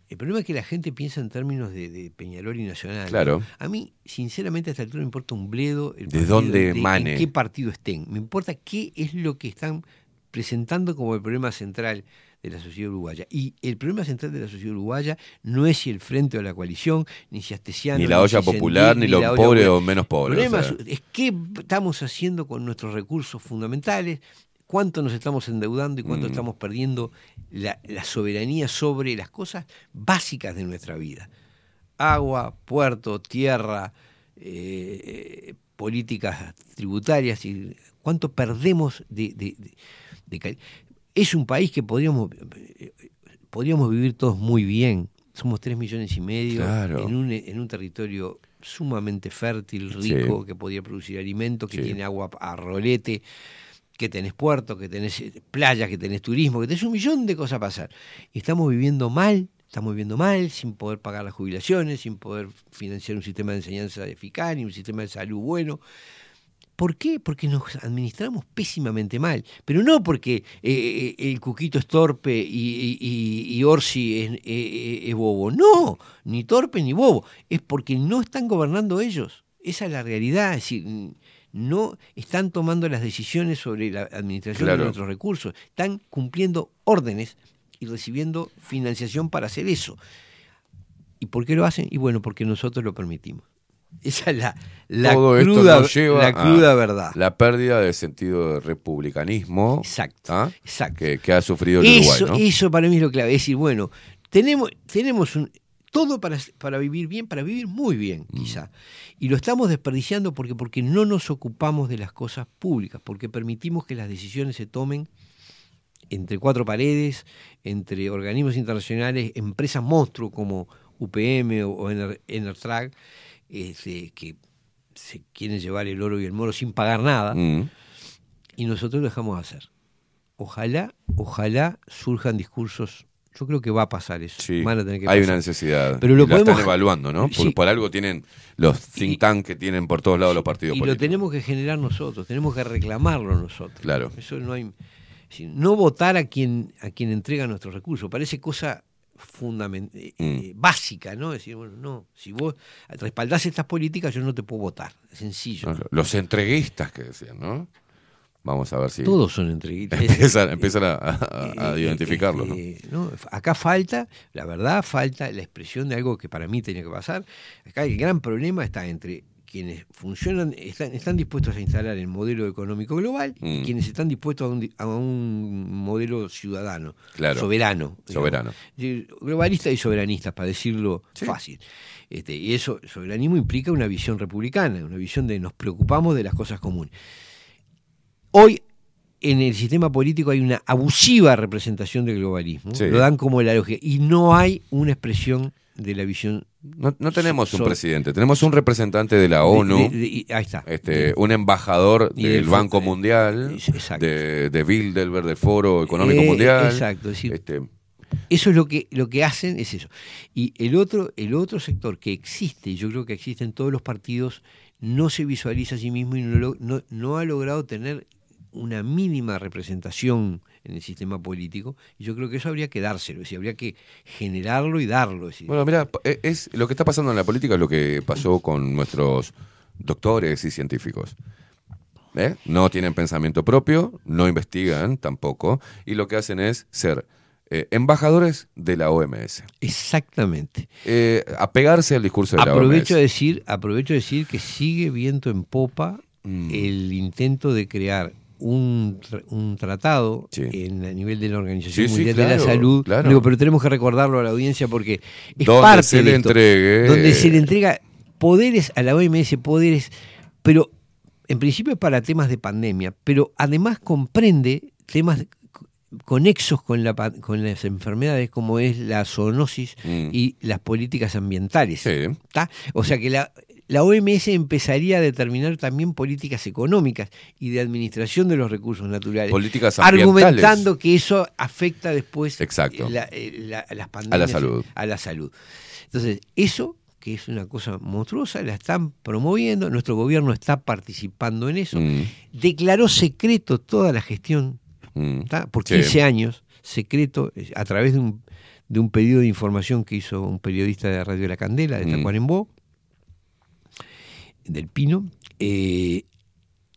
el problema es que la gente piensa en términos de, de Peñarol y Nacional. Claro. A mí, sinceramente, a esta altura me importa un bledo el ¿De dónde en emane? qué partido estén. Me importa qué es lo que están presentando como el problema central de la sociedad uruguaya. Y el problema central de la sociedad uruguaya no es si el frente o la coalición, ni si Astesiano, Ni la olla si popular, ni los pobres o menos pobres, El problema o sea. es qué estamos haciendo con nuestros recursos fundamentales, cuánto nos estamos endeudando y cuánto Mm. estamos perdiendo la, la soberanía sobre las cosas básicas de nuestra vida. Agua, puerto, tierra, eh, políticas tributarias, y cuánto perdemos de, de- de- de cal- Es un país que podríamos, podríamos vivir todos muy bien. Somos tres millones y medio Claro. en, un, en un territorio sumamente fértil, rico, Sí. que podría producir alimentos, que Sí. tiene agua a rolete, que tenés puerto, que tenés eh, playas, que tenés turismo, que tenés un millón de cosas a pasar. Y estamos viviendo mal, estamos viviendo mal, sin poder pagar las jubilaciones, sin poder financiar un sistema de enseñanza eficaz, ni un sistema de salud bueno. ¿Por qué? Porque nos administramos pésimamente mal. Pero no porque eh, eh, el Cuquito es torpe y, y- y- y Orsi es, eh, es bobo. No, ni torpe ni bobo. Es porque no están gobernando ellos. Esa es la realidad. Es decir, no están tomando las decisiones sobre la administración Claro. de nuestros recursos. Están cumpliendo órdenes y recibiendo financiación para hacer eso. ¿Y por qué lo hacen? Y bueno, porque nosotros lo permitimos. Esa es la, la Todo cruda, nos lleva la a cruda verdad. La pérdida del sentido de republicanismo Exacto, Que, que ha sufrido el Eso, Uruguay, ¿no? eso para mí es lo clave. Es decir, bueno, tenemos, tenemos un, todo para, para vivir bien, para vivir muy bien, Mm. quizá. Y lo estamos desperdiciando porque, porque no nos ocupamos de las cosas públicas, porque permitimos que las decisiones se tomen entre cuatro paredes, entre organismos internacionales, empresas monstruos como UPM o, o Ener- Enertrag, este, que se quieren llevar el oro y el moro sin pagar nada, Mm. y nosotros lo dejamos hacer. Ojalá, ojalá surjan discursos Yo creo que va a pasar eso. Sí, Van a tener que hay pasar. una necesidad. Pero lo la están evaluando, ¿no? Por, Sí. por algo tienen los think tank que tienen por todos lados los partidos Y lo políticos. tenemos que generar nosotros, tenemos que reclamarlo nosotros. Claro. Eso no hay. No votar a quien, a quien entrega nuestros recursos. Parece cosa fundamental, Mm. básica, ¿no? Decir, bueno, no, si vos respaldás estas políticas, yo no te puedo votar. Es sencillo. No, Los entreguistas que decían, ¿no? Vamos a ver si. Todos son entreguistas. empiezan empiezan a, a- a Eh, identificarlo, ¿no? eh, ¿no? Acá falta, la verdad, falta la expresión de algo que para mí tenía que pasar. Acá el gran problema está entre quienes funcionan, están, están dispuestos a instalar el modelo económico global y Mm. quienes están dispuestos a un, di- a un modelo ciudadano, Claro. soberano. Soberano. Es decir, Globalista y soberanistas, para decirlo fácil. Este, y eso, soberanismo implica una visión republicana, una visión de nos preocupamos de las cosas comunes. Hoy en el sistema político hay una abusiva representación del globalismo, Sí. lo dan como la lógica, y no hay una expresión de la visión. No, no tenemos un presidente, tenemos un representante de la ONU, de- de- y- ahí está. este, un embajador del Banco Mundial, de, de Bilderberg, del Foro Económico Eh, Mundial. Exacto, Este, Eso es lo que, lo que hacen, es eso. Y el otro, el otro sector que existe, y yo creo que existe en todos los partidos, no se visualiza a sí mismo y no, no, no ha logrado tener una mínima representación en el sistema político. Y yo creo que eso habría que dárselo, es decir, habría que generarlo y darlo. es decir, Bueno, mira, e, es lo que está pasando en la política es lo que pasó con nuestros doctores y científicos. ¿Eh? No tienen pensamiento propio, no investigan tampoco, y lo que hacen es ser eh, embajadores de la OMS. Exactamente. Eh, apegarse al discurso de la Aprovecho OMS. de decir, aprovecho de decir que sigue viento en popa Mm. el intento de crear un, un tratado en, a nivel de la Organización Sí, sí, Mundial de la Salud. claro. Digo, pero tenemos que recordarlo a la audiencia porque es Donde parte se de le esto, entregue- donde se le entrega poderes a la OMS, poderes, pero en principio es para temas de pandemia, pero además comprende temas conexos con, la, con las enfermedades como es la zoonosis Mm. y las políticas ambientales. ¿tá? O sea que la, la OMS empezaría a determinar también políticas económicas y de administración de los recursos naturales. Políticas ambientales. Argumentando que eso afecta después Exacto. la- eh, la- las pandemias. salud. A la salud. Entonces, eso que es una cosa monstruosa, la están promoviendo, nuestro gobierno está participando en eso, Mm. declaró secreto toda la gestión Mm. por Sí. 15 años, secreto, eh, a través de un, de un pedido de información que hizo un periodista de Radio La Candela, de Mm. Tacuarembó, del Pino, eh,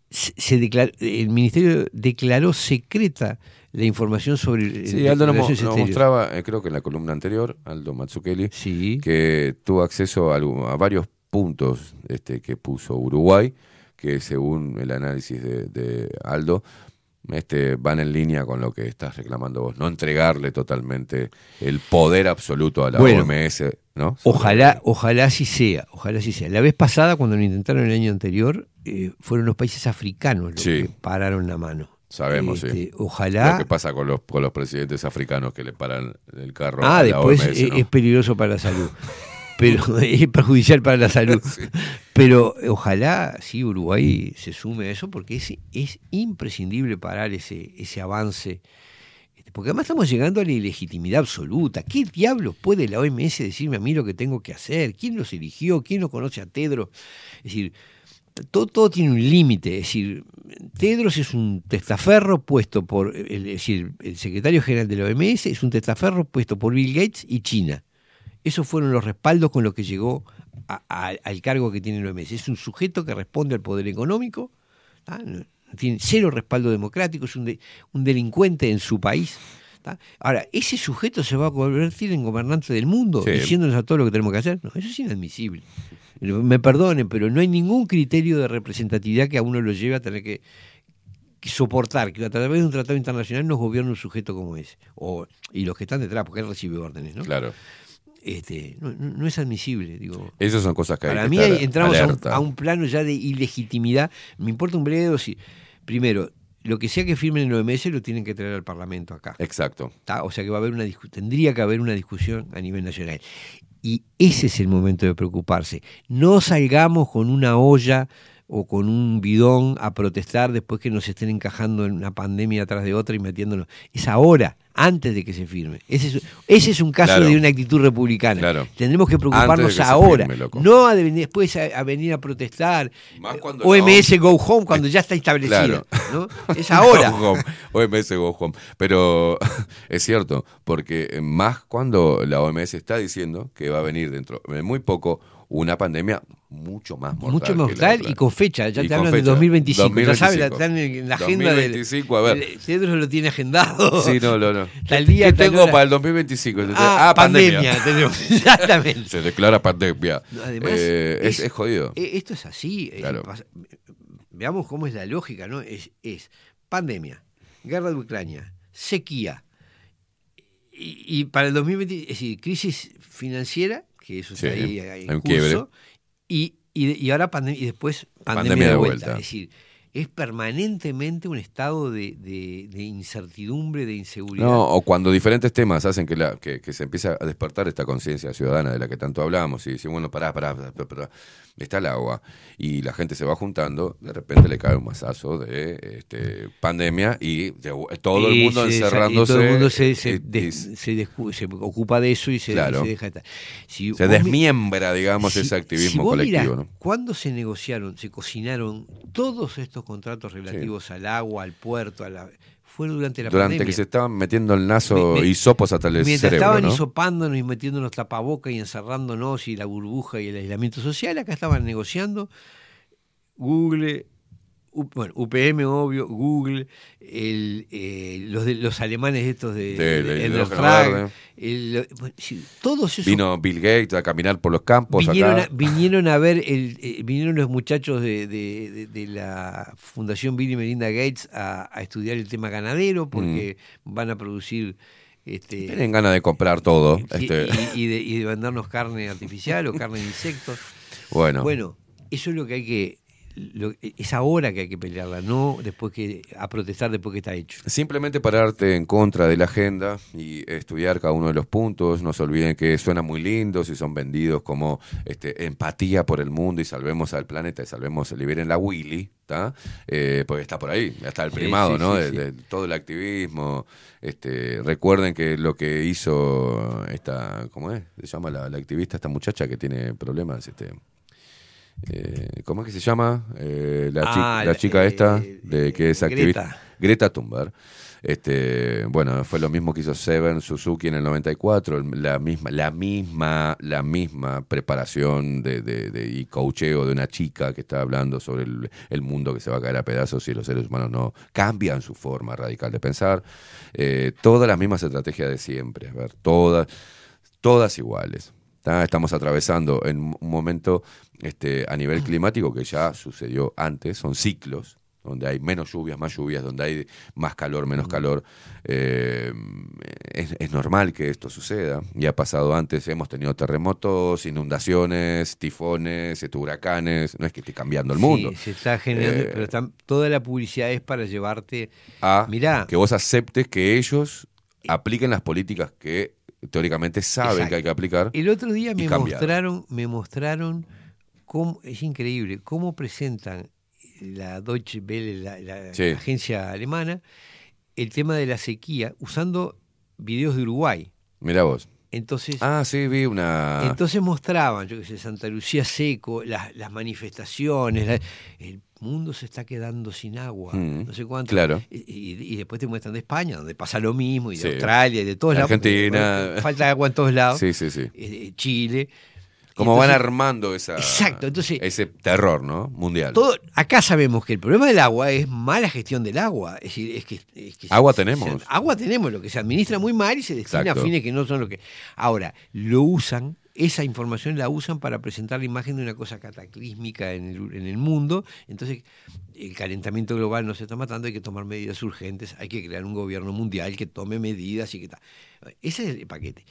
se, declaró- el ministerio declaró secreta la información sobre el- Sí, Aldo nos, mo- mostraba, eh, creo que en la columna anterior, Aldo Matsukeli, que tuvo acceso a, varios puntos este, que puso Uruguay, que según el análisis de, de Aldo, este, van en línea con lo que estás reclamando vos, no entregarle totalmente el poder absoluto a la Bueno, OMS, ¿no? Ojalá, ojalá así sea, ojalá así sea. La vez pasada, cuando lo intentaron el año anterior, eh, fueron los países africanos los Sí. que pararon la mano. Sabemos, Este, sí. Ojalá. Lo que pasa con los, con los presidentes africanos que le paran el carro Ah, a la después OMS, es, ¿no? es peligroso para la salud. Pero es perjudicial para la salud. Pero ojalá sí Uruguay se sume a eso porque es, es imprescindible parar ese, ese avance. Este, Porque además estamos llegando a la ilegitimidad absoluta. ¿Qué diablos puede la OMS decirme a mí lo que tengo que hacer? ¿Quién los eligió? ¿Quién no conoce a Tedros? Es decir, todo, todo tiene un límite. Es decir, Tedros es un testaferro puesto por, el, es decir, el secretario general de la OMS es un testaferro puesto por Bill Gates y China. Esos fueron los respaldos con los que llegó a- a- al cargo que tiene la OMS. Es un sujeto que responde al poder económico, tiene cero respaldo democrático, es un, de- un delincuente en su país. ¿tá? Ahora, ese sujeto se va a convertir en gobernante del mundo, Sí. diciéndonos a todo lo que tenemos que hacer. No, eso es inadmisible. Me perdonen, pero no hay ningún criterio de representatividad que a uno lo lleve a tener que, que soportar que a través de un tratado internacional nos gobierne un sujeto como ese. O, y los que están detrás, porque él recibe órdenes, ¿no? Claro. Este, no, es admisible, digo. Esas son cosas que hay Para que mí estar entramos a un, a un plano ya de ilegitimidad. Me importa un bledo si, primero, lo que sea que firmen en el OMS lo tienen que traer al Parlamento acá. Exacto. O sea que va a haber una tendría que haber una discusión a nivel nacional. Y ese es el momento de preocuparse. No salgamos con una olla o con un bidón a protestar después que nos estén encajando en una pandemia atrás de otra y metiéndonos. Es ahora, antes de que se firme. Ese es, ese es un caso Claro. de una actitud republicana. Claro. Tendremos que preocuparnos que ahora, firme, no a de- después a, a venir a protestar. Más cuando OMS Go Home cuando ya está establecido. Claro. ¿no? Es ahora. Go home. OMS Go Home. Pero es cierto, porque más cuando la OMS está diciendo que va a venir dentro de muy poco una pandemia mucho más mortal. Mucho la mortal y con fecha, ya Y te hablan de fecha. 2025, ya sabes, 2025. están en la agenda 2025, a ver. del Cedro lo tiene agendado. Sí, no, no, no. Tal día, ¿Qué tal tengo hora. para el 2025? Ah, pandemia. pandemia, tenemos, exactamente. Se declara pandemia. Además, Eh, es, es jodido. eh, Esto es así. Claro. veamos cómo es la lógica, ¿no? Es, es pandemia, guerra de Ucrania, sequía. Y, y para el 2020, es decir, crisis financiera, que eso Sí, está ahí, hay un curso, quiebre. y, y, y ahora pandemia, y después pandemia, Pandemia de de vuelta. Es decir, es permanentemente un estado de, de- de incertidumbre, de inseguridad. No, o cuando diferentes temas hacen que, la, que, que se empieza a despertar esta conciencia ciudadana de la que tanto hablamos y decimos, bueno, pará, pará, pará, pará, está el agua y la gente se va juntando, de repente le cae un masazo de este, pandemia y de- todo el mundo se encerrándose. Y todo el mundo se, se, y- ocupa de eso y se, Claro. deja estar. Si se desmiembra, digamos, si- ese activismo si colectivo. mirás ¿no? ¿Cuándo se negociaron, se cocinaron todos estos contratos relativos al agua, al puerto, a la fue durante la Durante pandemia? que se estaban metiendo el naso Me- me- hisopos hasta el Mientras cerebro, estaban ¿no? hisopándonos y metiéndonos tapabocas y encerrándonos y la burbuja y el aislamiento social, acá estaban negociando Google, bueno, UPM, obvio, Google, el, eh, los, de, los alemanes estos de, De- de el- bueno, sí, todos esos Vino Bill Gates a caminar por los campos vinieron, acá. a, vinieron a ver, el, eh, vinieron los muchachos de, de- la Fundación Bill y Melinda Gates a, a estudiar el tema ganadero porque van a producir... Este, Mm. Tienen ganas de comprar todo. y, este, y- y de, y de vendernos carne artificial o carne de insectos. Bueno. Bueno, eso es lo que hay que. Lo- es ahora que hay que pelearla, no después que a protestar después que está hecho. Simplemente pararte en contra de la agenda y estudiar cada uno de los puntos. No se olviden que suenan muy lindos y son vendidos como este, empatía por el mundo y salvemos al planeta y salvemos, liberen la Willy, ¿tá? Eh, porque está por ahí, ya está el primado, sí, ¿no? sí, de, de todo el activismo. Este, recuerden que lo que hizo esta, ¿cómo es? Se llama la, la activista, esta muchacha que tiene problemas, este. Eh, ¿Cómo es que se llama? Eh, la, Ah, la- chica eh, esta, de que es activista. Greta. Greta Thunberg. Este, bueno, fue lo mismo que hizo Seven Suzuki en el 94, el- la misma, la misma, la misma preparación de, de- de- y coacheo de una chica que está hablando sobre el, el mundo que se va a caer a pedazos si los seres humanos no cambian su forma radical de pensar. Eh, todas las mismas estrategias de siempre, a ver, todas, todas iguales. ¿tá? Estamos atravesando en un momento este, a nivel climático que ya sucedió antes, son ciclos, donde hay menos lluvias, más lluvias, donde hay más calor, menos calor. Eh, es, es normal que esto suceda, y ha pasado antes, hemos tenido terremotos, inundaciones, tifones, este, huracanes, no es que esté cambiando el mundo. Sí, se está generando, Eh, pero están- toda la publicidad es para llevarte. a Mirá. que vos aceptes que ellos apliquen las políticas que teóricamente saben Exacto. que hay que aplicar. El otro día me cambiar. mostraron, me mostraron cómo, es increíble, cómo presentan la Deutsche Welle, la, la Sí. agencia alemana, el tema de la sequía usando videos de Uruguay. Mirá vos. Entonces, Ah, sí, vi una... entonces mostraban, yo qué sé, Santa Lucía Seco, las, las manifestaciones, la- el mundo se está quedando sin agua, Mm, no sé cuánto. claro. Y, y- y después te muestran de España, donde pasa lo mismo, y de Sí. Australia, y de todos lados. porque, Argentina. Falta agua en todos lados. Sí, sí, sí. Eh, Chile. Como van armando esa, Exacto, entonces- ese terror, ¿no? Mundial. Todo, acá sabemos que el problema del agua es mala gestión del agua. Es decir, es que, es que Agua se- tenemos. se- agua tenemos, lo que se administra muy mal y se destina Exacto. a fines que no son lo que. Ahora, lo usan, esa información la usan para presentar la imagen de una cosa cataclísmica en el, en el mundo. Entonces, el calentamiento global nos está matando, hay que tomar medidas urgentes, hay que crear un gobierno mundial que tome medidas y que tal. Ese es el paquete.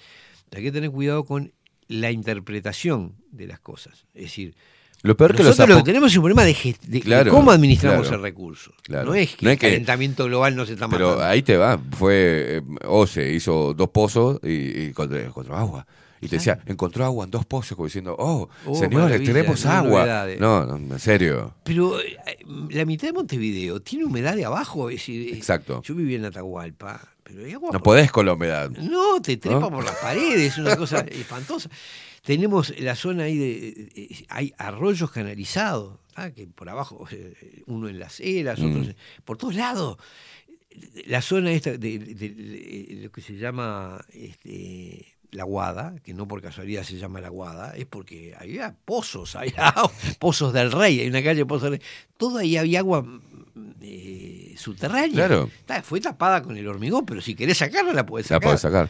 Hay que tener cuidado con la interpretación de las cosas. Es decir, Lo peor que los nosotros lo que tenemos es un problema de, de- Claro, cómo administramos claro, el recurso. claro. No es que No el que- calentamiento global no se está Pero matando. ahí te va. Fue. eh, Ose hizo dos pozos y, y encontró, agua. Y te decía, encontró agua en dos pozos, como diciendo, oh, Oh, señores, tenemos no agua. No, no, en serio. Pero eh, la mitad de Montevideo tiene humedad de abajo. Es decir, eh, Exacto. Yo vivía en Atahualpa, pero hay agua No por- podés con la humedad. No, te trepa ¿No? por las paredes, es una cosa espantosa. Tenemos la zona ahí de. eh, hay arroyos canalizados, ¿ah? que por abajo, eh, uno en las eras, Mm. otros. en- por todos lados. La zona esta de, de- de- de lo que se llama este, la Guada, que no por casualidad se llama la Guada, es porque había pozos, había pozos del rey, hay una calle Pozos del Rey. Todo ahí había agua eh, subterránea. Claro. Está- fue tapada con el hormigón, pero si querés sacarla, la podés La sacar. podés sacar.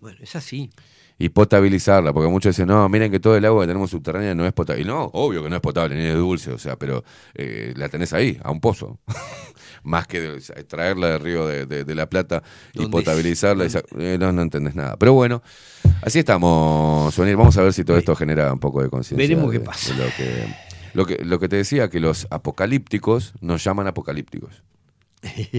Bueno, es así. Y potabilizarla, porque muchos dicen, no, miren que todo el agua que tenemos subterránea no es potable. Y no, obvio que no es potable, ni es dulce, o sea, pero eh, la tenés ahí, a un pozo. Más que traerla del río de, de- de la Plata y ¿Dónde potabilizarla. y eh, no, no entendés nada. Pero bueno, así estamos, Suanir. Vamos a ver si todo esto genera un poco de conciencia. Veremos qué pasa. de lo, que, lo, que, lo que te decía, que los apocalípticos nos llaman apocalípticos.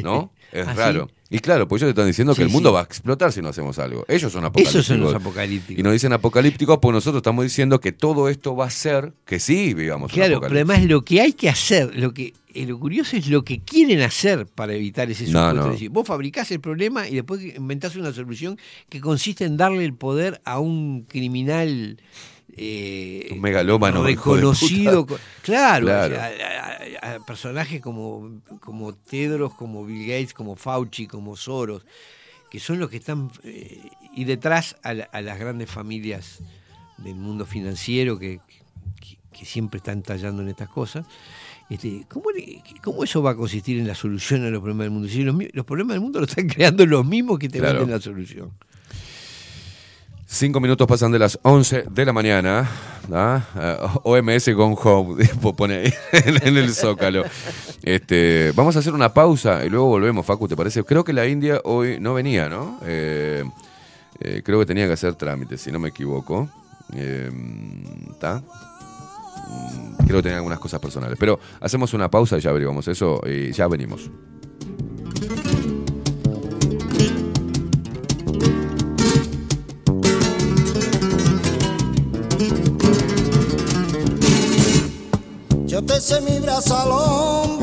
¿No? Es ¿Ah, sí? raro. Y claro, pues ellos te están diciendo que el mundo sí. va a explotar si no hacemos algo. Ellos son apocalípticos. Esos son los apocalípticos. Y nos dicen apocalípticos, pues nosotros estamos diciendo que todo esto va a ser que sí vivamos un Claro, pero apocalipsis. además lo que hay que hacer, lo que eh, lo curioso es lo que quieren hacer para evitar ese No, supuesto. no. Es decir, vos fabricás el problema y después inventás una solución que consiste en darle el poder a un criminal eh, Un megalómano, reconocido. Claro, Claro. o sea, a, a- a personajes como, como Tedros, como Bill Gates, como Fauci, como Soros, que son los que están eh, y detrás a, la- a las grandes familias del mundo financiero que, que- que siempre están tallando en estas cosas. Este, ¿cómo, ¿Cómo eso va a consistir en la solución a los problemas del mundo? Si los, problemas del mundo los están creando los mismos que te Claro. venden la solución. Cinco minutos pasan de las 11 de la mañana. OMS Gone Home, pone ahí en, el zócalo. Este, vamos a hacer una pausa y luego volvemos, Facu, ¿te parece? Creo que la India hoy no venía, ¿no? Eh, eh, creo que tenía que hacer trámites, si no me equivoco. Eh, ¿Está? Mm, Creo que tenía algunas cosas personales. Pero hacemos una pausa y ya averiguamos eso y ya venimos. Yo te sé mi brazo al hombro,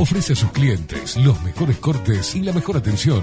Ofrece a sus clientes los mejores cortes y la mejor atención.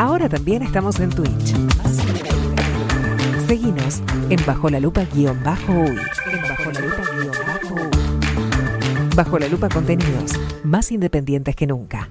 Ahora también estamos en Twitch. Seguinos en Bajo la Lupa guion bajo uy. Bajo la Lupa contenidos más independientes que nunca.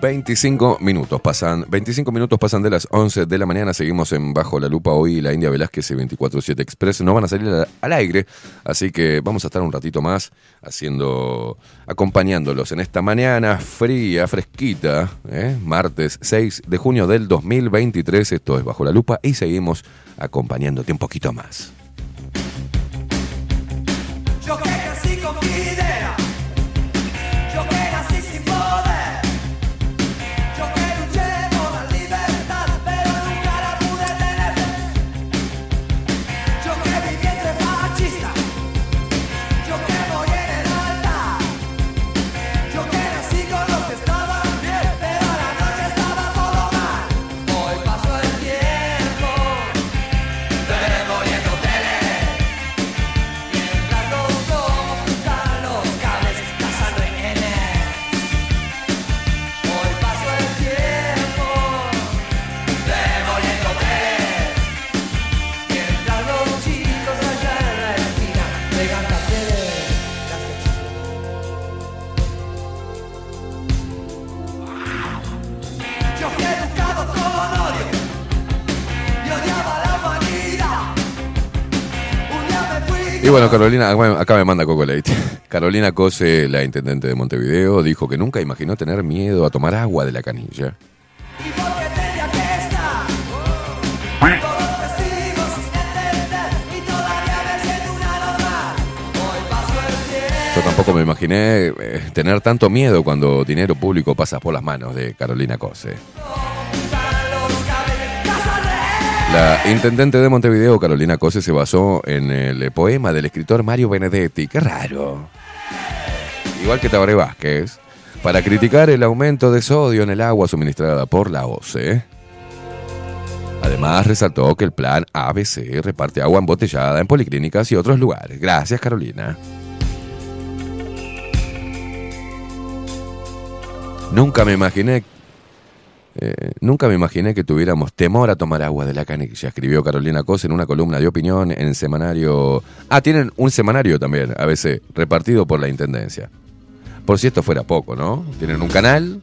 25 minutos pasan, 25 minutos pasan de las 11 de la mañana, seguimos en Bajo la Lupa hoy, la India Velázquez y 24-7 Express no van a salir al, aire, así que vamos a estar un ratito más haciendo, acompañándolos en esta mañana fría, fresquita, ¿eh? martes 6 de junio del 2023, esto es Bajo la Lupa y seguimos acompañándote un poquito más. Y bueno, Carolina, acá me manda Coco Leite. Carolina Cose, la intendente de Montevideo, dijo que nunca imaginó tener miedo a tomar agua de la canilla. Yo tampoco me imaginé eh, tener tanto miedo cuando dinero público pasa por las manos de Carolina Cose. La intendente de Montevideo, Carolina Cose, se basó en el poema del escritor Mario Benedetti. Qué raro. Igual que Tabaré Vázquez, para criticar el aumento de sodio en el agua suministrada por la OCE. Además, resaltó que el plan ABC reparte agua embotellada en policlínicas y otros lugares. Gracias, Carolina. Nunca me imaginé. Eh, nunca me imaginé que tuviéramos temor a tomar agua de la canilla, escribió Carolina Cos en una columna de opinión en el semanario. Ah, tienen un semanario también, ABC, repartido por la intendencia. Por si esto fuera poco, ¿no? Tienen un canal,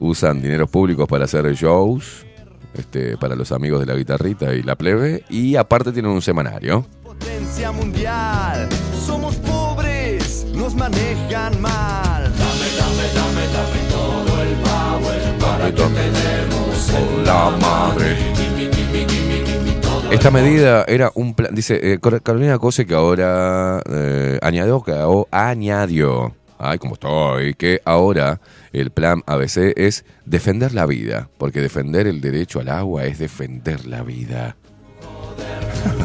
usan dineros públicos para hacer shows, este, para los amigos de la guitarrita y la plebe, y aparte tienen un semanario. Potencia mundial, somos pobres, nos manejan mal. Esta medida era un plan, dice eh, Carolina Cose que ahora eh, añadió, que o- añadió, ay, como estoy, que ahora el plan ABC es defender la vida, porque defender el derecho al agua es defender la vida.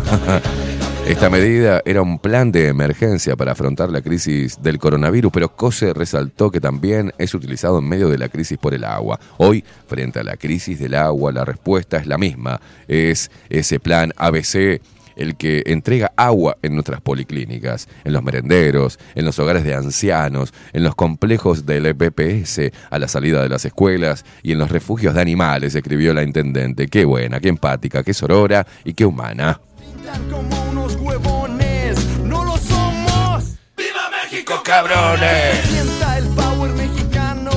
Esta medida era un plan de emergencia para afrontar la crisis del coronavirus, pero Cose resaltó que también es utilizado en medio de la crisis por el agua. Hoy, frente a la crisis del agua, la respuesta es la misma. Es ese plan ABC el que entrega agua en nuestras policlínicas, en los merenderos, en los hogares de ancianos, en los complejos del BPS, a la salida de las escuelas y en los refugios de animales, escribió la intendente. Qué buena, qué empática, qué sorora y qué humana. como unos México, Que se sienta el power mexicano,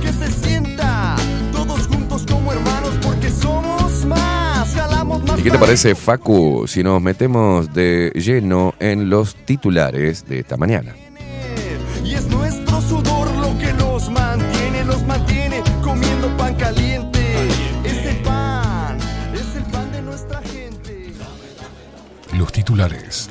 que se sienta todos juntos como hermanos porque somos más, jalamos más. ¿Y qué te parece, Facu, si nos metemos de lleno en los titulares de esta mañana? Y es nuestro sudor lo que los mantiene, los mantiene comiendo pan caliente. Ese pan es el pan de nuestra gente. Los titulares.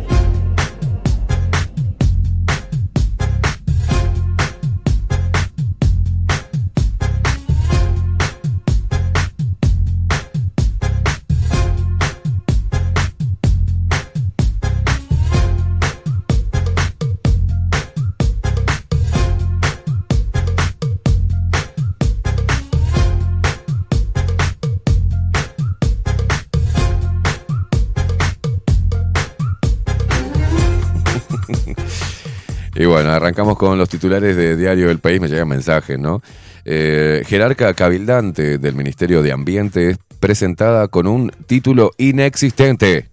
Bueno, arrancamos con los titulares de Diario del País, me llegan mensajes, ¿no? eh, jerarca cabildante del Ministerio de Ambiente, es presentada con un título inexistente.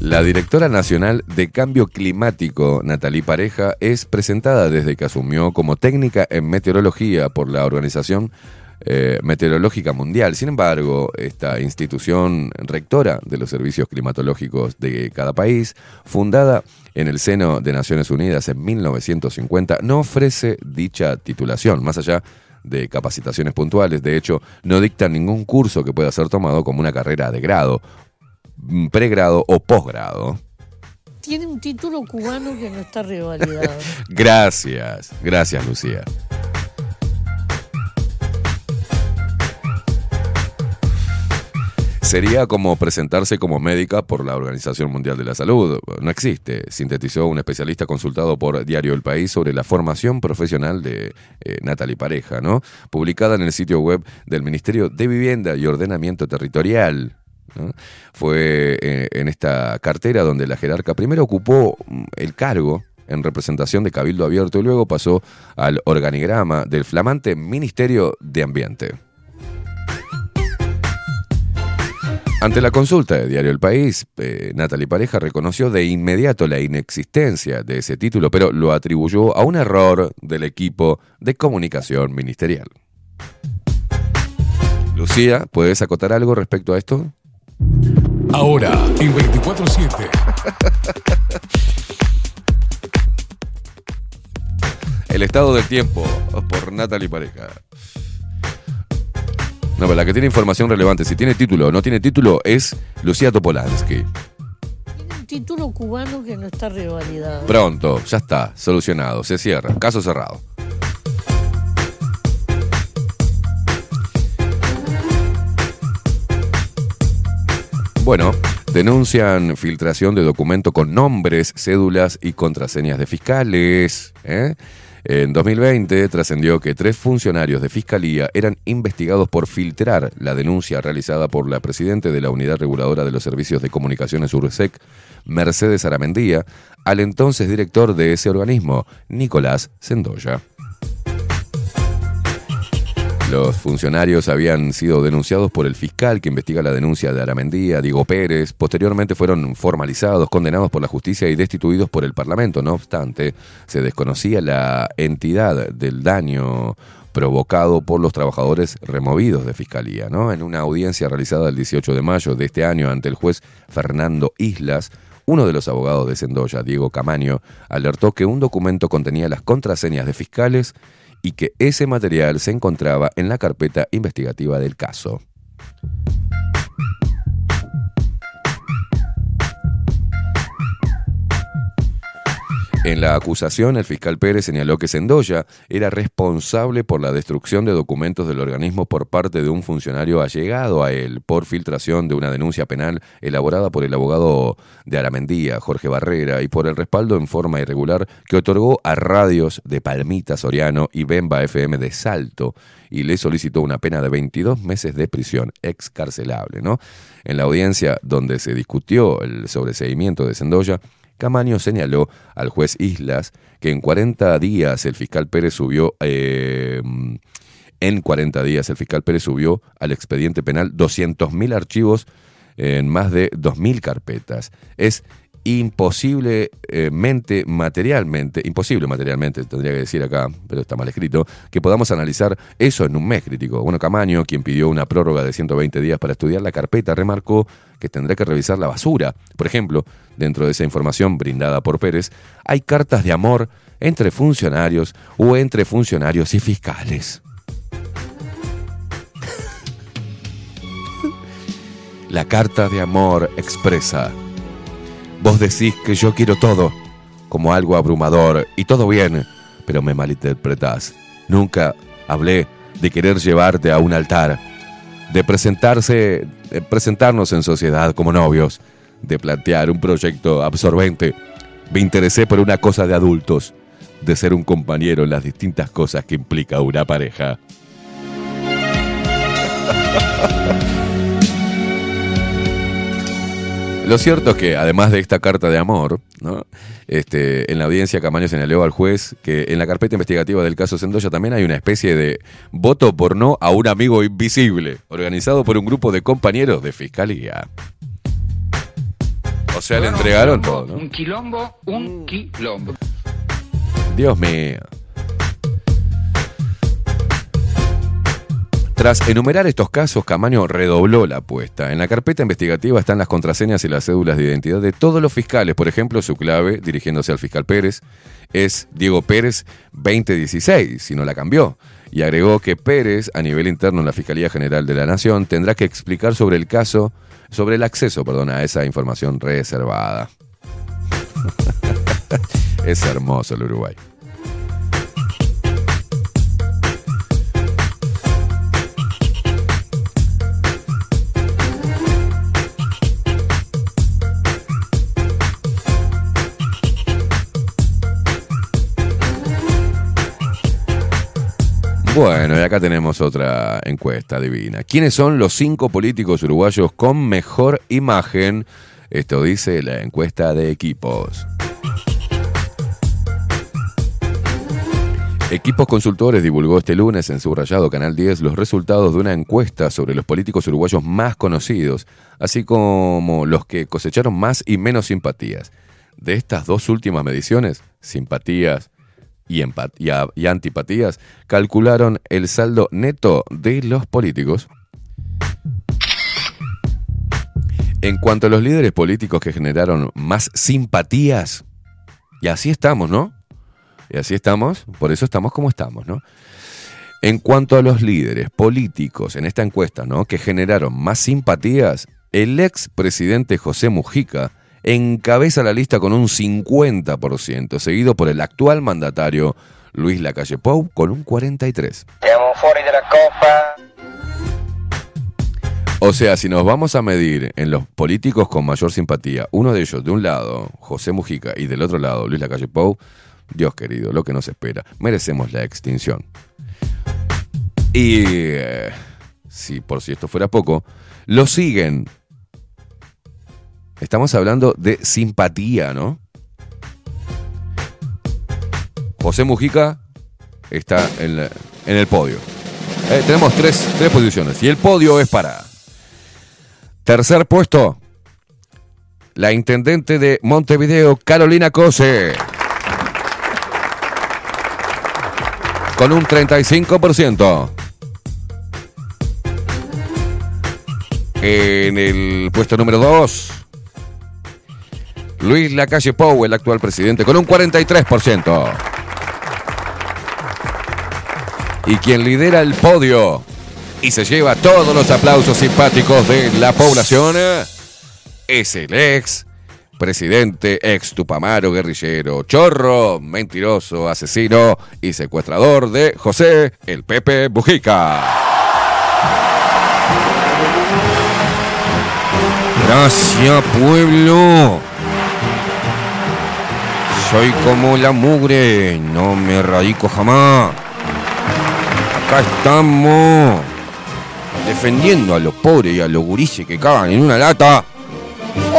La directora nacional de Cambio Climático, Natalie Pareja, es presentada desde que asumió como técnica en meteorología por la Organización eh, Meteorológica Mundial. Sin embargo, esta institución rectora de los servicios climatológicos de cada país, fundada en el seno de Naciones Unidas en 1950, no ofrece dicha titulación, más allá de capacitaciones puntuales. De hecho, no dicta ningún curso que pueda ser tomado como una carrera de grado, mm, pregrado o posgrado. Tiene un título cubano que no está revalidado. Gracias, gracias Lucía. Sería como presentarse como médica por la Organización Mundial de la Salud. No existe, sintetizó un especialista consultado por Diario El País sobre la formación profesional de eh, Natalie Pareja, ¿no? Publicada en el sitio web del Ministerio de Vivienda y Ordenamiento Territorial. Fue eh, en esta cartera donde la jerarca primero ocupó mm, el cargo en representación de Cabildo Abierto y luego pasó al organigrama del flamante Ministerio de Ambiente. Ante la consulta de Diario El País, eh, Natalie Pareja reconoció de inmediato la inexistencia de ese título, pero lo atribuyó a un error del equipo de comunicación ministerial. Lucía, ¿puedes acotar algo respecto a esto? Ahora, en 24-7. El estado del tiempo, por Natalie Pareja. No, pero la que tiene información relevante, si tiene título o no tiene título, es Lucía Topolansky. Tiene un título cubano que no está revalidado. Pronto, ya está, solucionado, se cierra, caso cerrado. Bueno, denuncian filtración de documento con nombres, cédulas y contraseñas de fiscales. ¿eh? En 2020 trascendió que tres funcionarios de fiscalía eran investigados por filtrar la denuncia realizada por la presidente de la Unidad Reguladora de los Servicios de Comunicaciones URSEC, Mercedes Aramendía, al entonces director de ese organismo, Nicolás Sendoya. Los funcionarios habían sido denunciados por el fiscal que investiga la denuncia de Aramendía, Diego Pérez. Posteriormente fueron formalizados, condenados por la justicia y destituidos por el Parlamento. No obstante, se desconocía la entidad del daño provocado por los trabajadores removidos de fiscalía. ¿no? En una audiencia realizada el 18 de mayo de este año ante el juez Fernando Islas, uno de los abogados de Sendoya, Diego Camaño, alertó que un documento contenía las contraseñas de fiscales y que ese material se encontraba en la carpeta investigativa del caso. En la acusación, el fiscal Pérez señaló que Sendoya era responsable por la destrucción de documentos del organismo por parte de un funcionario allegado a él por filtración de una denuncia penal elaborada por el abogado de Aramendía, Jorge Barrera, y por el respaldo en forma irregular que otorgó a radios de Palmita Soriano y Bemba FM de Salto y le solicitó una pena de 22 meses de prisión excarcelable. ¿no? En la audiencia donde se discutió el sobreseimiento de Sendoya, Camaño señaló al juez Islas que en 40 días el fiscal Pérez subió, eh, en 40 días el fiscal Pérez subió al expediente penal 200.000 archivos en más de 2.000 carpetas. Es imposiblemente materialmente, imposible materialmente, tendría que decir acá, pero está mal escrito, que podamos analizar eso en un mes crítico. Bueno, Camaño, quien pidió una prórroga de 120 días para estudiar la carpeta, remarcó que tendrá que revisar la basura. Por ejemplo, dentro de esa información brindada por Pérez, hay cartas de amor entre funcionarios o entre funcionarios y fiscales. La carta de amor expresa Vos decís que yo quiero todo, como algo abrumador, y todo bien, pero me malinterpretás. Nunca hablé de querer llevarte a un altar, de presentarse, de presentarnos en sociedad como novios, de plantear un proyecto absorbente. Me interesé por una cosa de adultos, de ser un compañero en las distintas cosas que implica una pareja. Lo cierto es que, además de esta carta de amor, ¿no? este, en la audiencia Camaño señaló al juez que en la carpeta investigativa del caso Sendoya también hay una especie de voto por no a un amigo invisible, organizado por un grupo de compañeros de fiscalía. O sea, le entregaron todo, ¿no? Un quilombo, un quilombo. Dios mío. Tras enumerar estos casos, Camaño redobló la apuesta. En la carpeta investigativa están las contraseñas y las cédulas de identidad de todos los fiscales. Por ejemplo, su clave, dirigiéndose al fiscal Pérez, es Diego Pérez 2016, si no la cambió. Y agregó que Pérez, a nivel interno en la Fiscalía General de la Nación, tendrá que explicar sobre el caso, sobre el acceso, perdón, a esa información reservada. es hermoso el Uruguay. Bueno, y acá tenemos otra encuesta divina. ¿Quiénes son los cinco políticos uruguayos con mejor imagen? Esto dice la encuesta de equipos. Equipos Consultores divulgó este lunes en su rayado Canal 10 los resultados de una encuesta sobre los políticos uruguayos más conocidos, así como los que cosecharon más y menos simpatías. De estas dos últimas mediciones, simpatías y, antipatías, calcularon el saldo neto de los políticos. En cuanto a los líderes políticos que generaron más simpatías, y así estamos, ¿no? Y así estamos, por eso estamos como estamos, ¿no? En cuanto a los líderes políticos en esta encuesta, ¿no? Que generaron más simpatías, el ex presidente José Mujica encabeza la lista con un 50%, seguido por el actual mandatario Luis Lacalle Pou con un 43%. Siamo fuori della Coppa. O sea, si nos vamos a medir en los políticos con mayor simpatía, uno de ellos de un lado, José Mujica, y del otro lado, Luis Lacalle Pou, Dios querido, lo que nos espera, merecemos la extinción. Y eh, si por si esto fuera poco, lo siguen. Estamos hablando de simpatía, ¿no? José Mujica está en, el podio. Eh, tenemos tres, tres posiciones y el podio es para tercer puesto, la intendente de Montevideo, Carolina Cose, con un 35%. En el puesto número 2, Luis Lacalle Pou, el actual presidente, con un 43%. Y quien lidera el podio y se lleva todos los aplausos simpáticos de la población es el ex presidente, ex tupamaro, guerrillero, chorro, mentiroso, asesino y secuestrador de José el Pepe Bujica. Gracias, pueblo. Soy como la mugre, no me radico jamás. Acá estamos defendiendo a los pobres y a los gurises que cagan en una lata.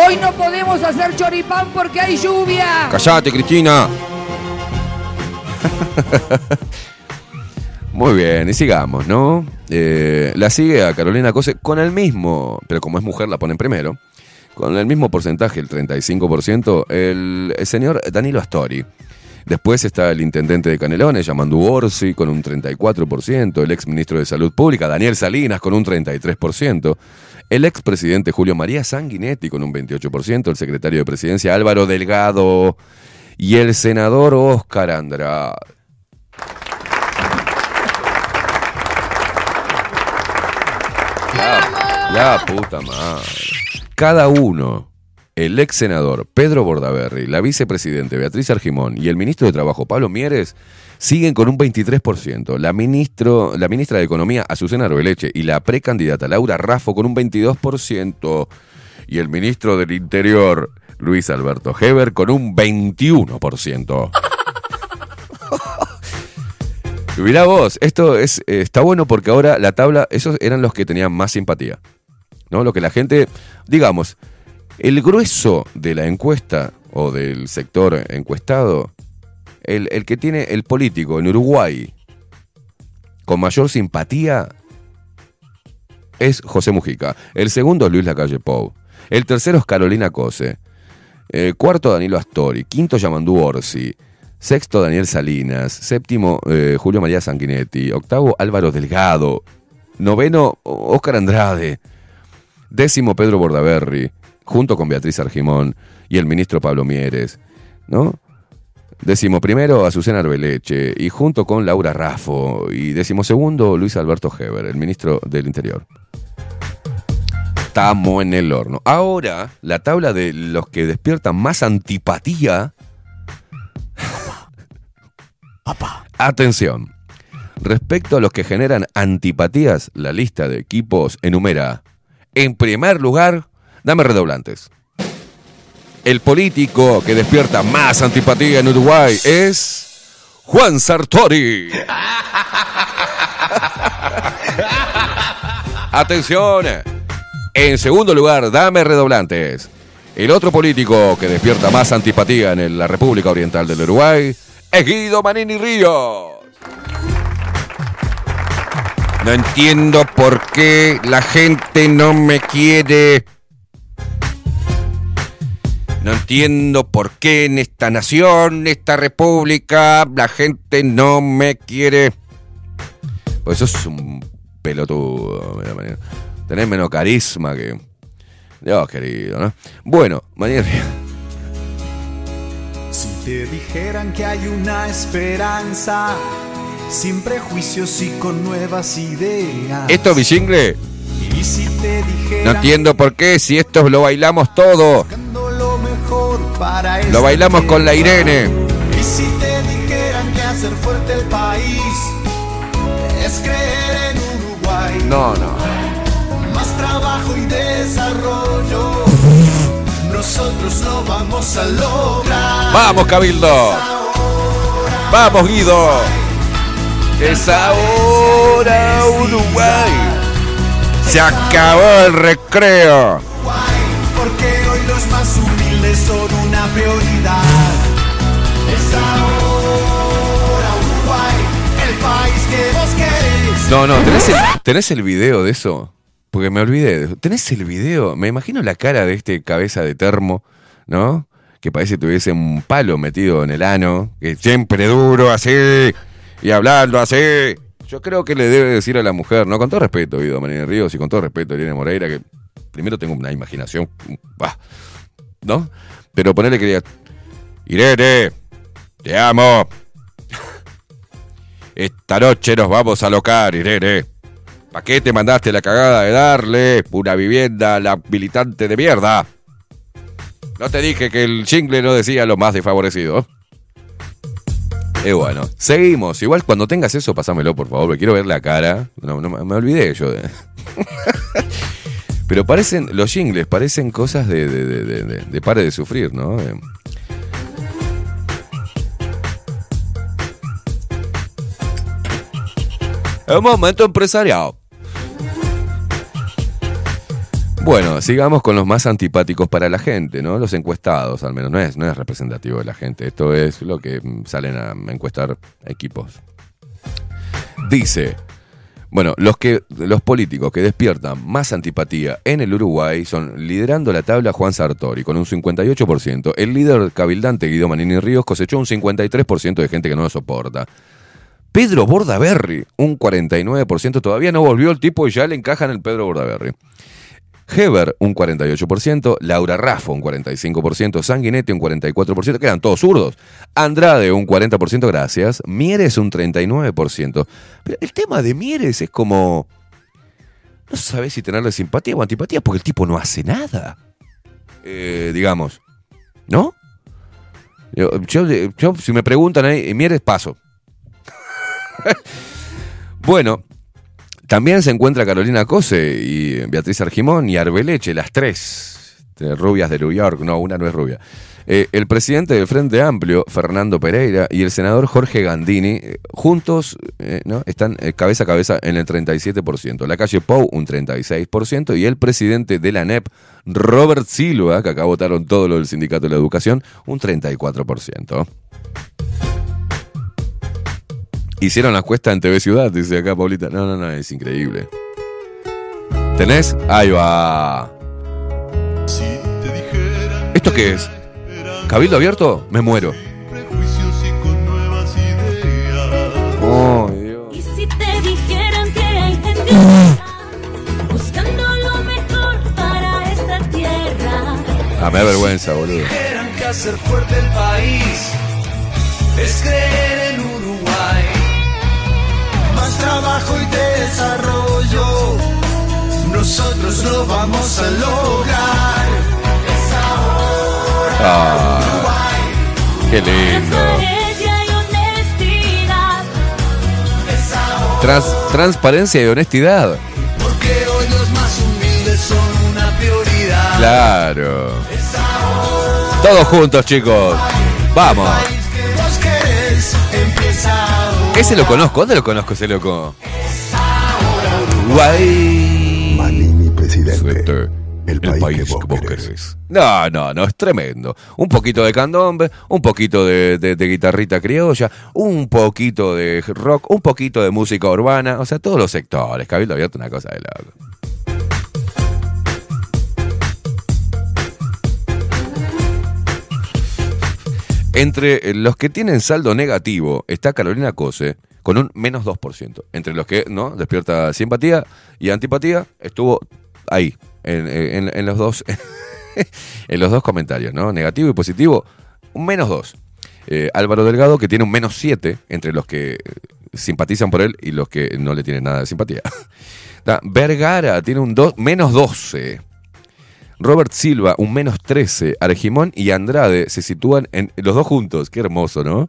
Hoy no podemos hacer choripán porque hay lluvia. Callate, Cristina. Muy bien, y sigamos, ¿no? Eh, la sigue a Carolina Cose con el mismo, pero como es mujer la ponen primero, con el mismo porcentaje, el 35%, el, señor Danilo Astori. Después está el intendente de Canelones, Yamandu Orsi, con un 34%, el ex ministro de Salud Pública, Daniel Salinas, con un 33%, el ex presidente Julio María Sanguinetti, con un 28%, el secretario de Presidencia Álvaro Delgado y el senador Óscar Andrade. La, la puta madre. Cada uno, el ex senador Pedro Bordaberry, la vicepresidente Beatriz Argimón y el ministro de Trabajo Pablo Mieres siguen con un 23%. La, ministro, la ministra de Economía Azucena Arbeleche y la precandidata Laura Raffo con un 22%. Y el ministro del Interior Luis Alberto Heber con un 21%. Mirá vos, esto es, eh, está bueno porque ahora la tabla, esos eran los que tenían más simpatía. ¿No? Lo que la gente, digamos, El grueso de la encuesta o del sector encuestado, el, el que tiene el político en Uruguay con mayor simpatía es José Mujica. El segundo es Luis Lacalle Pou. El tercero es Carolina Cose. Eh, cuarto, Danilo Astori. Quinto, Yamandú Orsi. Sexto, Daniel Salinas. Séptimo, eh, Julio María Sanguinetti. Octavo, Álvaro Delgado. Noveno, Óscar Andrade. Décimo, Pedro Bordaberry. Junto con Beatriz Argimón y el ministro Pablo Mieres. ¿No? Décimo primero, Azucena Arbeleche. Y junto con Laura Raffo. Y décimo segundo, Luis Alberto Heber, el ministro del Interior. Estamos en el horno. Ahora, la tabla de los que despiertan más antipatía. Atención. Respecto a los que generan antipatías, la lista de equipos enumera. En primer lugar, dame redoblantes. El político que despierta más antipatía en Uruguay es Juan Sartori. Atención. En segundo lugar, dame redoblantes. El otro político que despierta más antipatía en la República Oriental del Uruguay es Guido Manini Ríos. No entiendo por qué la gente no me quiere. No entiendo por qué en esta nación, en esta república, la gente no me quiere. Pues eso es un pelotudo. Tenés menos carisma que. Dios querido, ¿no? Bueno, Ríos. Si te dijeran que hay una esperanza, sin prejuicios y con nuevas ideas. ¿Esto es mi jingle? Y si te dijeran No entiendo por qué, si esto lo bailamos todo. lo mejor para Lo este bailamos con la. Irene. Y si te dijeran que hacer fuerte el país es creer en Uruguay. No, no. Más trabajo y desarrollo. Nosotros lo vamos a lograr. Vamos, Cabildo. Vamos, Guido. Es ahora Uruguay. Se acabó el recreo. Porque hoy los más humildes son una prioridad. Es ahora Uruguay, el país que vos querés. No, no, ¿tenés el, tenés el video de eso? Porque me olvidé. ¿Tenés el video? Me imagino la cara de este cabeza de termo, ¿no? Que parece que tuviese un palo metido en el ano, que siempre duro así, y hablando así. Yo creo que le debe decir a la mujer, ¿no? Con todo respeto, Guido María Ríos, y con todo respeto Irene Moreira, que primero tengo una imaginación, ¿no? Pero ponerle que diga, Irene, te amo. Esta noche nos vamos a locar, Irene. ¿Para qué te mandaste la cagada de darle una vivienda a la militante de mierda? No te dije que el jingle no decía lo más desfavorecido. Y bueno, seguimos. Igual cuando tengas eso, pasámelo, por favor, porque quiero ver la cara. No, me olvidé yo. Pero parecen, los jingles parecen cosas de, de, de, de- de- pare de sufrir, ¿no? Eh, Un momento empresarial. Bueno, sigamos con los más antipáticos para la gente, ¿no? Los encuestados, al menos. No es, no es representativo de la gente. Esto es lo que mm, salen a encuestar equipos. Dice, bueno, los, que, los políticos que despiertan más antipatía en el Uruguay son liderando la tabla Juan Sartori con un 58%. El líder cabildante Guido Manini Ríos cosechó un 53% de gente que no lo soporta. Pedro Bordaberry, un 49%. Todavía no volvió el tipo y ya le encajan el Pedro Bordaberry. Heber, un 48%, Laura Raffo, un 45%, Sanguinetti, un 44%, que eran todos zurdos. Andrade, un 40%, gracias. Mieres, un 39%. Pero el tema de Mieres es como... No sabes si tenerle simpatía o antipatía porque el tipo no hace nada. Eh, digamos. ¿No? Yo, si me preguntan ahí, Mieres, paso. bueno, también se encuentra Carolina Cose y Beatriz Argimón y Arbeleche, las tres. Rubias de New York, no, una no es rubia. Eh, el presidente del Frente Amplio, Fernando Pereira, y el senador Jorge Gandini, eh, juntos eh, ¿no? están cabeza a cabeza en el 37%. La calle Pou, un 36%, y el presidente de la NEP, Robert Silva, que acá votaron todo lo del Sindicato de la Educación, un 34%. Hicieron la cuesta en TV Ciudad, dice acá Paulita. No, no, no, es increíble. ¿Tenés? Ahí va. ¿Esto qué es? ¿Cabildo abierto? Me muero. Oh, Dios. Y si te dijeran que hay gente buscando lo mejor para esta tierra, Ah, me da vergüenza, boludo. Dijeran que hacer fuerte el país es creer. Más trabajo y desarrollo, nosotros lo vamos a lograr. Es ahora. Ah, qué lindo. Trans- transparencia y honestidad. Porque hoy los más humildes son una prioridad. Claro. Todos juntos, chicos. Vamos. Empieza. Ese lo conozco. ¿Dónde lo conozco ese loco? Uruguay. Manini, presidente. El país, que vos querés. No, no, no, es tremendo. Un poquito de candombe, un poquito de, de- de guitarrita criolla, un poquito de rock, un poquito de música urbana, o sea, todos los sectores. Cabildo abierto, una cosa de loco. Entre eh, los que tienen saldo negativo está Carolina Cose con un menos 2%. Entre los que no despierta simpatía y antipatía estuvo ahí, en, en los dos en los dos comentarios, ¿no? Negativo y positivo, un menos 2. Eh, Álvaro Delgado que tiene un menos 7 entre los que eh, simpatizan por él y los que no le tienen nada de simpatía. Vergara tiene un dos- menos 12. Robert Silva, un menos 13. Argimón y Andrade se sitúan en los dos juntos, qué hermoso, ¿no?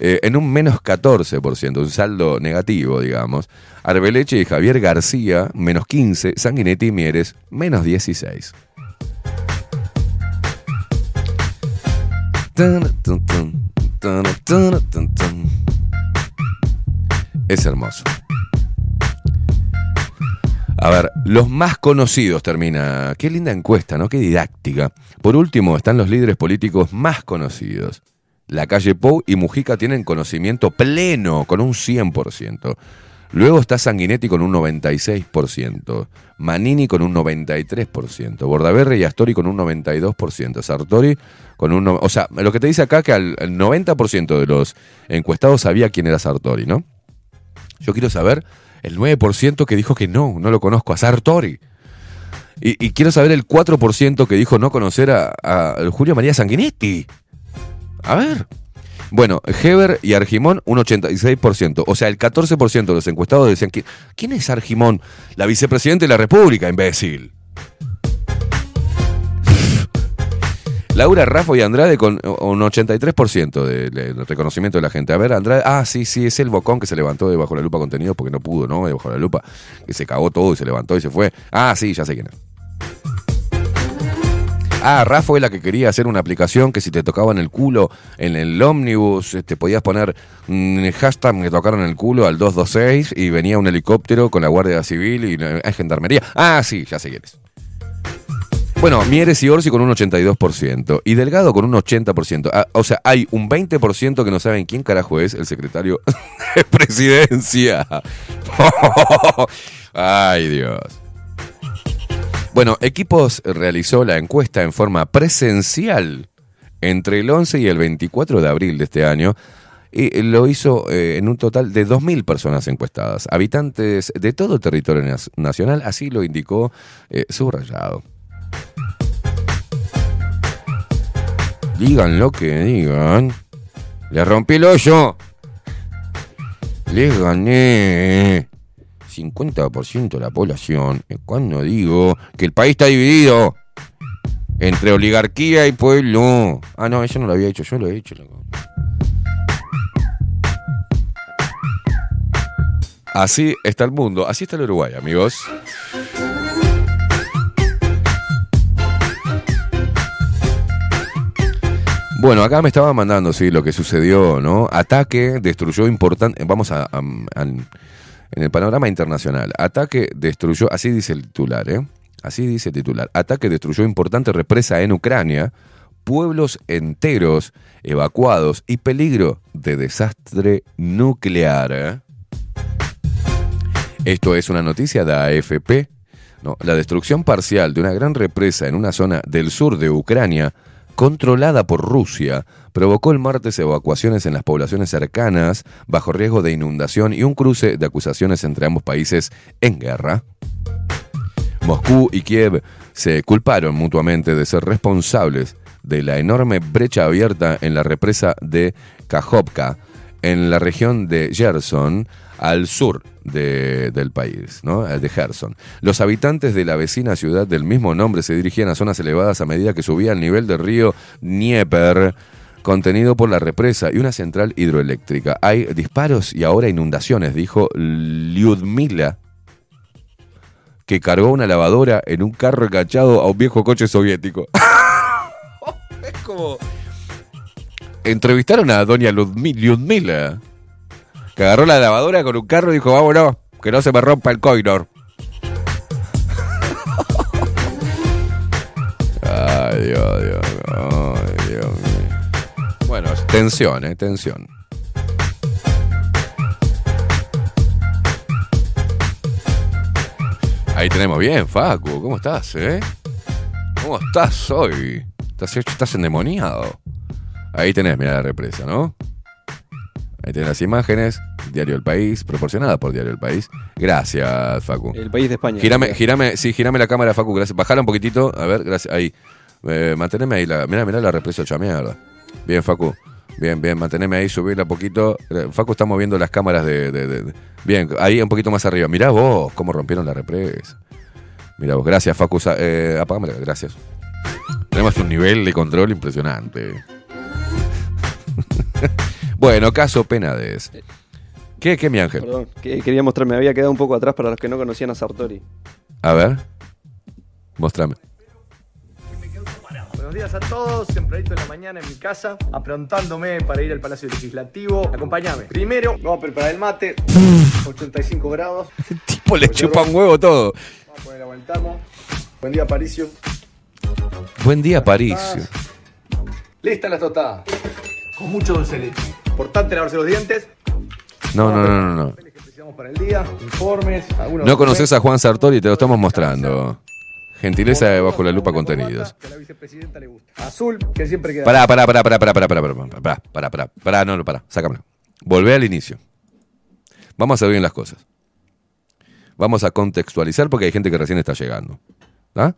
Eh, en un menos 14%, un saldo negativo, digamos. Arbeleche y Javier García, menos 15. Sanguinetti y Mieres, menos 16. Tun, tun, tun, tun, tun, tun, tun. Es hermoso. A ver, los más conocidos termina. Qué linda encuesta, ¿no? Qué didáctica. Por último, están los líderes políticos más conocidos. La calle Pou y Mujica tienen conocimiento pleno, con un 100%. Luego está Sanguinetti con un 96%, Manini con un 93%, Bordaberry y Astori con un 92%, Sartori con un... no- O sea, lo que te dice acá que al al 90% de los encuestados sabía quién era Sartori, ¿no? Yo quiero saber el 9% que dijo que no, no lo conozco, a Sartori. Y, y quiero saber el 4% que dijo no conocer a, Julio María Sanguinetti. A ver. Bueno, Heber y Argimón, un 86%. O sea, el 14% de los encuestados decían que. ¿Quién es Argimón? La vicepresidenta de la República, imbécil. Laura Raffo y Andrade con un 83% de- del reconocimiento de la gente. A ver, Andrade, ah, sí, sí, es el bocón que se levantó de bajo la lupa contenido porque no pudo, ¿no? De la lupa, que se cagó todo y se levantó y se fue. Ah, sí, ya sé quién es. Ah, Rafa es la que quería hacer una aplicación que si te tocaban el culo en el ómnibus, este, podías poner hashtag me tocaron el culo al 226 y venía un helicóptero con la Guardia Civil y la eh, Gendarmería. Ah, sí, ya sé quién es. Bueno, Mieres y Orsi con un 82% y Delgado con un 80%. Ah, o sea, hay un 20% que no saben quién carajo es el secretario de presidencia. Ay, Dios. Bueno, Equipos realizó la encuesta en forma presencial entre el 11 y el 24 de abril de este año y lo hizo eh, en un total de 2.000 personas encuestadas, habitantes de todo territorio nacional, así lo indicó eh, subrayado. Digan lo que digan. Le rompí el hoyo. Les gané. 50% de la población. Cuando digo que el país está dividido entre oligarquía y pueblo. Ah, no, eso no lo había hecho. Yo lo he hecho. Así está el mundo. Así está el Uruguay, amigos. Bueno, acá me estaba mandando, sí, lo que sucedió, ¿no? Ataque destruyó importante. Vamos a, en el panorama internacional. Ataque destruyó, así dice el titular, ¿eh? Así dice el titular. Ataque destruyó importante represa en Ucrania, pueblos enteros evacuados y peligro de desastre nuclear. ¿eh? Esto es una noticia de AFP. La destrucción parcial de una gran represa en una zona del sur de Ucrania, controlada por Rusia, provocó el martes evacuaciones en las poblaciones cercanas, bajo riesgo de inundación y un cruce de acusaciones entre ambos países en guerra. Moscú y Kiev se culparon mutuamente de ser responsables de la enorme brecha abierta en la represa de Kajovka, en la región de Gerson, al sur de- del país, ¿no? de Gerson. Los habitantes de la vecina ciudad del mismo nombre se dirigían a zonas elevadas a medida que subía el nivel del río Dnieper, contenido por la represa y una central hidroeléctrica. Hay disparos y ahora inundaciones, dijo Lyudmila, que cargó una lavadora en un carro enganchado a un viejo coche soviético. es como... Entrevistaron a doña Lyudmila, que agarró la lavadora con un carro y dijo, vámonos, que no se me rompa el coinor. Ay, Dios, Dios, ay, Dios mío. Bueno, tensión, eh, tensión. Ahí tenemos bien, Facu. ¿Cómo estás, eh? ¿Cómo estás hoy? ¿Estás, estás endemoniado? Ahí tenés, mira la represa, ¿no? Ahí tenés las imágenes. Diario El País, proporcionada por Diario El País. Gracias, Facu. El país de España. Girame, girame, sí, girame la cámara, Facu, gracias. Bajala un poquitito, a ver, gracias. Ahí. Eh, manteneme ahí la. Mirá, mirá la represa hecha mierda. Bien, Facu. Bien, bien, manteneme ahí, subirla un poquito. Eh, Facu está moviendo las cámaras de, de- de- de- Bien, ahí un poquito más arriba. Mirá vos cómo rompieron la represa. Mirá vos, gracias, Facu. Eh, apágamela, gracias. Tenemos un nivel de control impresionante. bueno, caso Penades. ¿Qué, qué, mi ángel? Perdón, que quería mostrarme, había quedado un poco atrás para los que no conocían a Sartori. A ver. Mostrame. Buenos días a todos, tempranito en la mañana en mi casa, aprontándome para ir al Palacio Legislativo. Acompáñame. Primero, vamos a preparar el mate, 85 grados. Tipo le chupa un huevo todo. Vamos a poner agua en el termo. Buen día, Paricio. Buen día, París. Lista la tostada. Con mucho dulce de leche. Importante lavarse los dientes. No, no, no, no, no. Que precisamos para el día, informes, algunos. No conoces a Juan Sartori, te lo estamos mostrando. Gentileza de bajo la lupa contenidos. Que a la vicepresidenta le gusta. Azul, que siempre queda. Pará, pará, pará, pará, pará, pará, pará, pará, pará, pará, pará, pará, no, no, pará, sácamelo. Volvé al inicio. Vamos a hacer bien las cosas. Vamos a contextualizar porque hay gente que recién está llegando. ¿ah?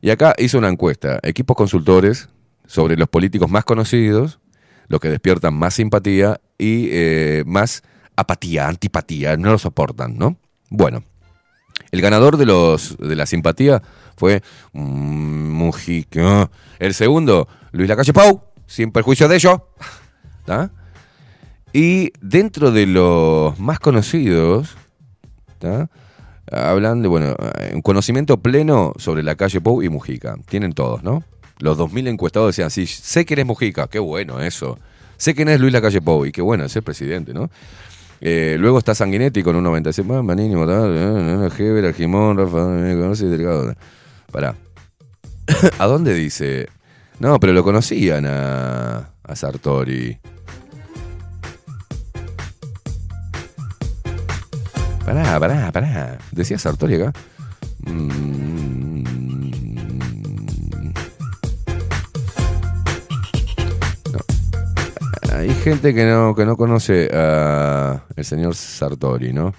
Y acá hice una encuesta, equipos consultores sobre los políticos más conocidos, los que despiertan más simpatía y eh, más apatía, antipatía, no lo soportan, ¿no? Bueno, el ganador de los de la simpatía fue mm, Mujica. El segundo, Luis Lacalle Pau, sin perjuicio de ello. ¿tá? Y dentro de los más conocidos, ¿tá? hablan de, bueno, eh, un conocimiento pleno sobre la calle Pou y Mujica. Tienen todos, ¿no? Los 2.000 encuestados decían, sí, sé quién es Mujica, qué bueno eso. Sé quién es Luis Lacalle Pou y qué bueno es el presidente, ¿no? Eh, luego está Sanguinetti con un 96, más Manini, Mortal, eh, Heber, Argimón, Rafa, eh, conoce Delgado. Pará. ¿A dónde dice? No, pero lo conocían a, a Sartori. Pará, pará, pará. ¿Decía Sartori acá? Mm. Hay gente que no, que no conoce a el señor Sartori, ¿no?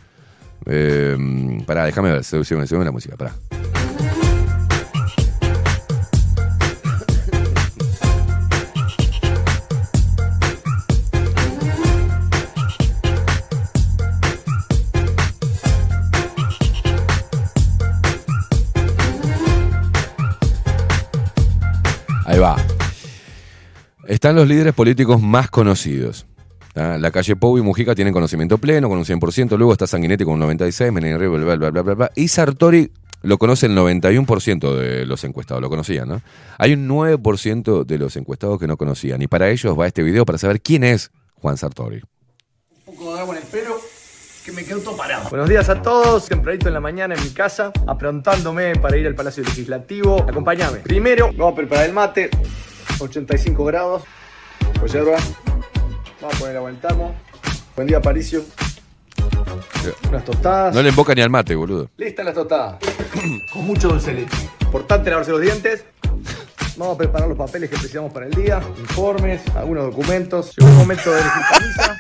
Eh, pará, déjame ver, sube, sube la música, pará. Están los líderes políticos más conocidos. La calle Pou y Mujica tienen conocimiento pleno, con un 100%. Luego está Sanguinetti con un 96%, Menem, bla, bla, bla, bla, bla, bla. Y Sartori lo conoce el 91% de los encuestados, lo conocían, ¿no? Hay un 9% de los encuestados que no conocían. Y para ellos va este video para saber quién es Juan Sartori. Un poco de agua en el pelo que me quedó todo parado. Buenos días a todos, tempranito en la mañana en mi casa, aprontándome para ir al Palacio Legislativo. Acompáñame. Primero, vamos a preparar el mate, 85 grados, con yerba. Vamos a poner agua en el termo. Buen día, Paricio. Unas tostadas. No le emboca ni al mate, boludo. Listas las tostadas. Con mucho dulce leche. Importante lavarse los dientes. Vamos a preparar los papeles que precisamos para el día. Informes, algunos documentos. Llegó el momento de elegir camisa.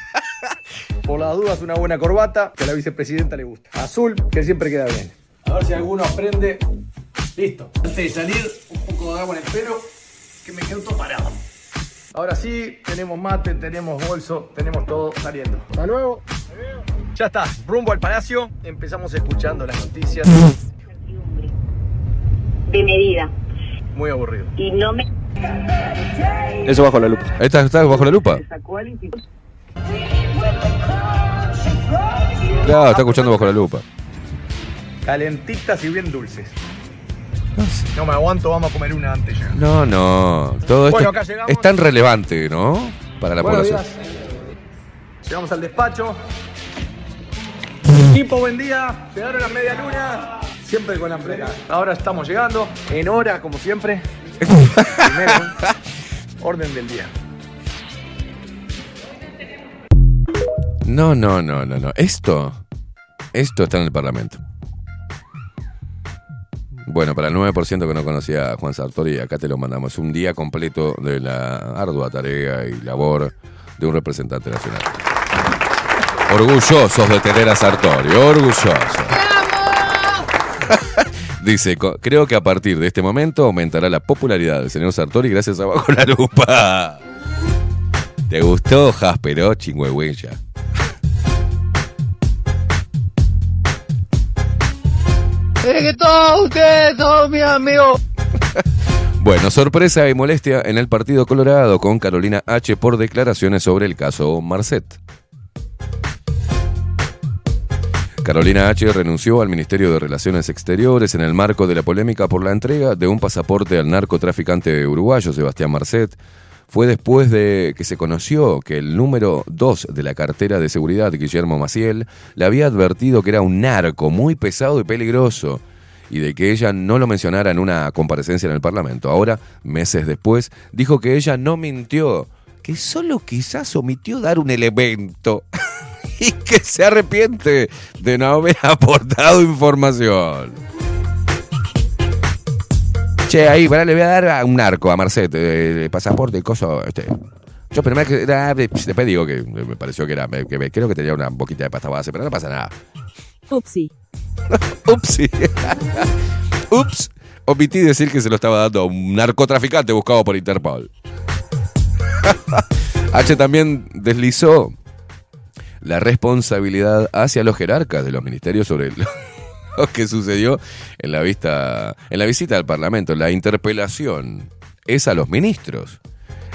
Por las dudas, una buena corbata que a la vicepresidenta le gusta. Azul, que siempre queda bien. A ver si alguno aprende. Listo. Antes de salir, un poco de agua en el pelo que me quedó todo parado. Ahora sí, tenemos mate, tenemos bolso, tenemos todo saliendo. Hasta luego. Ya está, rumbo al palacio. Empezamos escuchando las noticias. de medida. Muy aburrido. Y no me. Eso bajo la lupa. ¿Está, está bajo la lupa? Claro, está escuchando bajo la lupa. Calentitas y bien dulces. No me aguanto, vamos a comer una antes ya. No, no. Todo esto Bueno, acá llegamos. es tan relevante, ¿no? Para la población. días. Llegamos al despacho. Equipo, buen día. Llegaron a media luna. Siempre con hambre. Ahora estamos llegando. En hora, como siempre. Primero, orden del día. No, no, no, no, no. Esto, esto está en el Parlamento. Bueno, para el 9% que no conocía a Juan Sartori, acá te lo mandamos. Un día completo de la ardua tarea y labor de un representante nacional. Orgullosos de tener a Sartori, orgullosos. Dice, "Co- creo que a partir de este momento aumentará la popularidad del señor Sartori gracias a Bajo la Lupa. ¿Te gustó, Jaspero, chingüengüencha? Que todos ustedes son mis amigos. Bueno, sorpresa y molestia en el Partido Colorado con Carolina H. por declaraciones sobre el caso Marcet. Carolina H. renunció al Ministerio de Relaciones Exteriores en el marco de la polémica por la entrega de un pasaporte al narcotraficante uruguayo Sebastián Marcet. Fue después de que se conoció que el número 2 de la cartera de seguridad, Guillermo Maciel, le había advertido que era un narco muy pesado y peligroso y de que ella no lo mencionara en una comparecencia en el Parlamento. Ahora, meses después, dijo que ella no mintió, que solo quizás omitió dar un elemento y que se arrepiente de no haber aportado información. Che, ahí, pará, le voy a dar a un narco a Marcet, eh, el pasaporte y coso. Este. Yo primero que era- después digo que me pareció que era, que creo que tenía una boquita de pasta base, pero no pasa nada. Upsi. Upsi. Ups. Omití decir que se lo estaba dando a un narcotraficante buscado por Interpol. H también deslizó la responsabilidad hacia los jerarcas de los ministerios sobre lo, lo que sucedió en la vista, en la visita al Parlamento. La interpelación es a los ministros.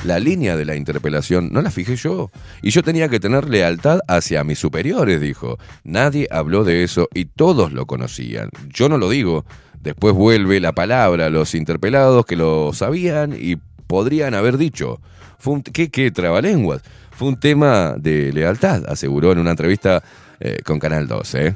La línea de la interpelación no la fijé yo. Y yo tenía que tener lealtad hacia mis superiores, dijo. Nadie habló de eso y todos lo conocían. Yo no lo digo. Después vuelve la palabra a los interpelados que lo sabían y podrían haber dicho. Fue un, ¿Qué, qué trabalenguas? Fue un tema de lealtad, aseguró en una entrevista eh, con Canal 12. ¿eh?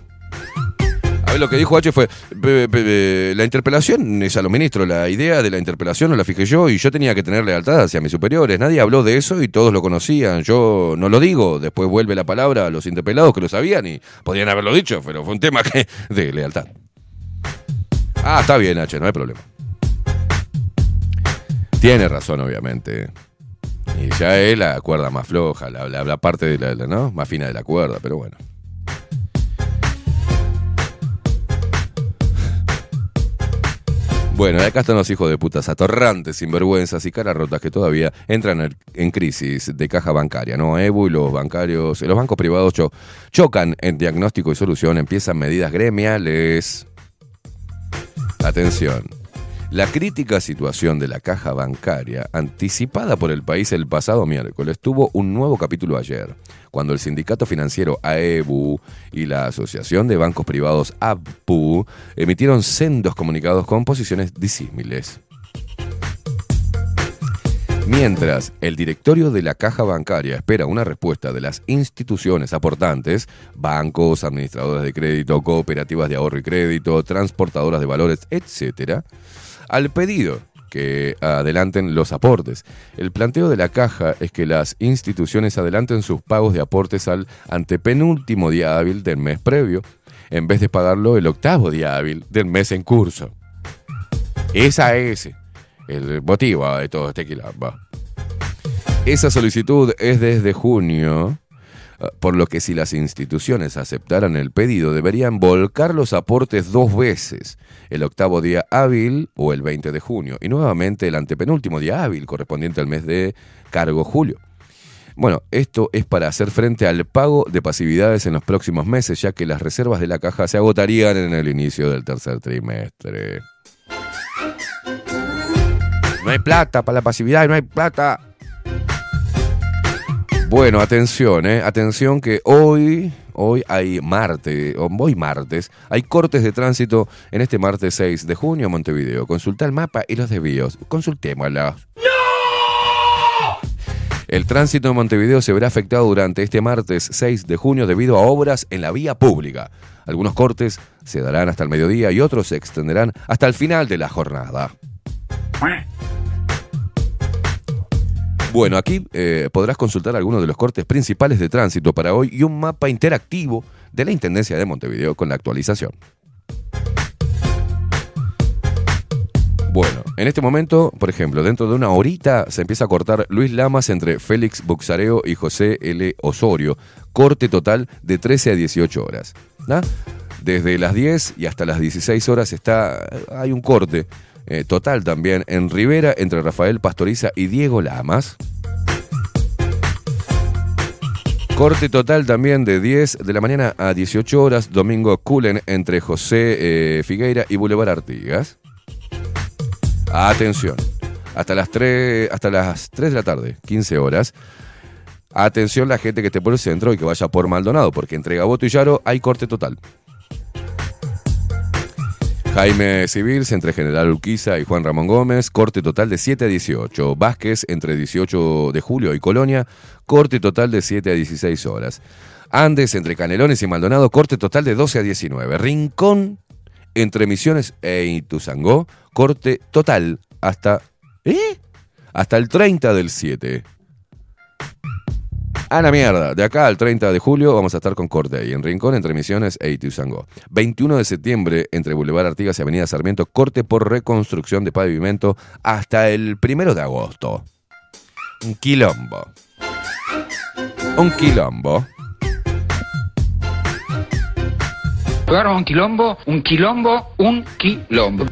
Lo que dijo H fue, "Pe- pe- la interpelación es a los ministros, la idea de la interpelación no la fijé yo y yo tenía que tener lealtad hacia mis superiores. Nadie habló de eso y todos lo conocían. Yo no lo digo, después vuelve la palabra a los interpelados que lo sabían y podrían haberlo dicho, pero fue un tema de lealtad. Ah, está bien, H, no hay problema. Tiene razón, obviamente. Y ya es la cuerda más floja, la, parte de la, más fina de la cuerda, pero bueno. Bueno, acá están los hijos de putas atorrantes, sinvergüenzas y caras rotas que todavía entran en- crisis de caja bancaria, ¿no? Ebu y los bancarios, los bancos privados cho- chocan en diagnóstico y solución, empiezan medidas gremiales. Atención. La crítica situación de la caja bancaria, anticipada por el país el pasado miércoles, tuvo un nuevo capítulo ayer, cuando el sindicato financiero AEBU y la Asociación de Bancos Privados ABPU emitieron sendos comunicados con posiciones disímiles. Mientras el directorio de la caja bancaria espera una respuesta de las instituciones aportantes, bancos, administradores de crédito, cooperativas de ahorro y crédito, transportadoras de valores, etc., al pedido que adelanten los aportes. El planteo de la caja es que las instituciones adelanten sus pagos de aportes al antepenúltimo día hábil del mes previo, en vez de pagarlo el octavo día hábil del mes en curso. Esa es el motivo de todo este quilombo. Esa solicitud es desde junio, por lo que si las instituciones aceptaran el pedido, deberían volcar los aportes dos veces, el octavo día hábil o el 20 de junio, y nuevamente el antepenúltimo día hábil correspondiente al mes de cargo julio. Bueno, esto es para hacer frente al pago de pasividades en los próximos meses, ya que las reservas de la caja se agotarían en el inicio del tercer trimestre. No hay plata para la pasividad, no hay plata. Bueno, atención, eh, atención que hoy, hoy hay martes, hoy martes, hay cortes de tránsito en este martes 6 de junio en Montevideo. Consulta el mapa y los desvíos. Consultémoslos. El tránsito en Montevideo se verá afectado durante este martes 6 de junio debido a obras en la vía pública. Algunos cortes se darán hasta el mediodía y otros se extenderán hasta el final de la jornada. Bueno, aquí eh, podrás consultar algunos de los cortes principales de tránsito para hoy y un mapa interactivo de la Intendencia de Montevideo con la actualización. Bueno, en este momento, por ejemplo, dentro de una horita se empieza a cortar Luis Lamas entre Félix Buxareo y José L. Osorio. Corte total de 13 a 18 horas. Desde las 10 y hasta las 16 horas está, hay un corte eh, total también en Rivera entre Rafael Pastoriza y Diego Lamas. Corte total también de 10 de la mañana a 18 horas, domingo Culen entre José eh, Figueira y Boulevard Artigas. Atención, hasta las, 3, hasta las 3 de la tarde, 15 horas. Atención la gente que esté por el centro y que vaya por Maldonado, porque entre Gaboto y Yaro hay corte total. Jaime Civils entre General Urquiza y Juan Ramón Gómez, corte total de 7 a 18. Vázquez entre 18 de julio y Colonia, corte total de 7 a 16 horas. Andes entre Canelones y Maldonado, corte total de 12 a 19. Rincón entre Misiones e Ituzangó, corte total hasta... ¿Eh? Hasta el 30 del 7. A la mierda, de acá al 30 de julio vamos a estar con corte ahí en Rincón entre Misiones e Ituzangó. 21 de septiembre entre Boulevard Artigas y Avenida Sarmiento, corte por reconstrucción de pavimento hasta el 1 de agosto. Un quilombo. Un quilombo. Lugar un quilombo, un quilombo, un quilombo.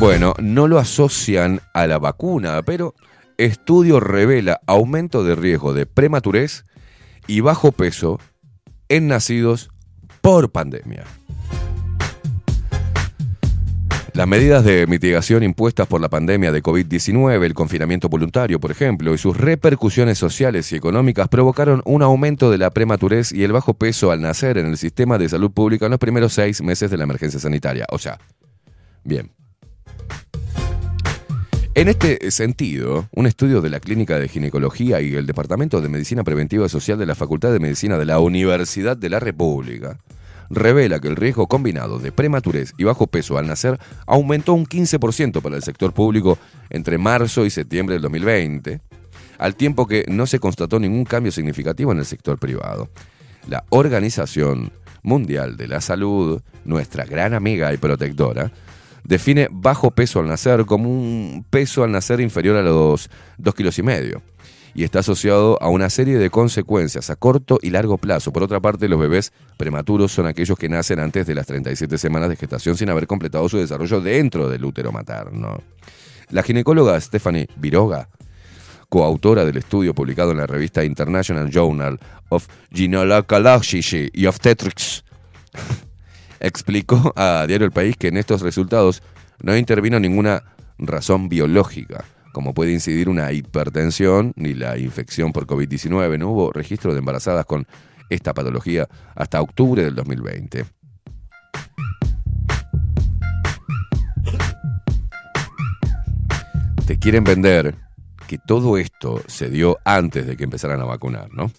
Bueno, no lo asocian a la vacuna, pero estudio revela aumento de riesgo de prematurez y bajo peso en nacidos por pandemia. Las medidas de mitigación impuestas por la pandemia de COVID-19, el confinamiento voluntario, por ejemplo, y sus repercusiones sociales y económicas provocaron un aumento de la prematurez y el bajo peso al nacer en el sistema de salud pública en los primeros seis meses de la emergencia sanitaria. O sea, bien. En este sentido, un estudio de la Clínica de Ginecología y el Departamento de Medicina Preventiva Social de la Facultad de Medicina de la Universidad de la República revela que el riesgo combinado de prematurez y bajo peso al nacer aumentó un 15% para el sector público entre marzo y septiembre del 2020, al tiempo que no se constató ningún cambio significativo en el sector privado. La Organización Mundial de la Salud, nuestra gran amiga y protectora, define bajo peso al nacer como un peso al nacer inferior a los 2 kilos y medio y está asociado a una serie de consecuencias a corto y largo plazo. Por otra parte, los bebés prematuros son aquellos que nacen antes de las 37 semanas de gestación sin haber completado su desarrollo dentro del útero materno. La ginecóloga Stephanie Viroga, coautora del estudio publicado en la revista International Journal of Gynecology y Obstetrics, explicó a Diario El País que en estos resultados no intervino ninguna razón biológica, como puede incidir una hipertensión ni la infección por COVID-19. No hubo registro de embarazadas con esta patología hasta octubre del 2020. Te quieren vender que todo esto se dio antes de que empezaran a vacunar, ¿no?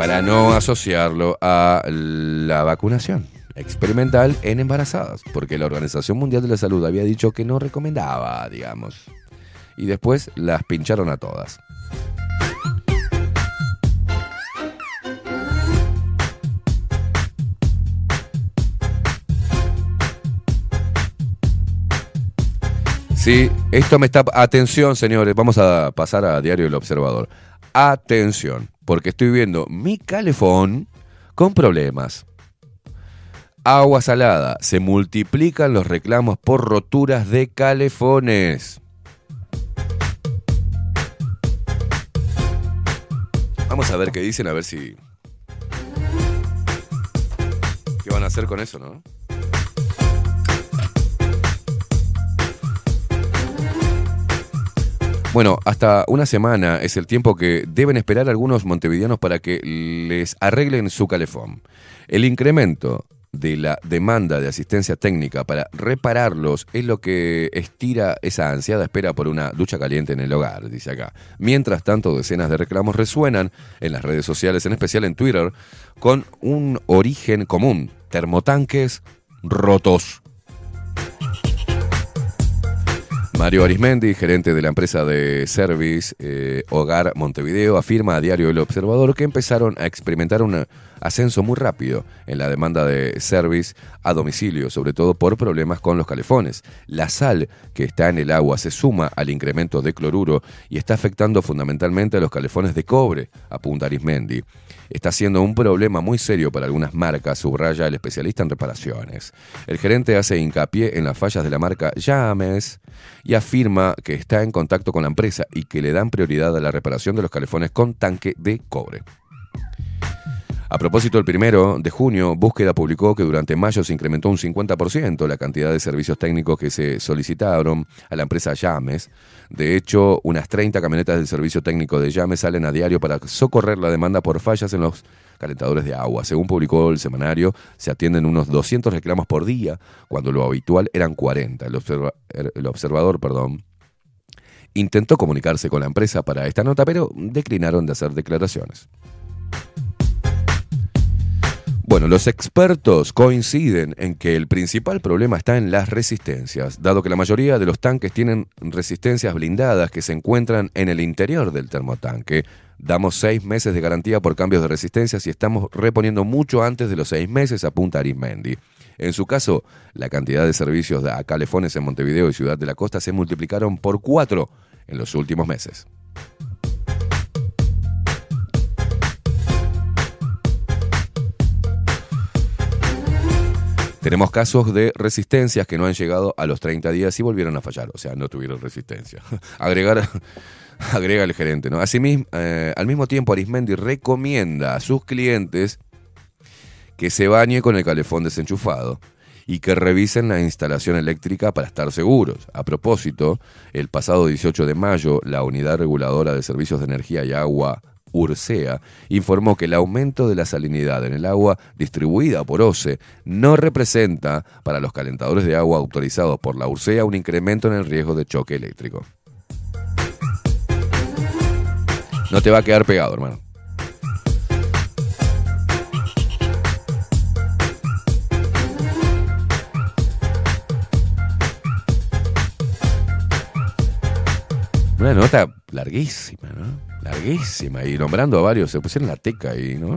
Para no asociarlo a la vacunación experimental en embarazadas, porque la Organización Mundial de la Salud había dicho que no recomendaba, digamos. Y después las pincharon a todas. Sí, esto me está... Atención, señores, vamos a pasar a Diario El Observador. Atención, porque estoy viendo mi calefón con problemas. Agua salada. Se multiplican los reclamos por roturas de calefones. Vamos a ver qué dicen, a ver si... ¿Qué van a hacer con eso, no? Bueno, hasta una semana es el tiempo que deben esperar algunos montevideanos para que les arreglen su calefón. El incremento de la demanda de asistencia técnica para repararlos es lo que estira esa ansiada espera por una ducha caliente en el hogar, dice acá. Mientras tanto, decenas de reclamos resuenan en las redes sociales, en especial en Twitter, con un origen común, termotanques rotos. Mario Arismendi, gerente de la empresa de Service eh, Hogar Montevideo, afirma a Diario El Observador que empezaron a experimentar un ascenso muy rápido en la demanda de service a domicilio, sobre todo por problemas con los calefones. La sal que está en el agua se suma al incremento de cloruro y está afectando fundamentalmente a los calefones de cobre, apunta Arismendi. Está siendo un problema muy serio para algunas marcas, subraya el especialista en reparaciones. El gerente hace hincapié en las fallas de la marca Llames y afirma que está en contacto con la empresa y que le dan prioridad a la reparación de los calefones con tanque de cobre. A propósito, el primero de junio, Búsqueda publicó que durante mayo se incrementó un 50% la cantidad de servicios técnicos que se solicitaron a la empresa Llames. De hecho, unas 30 camionetas del servicio técnico de Llames salen a diario para socorrer la demanda por fallas en los calentadores de agua. Según publicó el semanario, se atienden unos 200 reclamos por día, cuando lo habitual eran 40. El, el observador, perdón, intentó comunicarse con la empresa para esta nota, pero declinaron de hacer declaraciones. Los expertos coinciden en que el principal problema está en las resistencias, dado que la mayoría de los tanques tienen resistencias blindadas que se encuentran en el interior del termotanque. Damos seis meses de garantía por cambios de resistencias y estamos reponiendo mucho antes de los seis meses, apunta Arismendi. En su caso, la cantidad de servicios a calefones en Montevideo y Ciudad de la Costa se multiplicaron por cuatro en los últimos meses. Tenemos casos de resistencias que no han llegado a los 30 días y volvieron a fallar, o sea, no tuvieron resistencia. Agregar, agrega el gerente, ¿no? Asimismo, eh, al mismo tiempo, Arismendi recomienda a sus clientes que se bañe con el calefón desenchufado y que revisen la instalación eléctrica para estar seguros. A propósito, el pasado 18 de mayo, la Unidad Reguladora de Servicios de Energía y Agua, URSEA, informó que el aumento de la salinidad en el agua distribuida por OCE no representa para los calentadores de agua autorizados por la URSEA un incremento en el riesgo de choque eléctrico. No te va a quedar pegado, hermano. Una nota larguísima, ¿no? Larguísima. Y nombrando a varios, se pusieron la teca ahí, ¿no?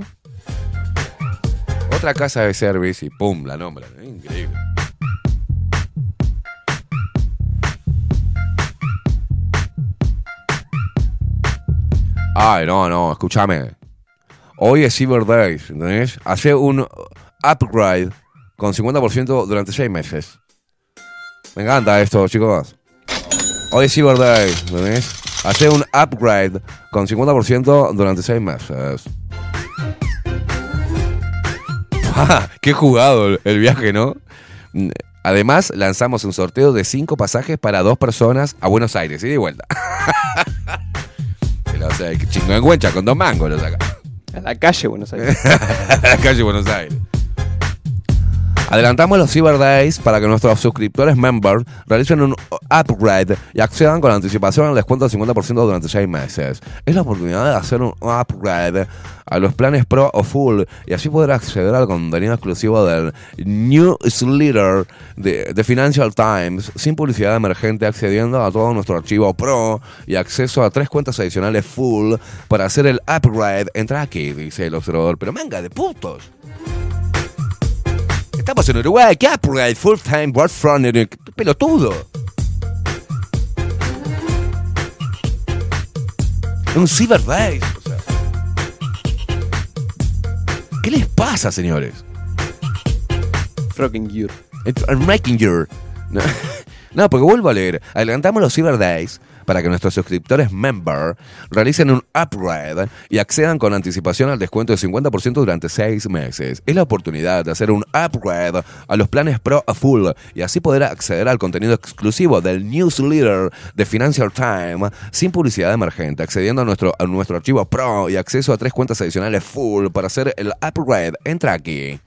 Otra casa de service y pum, la nombran. Increíble. Ay, no, no, escúchame. Hoy es Cyber Day, ¿entendés? Hace un upgrade con 50% durante 6 meses. Me encanta esto, chicos. Hoy es Cyber Day, ¿entendés? Hace un upgrade con 50% durante 6 meses. Ah, qué jugado el- viaje, ¿no? Mm, Además, lanzamos un sorteo de cinco pasajes para dos personas a Buenos Aires, ida y vuelta. Que lo hace que chingüengüencha con dos mangos lo saca. A la calle Buenos Aires. a la calle Buenos Aires. Adelantamos los Cyber Days para que nuestros suscriptores members realicen un upgrade y accedan con anticipación al descuento del 50% durante 6 meses. Es la oportunidad de hacer un upgrade a los planes Pro o Full y así poder acceder al contenido exclusivo del newsletter de, de Financial Times sin publicidad emergente accediendo a todo nuestro archivo Pro y acceso a tres cuentas adicionales Full para hacer el upgrade. Entra aquí, dice el observador, pero manga de putos. Estamos en Uruguay, ¿qué upgrade? Full time work from pelotudo. Un Cyber Days. o sea. ¿Qué les pasa, señores? Gear. It's a making your. No, no, porque vuelvo a leer. Adelantamos los Cyber Days para que nuestros suscriptores member realicen un upgrade y accedan con anticipación al descuento de 50% durante 6 meses. Es la oportunidad de hacer un upgrade a los planes Pro a full y así poder acceder al contenido exclusivo del newsletter de Financial Times sin publicidad emergente, accediendo a nuestro, a nuestro archivo Pro y acceso a tres cuentas adicionales full para hacer el upgrade. Entra aquí.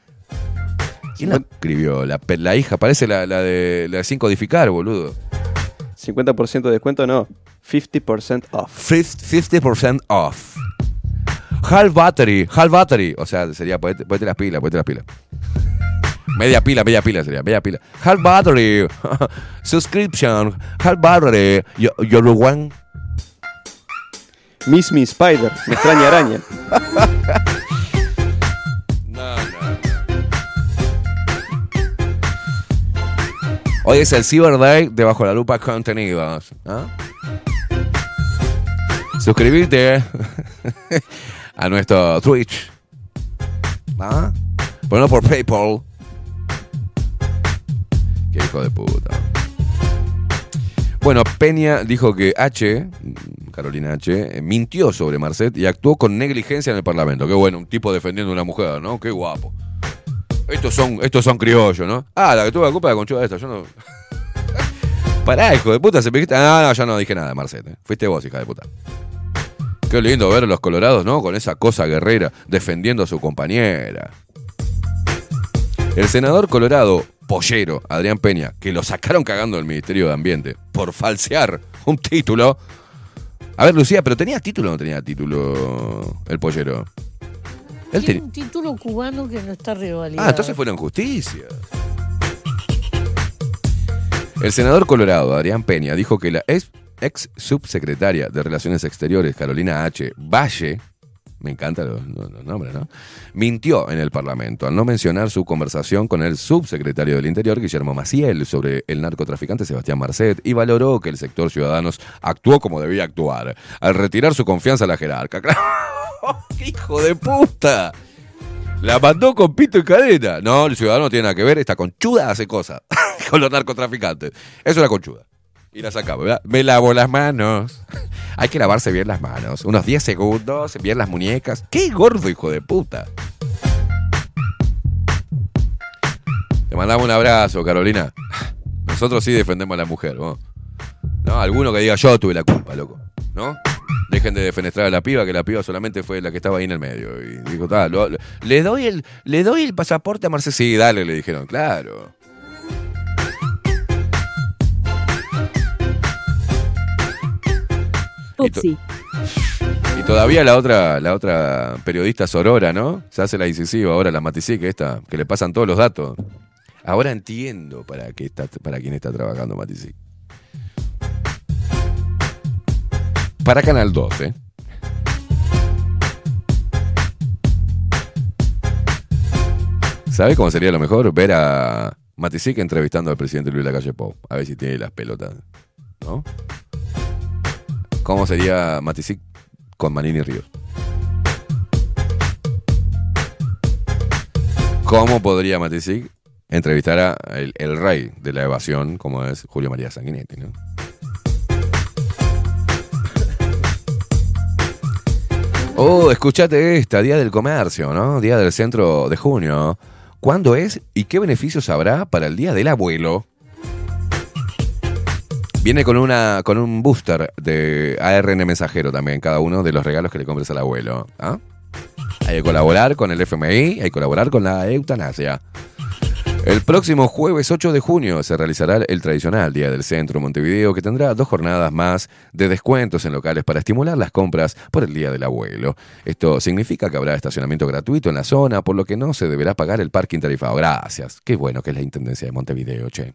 ¿Quién la escribió? La, la hija, parece la, la de la de sin codificar, boludo. 50% de descuento, no. 50% off. 50% off. Half battery, half battery. O sea, sería, ponete, ponete las pilas, ponete las pilas. Media pila, media pila sería, media pila. Half battery, subscription, half battery, yo- your one. Miss Me Spider, me extraña araña. Hoy es el Cyber Day de Bajo la Lupa Contenidos. ¿ah? Suscribirte a nuestro Twitch. ¿Ah? Ponlo por PayPal. Qué hijo de puta. Bueno, Peña dijo que H, Carolina H, eh, mintió sobre Marcet y actuó con negligencia en el Parlamento. Qué bueno, un tipo defendiendo a una mujer, ¿no? Qué guapo. Estos son, estos son criollos, ¿no? Ah, la que tuvo la culpa de la conchuda esta, yo no. Pará, hijo de puta, se me. Ah, no, ya no dije nada, Marcet. eh. Fuiste vos, hija de puta. Qué lindo ver a los colorados, ¿no? Con esa cosa guerrera, defendiendo a su compañera. El senador colorado, pollero, Adrián Peña, que lo sacaron cagando del Ministerio de Ambiente por falsear un título. A ver, Lucía, ¿pero tenía título o no tenía título el pollero? Él Tiene un título cubano que no está revalidado. Ah, entonces fue una injusticia. El senador colorado, Adrián Peña, dijo que la ex, ex subsecretaria de Relaciones Exteriores, Carolina H. Valle, me encantan los, los- los nombres, ¿no? Mintió en el Parlamento al no mencionar su conversación con el subsecretario del Interior, Guillermo Maciel, sobre el narcotraficante Sebastián Marcet y valoró que el sector Ciudadanos actuó como debía actuar, al retirar su confianza a la jerarca. ¡Qué hijo de puta! La mandó con pito y cadena. No, el ciudadano no tiene nada que ver. Esta conchuda hace cosas con los narcotraficantes. Es una conchuda. Y la sacamos, ¿verdad? Me lavo las manos. Hay que lavarse bien las manos. Unos 10 segundos, bien las muñecas. ¡Qué gordo, hijo de puta! Te mandamos un abrazo, Carolina. Nosotros sí defendemos a la mujer, ¿no? No, alguno que diga yo tuve la culpa, loco. ¿No? Dejen de defenestrar a la piba, que la piba solamente fue la que estaba ahí en el medio. Y dijo, "Ta, lo- lo- le, doy el, le doy el pasaporte a Marcelo. Sí, dale, le dijeron, claro. Upsi. y todavía la otra, la otra periodista Sorora, ¿no? Se hace la incisiva ahora, la Matisique esta, que le pasan todos los datos. Ahora entiendo para qué está, para quién está trabajando Matisique. Para Canal 12. ¿Sabe cómo sería lo mejor? Ver a Matisique entrevistando al presidente Luis Lacalle Pou. A ver si tiene las pelotas. ¿No? ¿Cómo sería Matisic con Manini Ríos? ¿Cómo podría Matisic entrevistar a el, el rey de la evasión, como es Julio María Sanguinetti? ¿no? Oh, escuchate esta, Día del Comercio, ¿no? Día del Centro de Junio. ¿Cuándo es y qué beneficios habrá para el Día del Abuelo? Viene con, una, con un booster de ARN mensajero también, cada uno de los regalos que le compres al abuelo. ¿ah? Hay que colaborar con el FMI, hay que colaborar con la eutanasia. El próximo jueves 8 de junio se realizará el tradicional Día del Centro Montevideo que tendrá dos jornadas más de descuentos en locales para estimular las compras por el Día del Abuelo. Esto significa que habrá estacionamiento gratuito en la zona, por lo que no se deberá pagar el parking tarifado. Gracias. Qué bueno que es la Intendencia de Montevideo, che.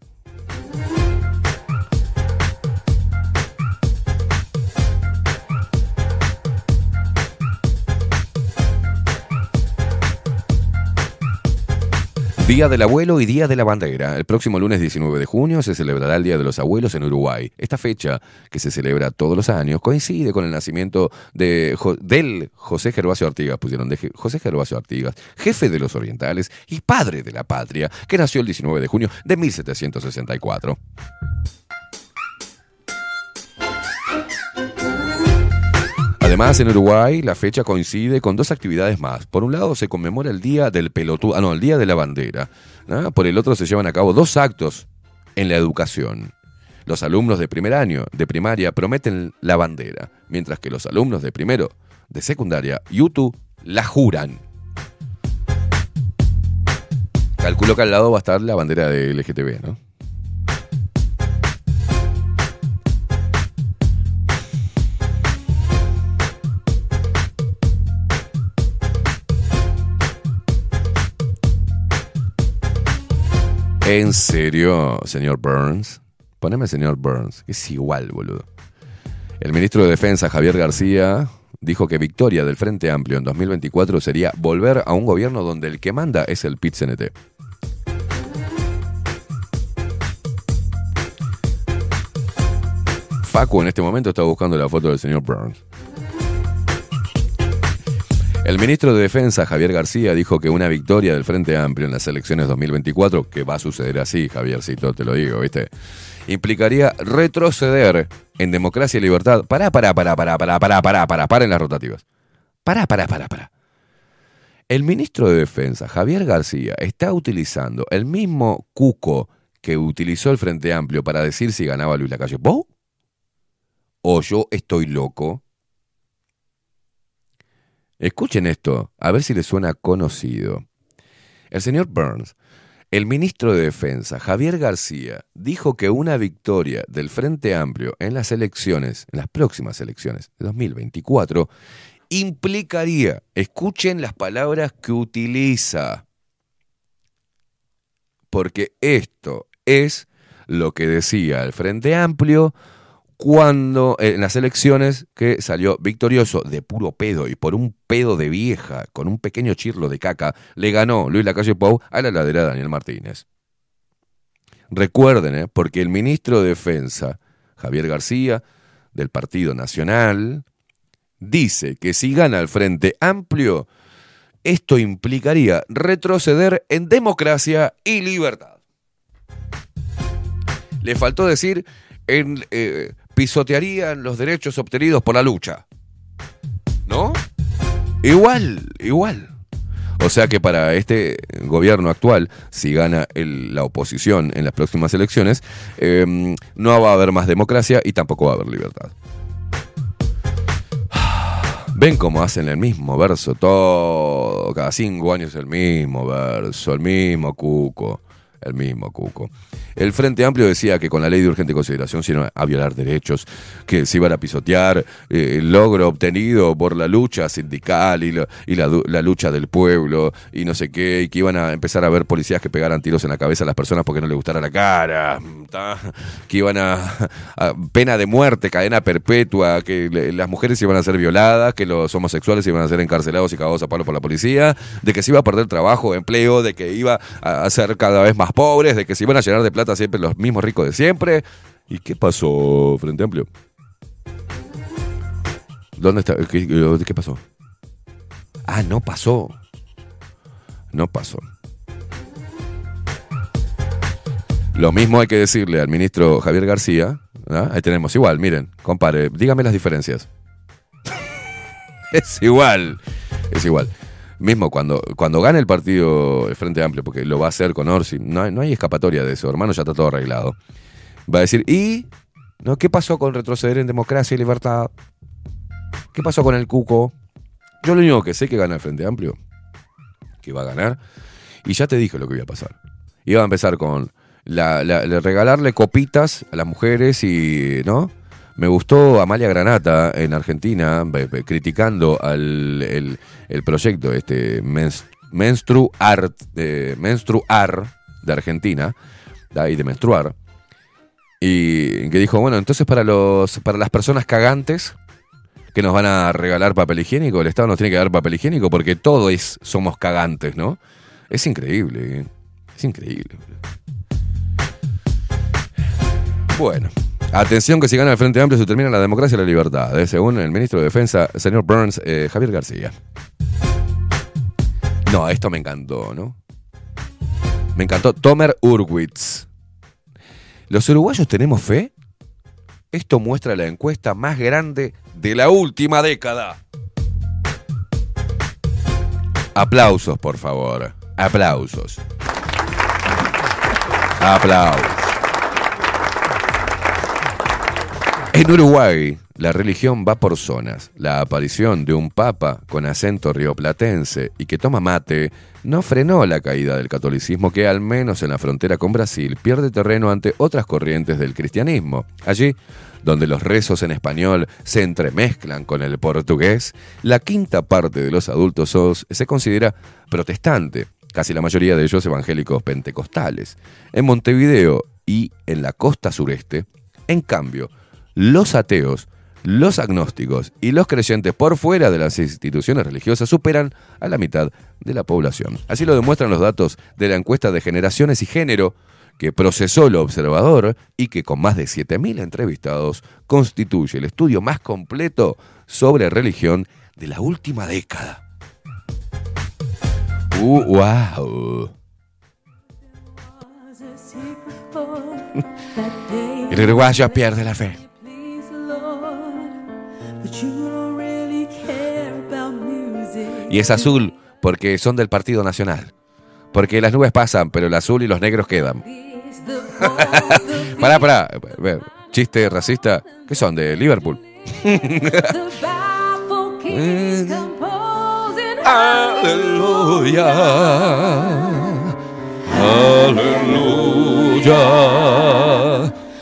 Día del Abuelo y Día de la Bandera. El próximo lunes 19 de junio se celebrará el Día de los Abuelos en Uruguay. Esta fecha, que se celebra todos los años, coincide con el nacimiento de, del José Gervasio Artigas, pusieron de José Gervasio Artigas, jefe de los orientales y padre de la patria, que nació el 19 de junio de 1764. Además, en Uruguay la fecha coincide con dos actividades más. Por un lado se conmemora el Día del Pelotudo, ah, no, el Día de la Bandera. Por el otro se llevan a cabo dos actos en la educación. Los alumnos de primer año de primaria prometen la bandera, mientras que los alumnos de primero de secundaria, YouTube, la juran. Calculo que al lado va a estar la bandera de LGTB, ¿no? ¿En serio, señor Burns? Poneme señor Burns, es igual, boludo. El ministro de Defensa, Javier García, dijo que victoria del Frente Amplio en 2024 sería volver a un gobierno donde el que manda es el PIT-CNT. Facu en este momento está buscando la foto del señor Burns. El ministro de Defensa, Javier García, dijo que una victoria del Frente Amplio en las elecciones 2024, que va a suceder así, Javiercito, te lo digo, ¿viste? Implicaría retroceder en democracia y libertad. Pará, pará, pará, pará, pará, pará, pará, pará, paren las rotativas. Pará, pará, pará, pará. El ministro de Defensa, Javier García, está utilizando el mismo cuco que utilizó el Frente Amplio para decir si ganaba Luis Lacalle Pou. ¿O yo estoy loco? Escuchen esto, a ver si les suena conocido. El señor Burns, el ministro de Defensa, Javier García, dijo que una victoria del Frente Amplio en las elecciones, en las próximas elecciones de 2024, implicaría, escuchen las palabras que utiliza, porque esto es lo que decía el Frente Amplio cuando eh, en las elecciones que salió victorioso de puro pedo y por un pedo de vieja con un pequeño chirlo de caca, le ganó Luis Lacalle Pou a la ladera Daniel Martínez. Recuerden, eh, porque el ministro de Defensa, Javier García, del Partido Nacional, dice que si gana el Frente Amplio, esto implicaría retroceder en democracia y libertad. Le faltó decir, en, eh, pisotearían los derechos obtenidos por la lucha. ¿No? Igual, igual. O sea que para este gobierno actual, si gana el- la oposición en las próximas elecciones, eh, no va a haber más democracia y tampoco va a haber libertad. Ven cómo hacen el mismo verso todo, cada cinco años el mismo verso, el mismo cuco, el mismo cuco. El Frente Amplio decía que con la ley de urgente consideración se iban a violar derechos, que se iban a pisotear eh, el logro obtenido por la lucha sindical y, la, y la la lucha del pueblo y no sé qué, y que iban a empezar a ver policías que pegaran tiros en la cabeza a las personas porque no les gustara la cara, que iban a, a pena de muerte, cadena perpetua, que le- las mujeres iban a ser violadas, que los homosexuales iban a ser encarcelados y cagados a palo por la policía, de que se iba a perder trabajo, empleo, de que iba a ser cada vez más pobres, de que se iban a llenar de plata siempre los mismos ricos de siempre. ¿Y qué pasó, Frente Amplio? ¿Dónde está? ¿Qué, qué pasó? Ah, no pasó. No pasó. Lo mismo hay que decirle al ministro Javier García. ¿ah? Ahí tenemos igual, miren, compare, dígame las diferencias. es igual, es igual. Mismo cuando, cuando gane el partido el Frente Amplio, porque lo va a hacer con Orsi, no, hay- no hay escapatoria de eso, hermano, ya está todo arreglado. Va a decir, ¿y no qué pasó con retroceder en democracia y libertad? ¿Qué pasó con el cuco? Yo lo único que sé que gana el Frente Amplio, que va a ganar, y ya te dije lo que iba a pasar. Iba a empezar con la, la- la- regalarle copitas a las mujeres y, ¿no? Me gustó Amalia Granata en Argentina be- be- criticando al el, el proyecto este Menst- Menstru Art Menstruar de Argentina, ahí de menstruar. Y que dijo, bueno, entonces para los para las personas cagantes que nos van a regalar papel higiénico, el Estado nos tiene que dar papel higiénico porque todo es somos cagantes, ¿no? Es increíble. ¿eh? Es increíble. Bueno, atención que si gana el Frente Amplio se termina la democracia y la libertad, ¿eh? según el ministro de Defensa, señor Burns, eh, Javier García. No, esto me encantó, ¿no? Me encantó. Tomer Urwitz. ¿Los uruguayos tenemos fe? Esto muestra la encuesta más grande de la última década. Aplausos, por favor. Aplausos. Aplausos. En Uruguay, la religión va por zonas. La aparición de un papa con acento rioplatense y que toma mate no frenó la caída del catolicismo que, al menos en la frontera con Brasil, pierde terreno ante otras corrientes del cristianismo. Allí, donde los rezos en español se entremezclan con el portugués, la quinta parte de los adultos se considera protestante, casi la mayoría de ellos evangélicos pentecostales. En Montevideo y en la costa sureste, en cambio, los ateos, los agnósticos y los creyentes por fuera de las instituciones religiosas superan a la mitad de la población. Así lo demuestran los datos de la encuesta de generaciones y género que procesó el observador y que con más de 7.000 entrevistados constituye el estudio más completo sobre religión de la última década. Uh, wow. El uruguayo pierde la fe. Y es azul porque son del Partido Nacional. Porque las nubes pasan, pero el azul y los negros quedan. pará, pará. Chiste racista. ¿Qué son? ¿De Liverpool? Aleluya. Aleluya.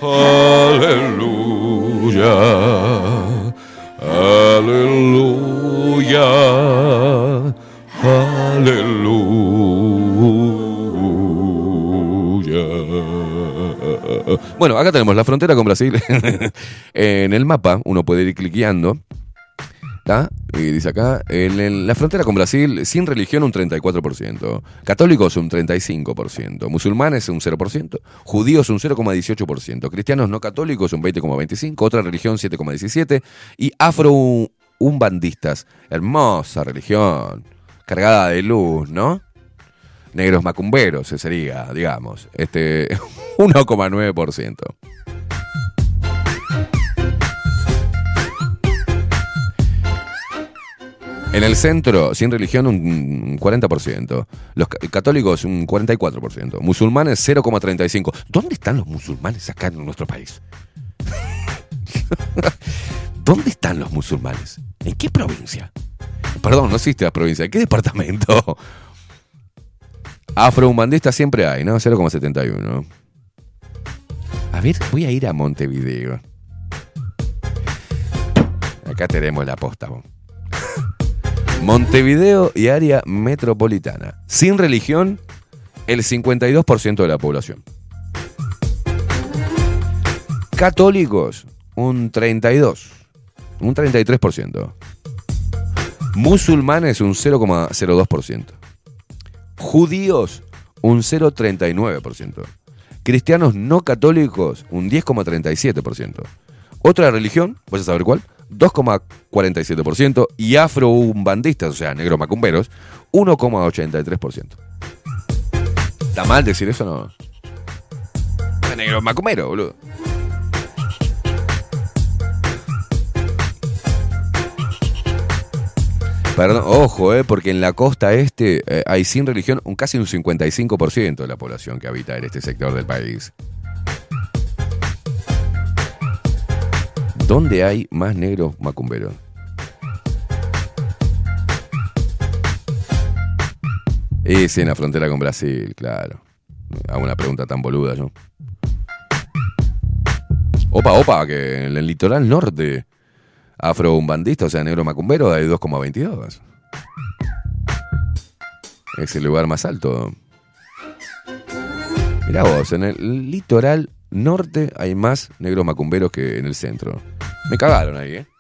Aleluya. Aleluya. Aleluya. Bueno, acá tenemos la frontera con Brasil. en el mapa uno puede ir cliqueando. Y dice acá, en, la frontera con Brasil, sin religión un 34%, católicos un 35%, musulmanes un 0%, judíos un 0,18%, cristianos no católicos un 20,25%, otra religión 7,17% y afro-umbandistas, hermosa religión, cargada de luz, ¿no? Negros macumberos, sería, digamos, este 1,9%. En el centro, sin religión, un 40%. Los ca- católicos, un 44%. Musulmanes, 0,35%. ¿Dónde están los musulmanes acá en nuestro país? ¿Dónde están los musulmanes? ¿En qué provincia? Perdón, no existe la provincia. ¿En qué departamento? Afrohumanistas siempre hay, ¿no? 0,71. A ver, voy a ir a Montevideo. Acá tenemos la posta. Montevideo y área metropolitana. Sin religión, el 52% de la población. Católicos, un 32%. Un 33%. Musulmanes, un 0,02%. Judíos, un 0,39%. Cristianos no católicos, un 10,37%. Otra religión, ¿vas a saber cuál? 2,47%. Y afroumbandistas, o sea, negros macumberos, 1,83%. ¿Está mal decir eso no? Ah, Negro macumbero, boludo. Perdón, ojo, eh, porque en la costa este eh, hay sin religión un casi un 55% de la población que habita en este sector del país. ¿Dónde hay más negros macumberos? Sí, en la frontera con Brasil, claro. Hago una pregunta tan boluda yo. Opa, opa, que en el litoral norte afro-umbandista, o sea, negro macumbero, hay 2,22. Es el lugar más alto. Mirá vos, en el litoral norte hay más negros macumberos que en el centro. Me cagaron ahí, ¿eh?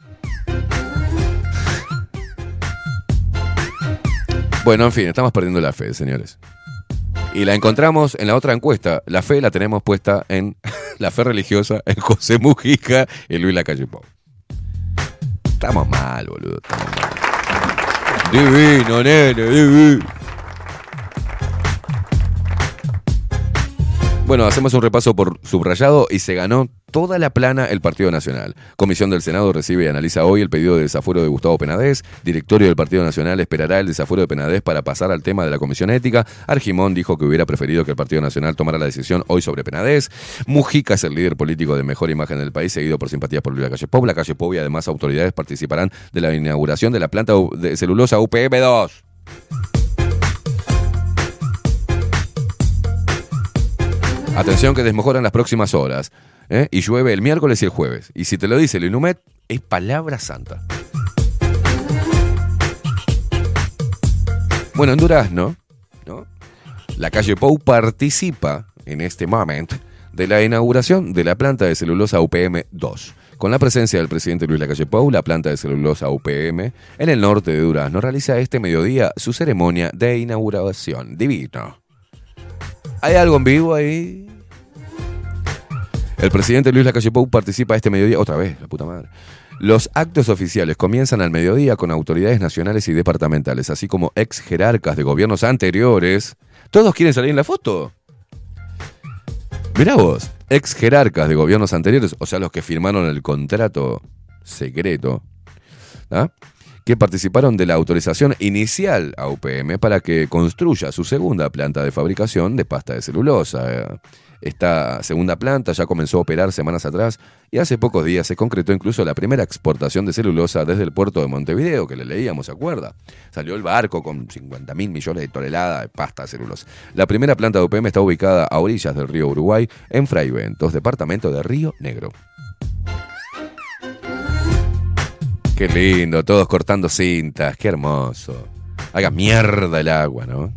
Bueno, en fin, estamos perdiendo la fe, señores. Y la encontramos en la otra encuesta. La fe la tenemos puesta en la fe religiosa en José Mujica y Luis Lacalle Pou. Estamos mal, boludo. Estamos. Divino, nene, divino. Bueno, hacemos un repaso por subrayado y se ganó toda la plana el Partido Nacional. Comisión del Senado recibe y analiza hoy el pedido de desafuero de Gustavo Penadez. Directorio del Partido Nacional esperará el desafuero de Penadez para pasar al tema de la Comisión Ética. Argimón dijo que hubiera preferido que el Partido Nacional tomara la decisión hoy sobre Penadez. Mujica es el líder político de mejor imagen del país, seguido por simpatías por Luis Calle Pou. La Calle Pou y además autoridades participarán de la inauguración de la planta de celulosa UPM2. Atención que desmojoran las próximas horas. ¿eh? Y llueve el miércoles y el jueves. Y si te lo dice el Inumet, es palabra santa. Bueno, en Durazno, ¿no? la calle Pou participa en este momento de la inauguración de la planta de celulosa UPM 2. Con la presencia del presidente Luis Lacalle Pou, la planta de celulosa UPM en el norte de Durazno realiza este mediodía su ceremonia de inauguración. Divino. ¿Hay algo en vivo ahí? El presidente Luis Lacalle Pou participa este mediodía, otra vez, la puta madre. Los actos oficiales comienzan al mediodía con autoridades nacionales y departamentales, así como ex jerarcas de gobiernos anteriores. ¿Todos quieren salir en la foto? Mirá vos, ex jerarcas de gobiernos anteriores, o sea, los que firmaron el contrato secreto, ¿ah? que participaron de la autorización inicial a UPM para que construya su segunda planta de fabricación de pasta de celulosa. Esta segunda planta ya comenzó a operar semanas atrás y hace pocos días se concretó incluso la primera exportación de celulosa desde el puerto de Montevideo, que le leíamos, ¿se acuerda? Salió el barco con 50 mil millones de toneladas de pasta de celulosa. La primera planta de UPM está ubicada a orillas del río Uruguay, en Fraiventos, departamento de Río Negro. Qué lindo, todos cortando cintas, qué hermoso. Haga mierda el agua, ¿no?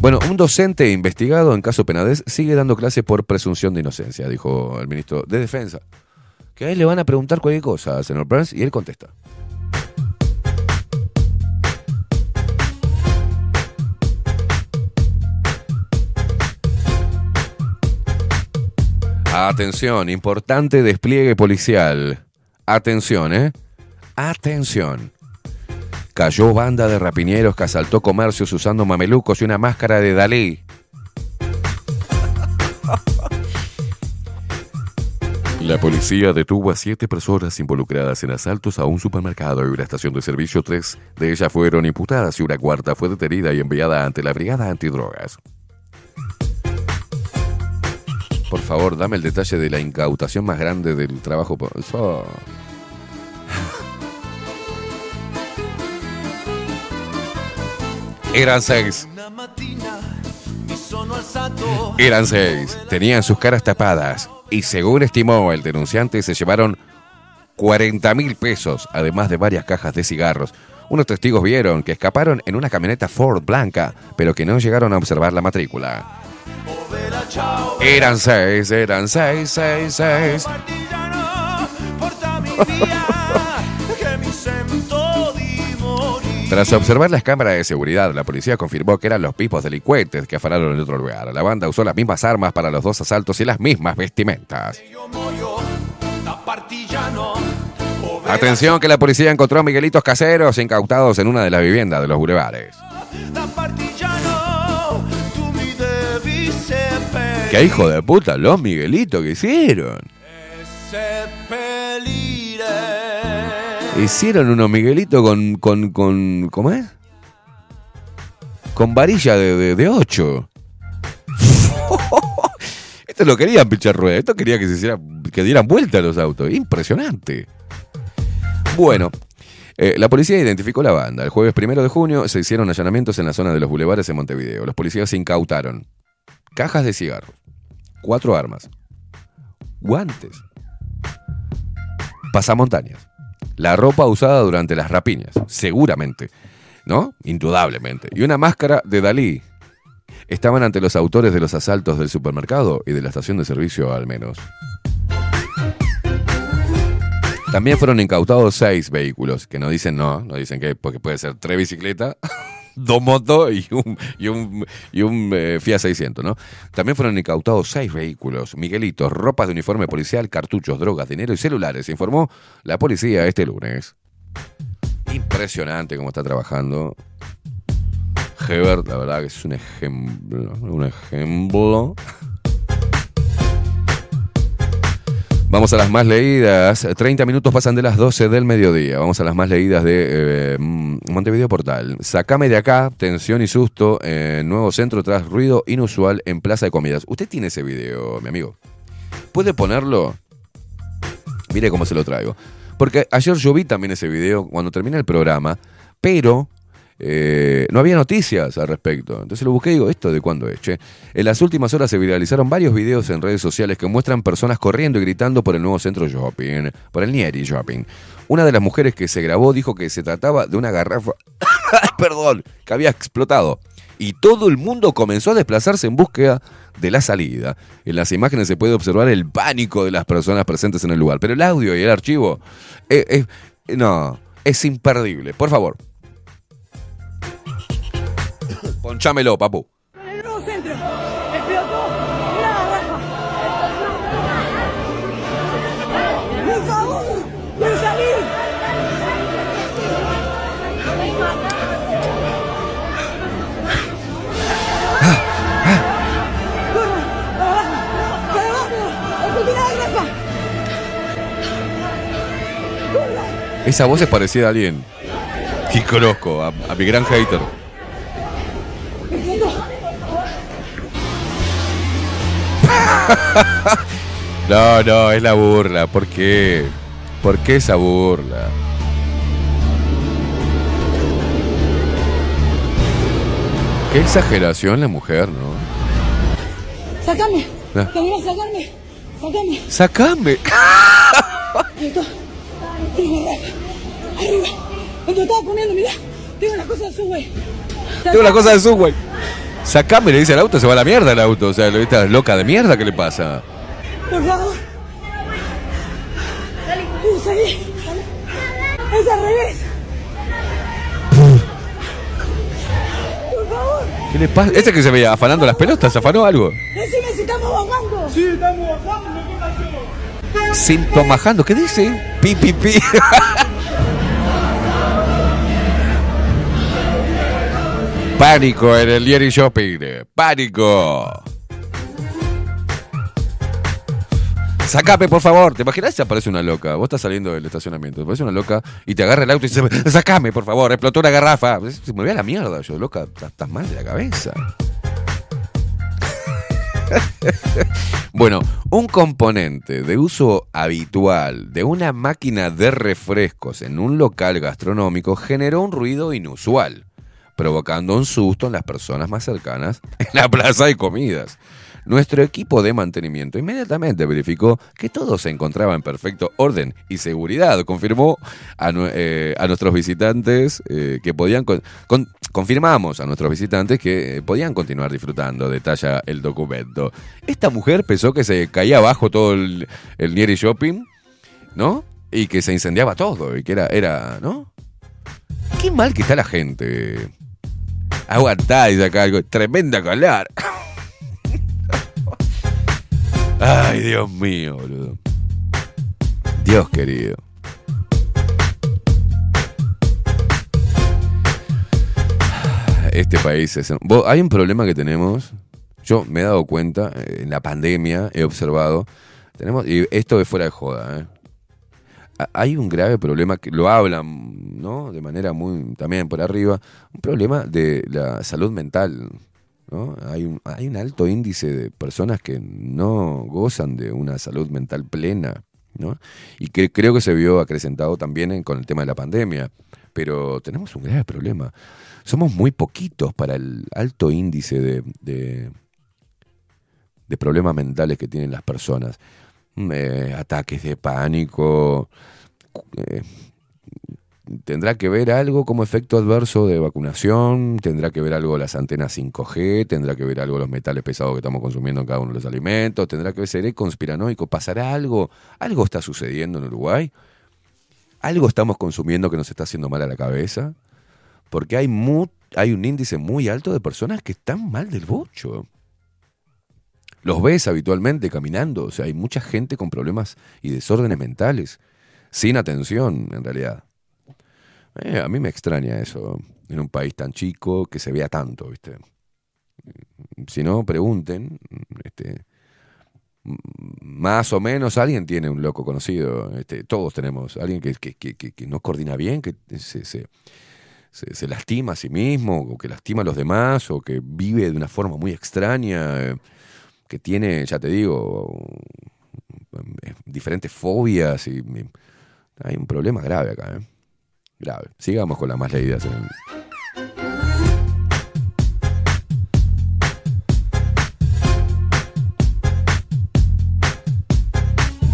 Bueno, un docente investigado en caso Penades sigue dando clase por presunción de inocencia, dijo el ministro de Defensa. Que a él le van a preguntar cualquier cosa, señor Burns, y él contesta. Atención, importante despliegue policial. Atención, ¿eh? Atención. Cayó banda de rapiñeros que asaltó comercios usando mamelucos y una máscara de Dalí. La policía detuvo a siete personas involucradas en asaltos a un supermercado y una estación de servicio. Tres de ellas fueron imputadas y una cuarta fue detenida y enviada ante la Brigada Antidrogas. Por favor, dame el detalle de la incautación más grande del trabajo. po- Eran seis. Eran seis. Tenían sus caras tapadas. Y según estimó el denunciante, se llevaron 40 mil pesos, además de varias cajas de cigarros. Unos testigos vieron que escaparon en una camioneta Ford blanca, pero que no llegaron a observar la matrícula. Eran seis, eran seis, seis, seis. Tras observar las cámaras de seguridad, la policía confirmó que eran los pipos delincuentes que afanaron en otro lugar. La banda usó las mismas armas para los dos asaltos y las mismas vestimentas. Atención que la policía encontró miguelitos caseros incautados en una de las viviendas de los bulevares. ¿Qué hijo de puta los miguelitos que hicieron? Hicieron unos Miguelitos con, con, con. ¿Cómo es? Con varilla de, de, de 8. Esto lo querían pinchar rueda. Esto quería que se hiciera, que dieran vuelta a los autos. Impresionante. Bueno, eh, la policía identificó la banda. El jueves primero de junio se hicieron allanamientos en la zona de los bulevares en Montevideo. Los policías incautaron cajas de cigarros, cuatro armas, guantes, pasamontañas, la ropa usada durante las rapiñas, seguramente, ¿no? Indudablemente. Y una máscara de Dalí. Estaban ante los autores de los asaltos del supermercado y de la estación de servicio al menos. También fueron incautados seis vehículos, que no dicen no, no dicen que, porque puede ser tres bicicletas, dos motos y un, y un, y un eh, Fiat 600, ¿no? También fueron incautados seis vehículos, Miguelitos, ropas de uniforme policial, cartuchos, drogas, dinero y celulares, informó la policía este lunes. Impresionante cómo está trabajando. Hebert, la verdad que es un ejemplo, un ejemplo. Vamos a las más leídas. 30 minutos pasan de las 12 del mediodía. Vamos a las más leídas de eh, Montevideo Portal. Sacame de acá, tensión y susto. eh, nuevo centro tras ruido inusual en Plaza de Comidas. Usted tiene ese video, mi amigo. ¿Puede ponerlo? Mire cómo se lo traigo. Porque ayer yo vi también ese video cuando termina el programa, pero eh, no había noticias al respecto. Entonces lo busqué y digo, ¿esto de cuándo es? En las últimas horas se viralizaron varios videos en redes sociales que muestran personas corriendo y gritando por el nuevo centro shopping, por el Nieri Shopping. Una de las mujeres que se grabó dijo que se trataba de una garrafa, perdón, que había explotado. Y todo el mundo comenzó a desplazarse en búsqueda de la salida. En las imágenes se puede observar el pánico de las personas presentes en el lugar. Pero el audio y el archivo, eh, eh, no, es imperdible. Por favor, garrafa. Corran. Esa voz es parecida a alguien que conozco, a, a mi gran hater. No, no, es la burla. ¿Por qué? ¿Por qué esa burla? Qué exageración la mujer, ¿no? Sácame. Ah. Venía a sacarme. Sácame. ¡Sacame! Garrafa. Arriba. Donde estaba poniendo, mirá. Tengo una cosa de subway. Tengo la cosa de Subway. Sacame, le dice al auto, se va a la mierda el auto. O sea, esta loca de mierda, ¿qué le pasa? Por favor. Uh, seguí. Es al revés. Por favor. ¿Qué le pasa? ¿Ese que se veía afanando las pelotas? ¿Afanó algo? Decime si estamos bajando. Sí, estamos bajando. ¿Qué pasó? Sintomajando, ¿qué dice? Pi, pi, pi. Pánico en el Diary Shopping. Pánico. Sacame, por favor. ¿Te imaginas si aparece una loca? Vos estás saliendo del estacionamiento, aparece una loca y te agarra el auto y dice, sacame, por favor, explotó una garrafa. Se me a la mierda yo, loca. Estás mal de la cabeza. Bueno, un componente de uso habitual de una máquina de refrescos en un local gastronómico generó un ruido inusual, provocando un susto en las personas más cercanas en la plaza de comidas. Nuestro equipo de mantenimiento inmediatamente verificó que todo se encontraba en perfecto orden y seguridad. Confirmó a, eh, nuestros visitantes eh, que podían. con- con- confirmamos a nuestros visitantes que eh, podían continuar disfrutando, detalla el documento. Esta mujer pensó que se caía abajo todo el, el Nieri Shopping, ¿no? Y que se incendiaba todo, y que era, era, ¿no? Qué mal que está la gente. Aguantá y saca algo. Tremenda calor. Ay, Dios mío, boludo. Dios querido. Este país es... Vos, Hay un problema que tenemos. Yo me he dado cuenta, eh, en la pandemia he observado. Tenemos, y esto es fuera de joda, ¿eh? Hay un grave problema que lo hablan, ¿no? De manera muy también por arriba, un problema de la salud mental, ¿no? Hay un, hay un alto índice de personas que no gozan de una salud mental plena, ¿no? Y que creo que se vio acrecentado también en- con el tema de la pandemia. Pero tenemos un grave problema. Somos muy poquitos para el alto índice de, de, de problemas mentales que tienen las personas. Eh, ataques de pánico. eh, tendrá que ver algo como efecto adverso de vacunación, tendrá que ver algo las antenas 5G, tendrá que ver algo los metales pesados que estamos consumiendo en cada uno de los alimentos, tendrá que ver, seré conspiranoico, pasará algo, algo está sucediendo en Uruguay, algo estamos consumiendo que nos está haciendo mal a la cabeza, porque hay, mu- hay un índice muy alto de personas que están mal del bocho. Los ves habitualmente caminando, o sea, hay mucha gente con problemas y desórdenes mentales, sin atención en realidad. Eh, a mí me extraña eso, en un país tan chico que se vea tanto, ¿viste? Si no, pregunten, este, más o menos alguien tiene un loco conocido, este, todos tenemos, alguien que, que, que- que- no coordina bien, que se, se- se- se lastima a sí mismo, o que lastima a los demás, o que vive de una forma muy extraña, eh, que tiene, ya te digo, diferentes fobias, y, hay un problema grave acá, ¿eh? Grave. Sigamos con las más leídas.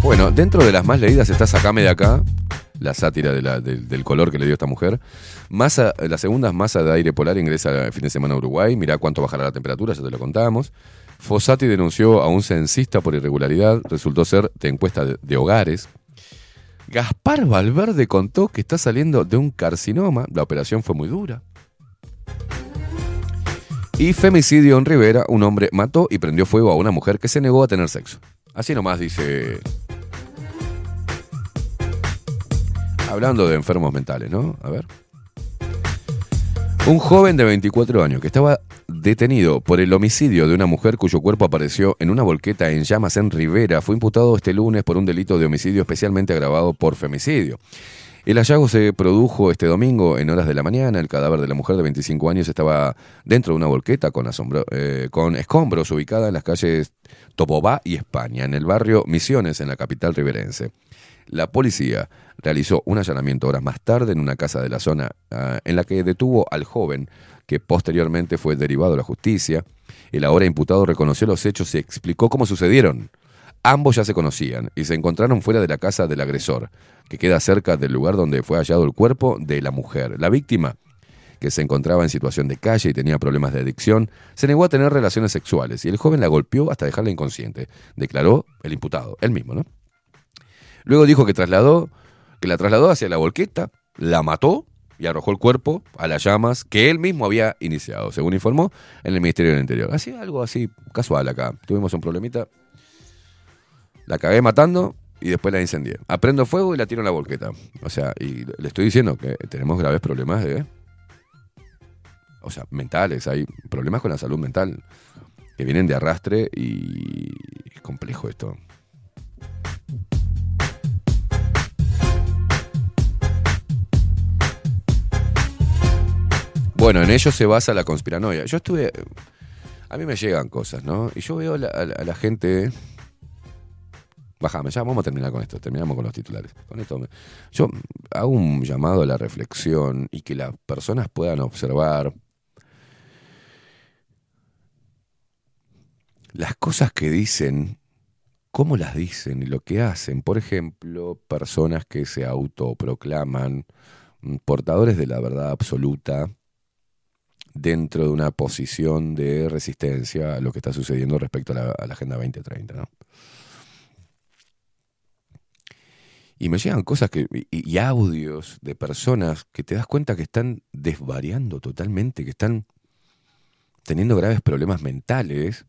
Bueno, dentro de las más leídas está Sacame de acá, la sátira del, color que le dio esta mujer. Masa, la segunda masa de aire polar ingresa el fin de semana a Uruguay. Mirá cuánto bajará la temperatura, ya te lo contamos. Fossati denunció a un censista por irregularidad. Resultó ser de encuesta de, de hogares. Gaspar Valverde contó que está saliendo de un carcinoma. La operación fue muy dura. Y femicidio en Rivera. Un hombre mató y prendió fuego a una mujer que se negó a tener sexo. Así nomás dice Hablando de enfermos mentales, ¿no? A ver. Un joven de 24 años que estaba detenido por el homicidio de una mujer cuyo cuerpo apareció en una volqueta en llamas en Rivera fue imputado este lunes por un delito de homicidio especialmente agravado por femicidio. El hallazgo se produjo este domingo en horas de la mañana. El cadáver de la mujer de 25 años estaba dentro de una volqueta con, asombro- eh, con escombros ubicada en las calles Topobá y España, en el barrio Misiones, en la capital riverense. La policía realizó un allanamiento horas más tarde en una casa de la zona ah, en la que detuvo al joven que posteriormente fue derivado a la justicia. El ahora imputado reconoció los hechos y explicó cómo sucedieron. Ambos ya se conocían y se encontraron fuera de la casa del agresor, que queda cerca del lugar donde fue hallado el cuerpo de la mujer. La víctima, que se encontraba en situación de calle y tenía problemas de adicción, se negó a tener relaciones sexuales y el joven la golpeó hasta dejarla inconsciente, declaró el imputado, él mismo, ¿no? Luego dijo que trasladó, que la trasladó hacia la volqueta, la mató y arrojó el cuerpo a las llamas que él mismo había iniciado, según informó en el Ministerio del Interior. Así algo así casual acá. Tuvimos un problemita. La cagué matando y después la incendié. Aprendo fuego y la tiro en la volqueta. O sea, y le estoy diciendo que tenemos graves problemas de. O sea, mentales. Hay problemas con la salud mental que vienen de arrastre y es complejo esto. Bueno, en ello se basa la conspiranoia. Yo estuve. A mí me llegan cosas, ¿no? Y yo veo a la, a la- gente. Bájame, ya vamos a terminar con esto. Terminamos con los titulares. Con esto Yo hago un llamado a la reflexión y que las personas puedan observar las cosas que dicen, cómo las dicen y lo que hacen. Por ejemplo, personas que se autoproclaman mm, portadores de la verdad absoluta dentro de una posición de resistencia a lo que está sucediendo respecto a la, Agenda 2030. ¿no? Y me llegan cosas que, y, audios de personas que te das cuenta que están desvariando totalmente, que están teniendo graves problemas mentales.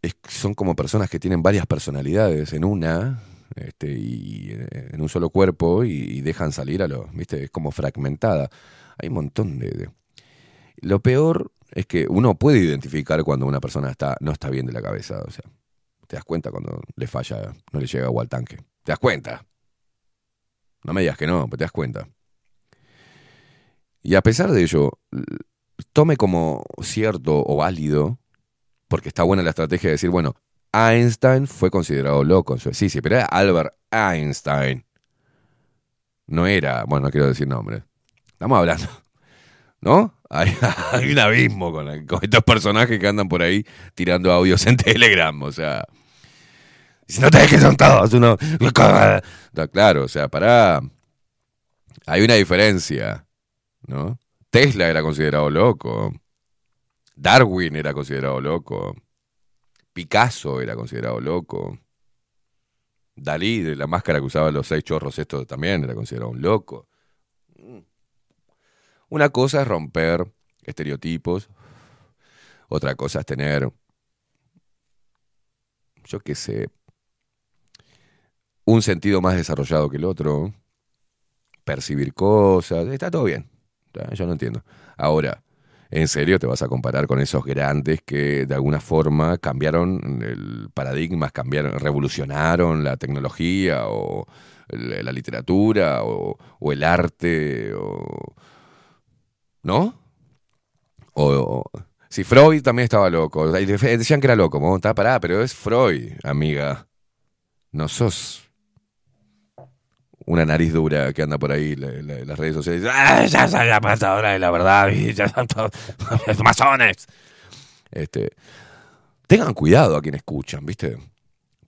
Es- son como personas que tienen varias personalidades en una, este, y en un solo cuerpo, y, y dejan salir a lo, viste, es como fragmentada. Hay un montón de, de- Lo peor es que uno puede identificar cuando una persona está, no está bien de la cabeza, o sea, Te das cuenta cuando le falla, no le llega agua al tanque. Te das cuenta. No me digas que no, pero te das cuenta. Y a pesar de ello, tome como cierto o válido, porque está buena la estrategia de decir, bueno, Einstein fue considerado loco en su Sí, sí, pero era Albert Einstein. No era, bueno, no quiero decir nombres. Estamos hablando, ¿no? Hay, un abismo con, estos personajes que andan por ahí tirando audios en Telegram, o sea. Si no te que son todos uno. Claro, o sea, para. Hay una diferencia, ¿no? Tesla era considerado loco. Darwin era considerado loco. Picasso era considerado loco. Dalí, de la máscara que usaba los seis chorros, esto también era considerado un loco. Una cosa es romper estereotipos. Otra cosa es tener, yo qué sé, un sentido más desarrollado que el otro. Percibir cosas. Está todo bien. Yo no entiendo. Ahora, ¿en serio te vas a comparar con esos grandes que de alguna forma cambiaron el paradigma, cambiaron, revolucionaron la tecnología o la la literatura o, o el arte o ¿no? O, si Freud también estaba loco, de- decían que era loco, ¿no? está parada, pero es Freud, amiga. No sos una nariz dura que anda por ahí la- las redes sociales. ¡Ah, ya soy la pasadora de la verdad! ya son todos masones! Este, tengan cuidado a quien escuchan, ¿viste?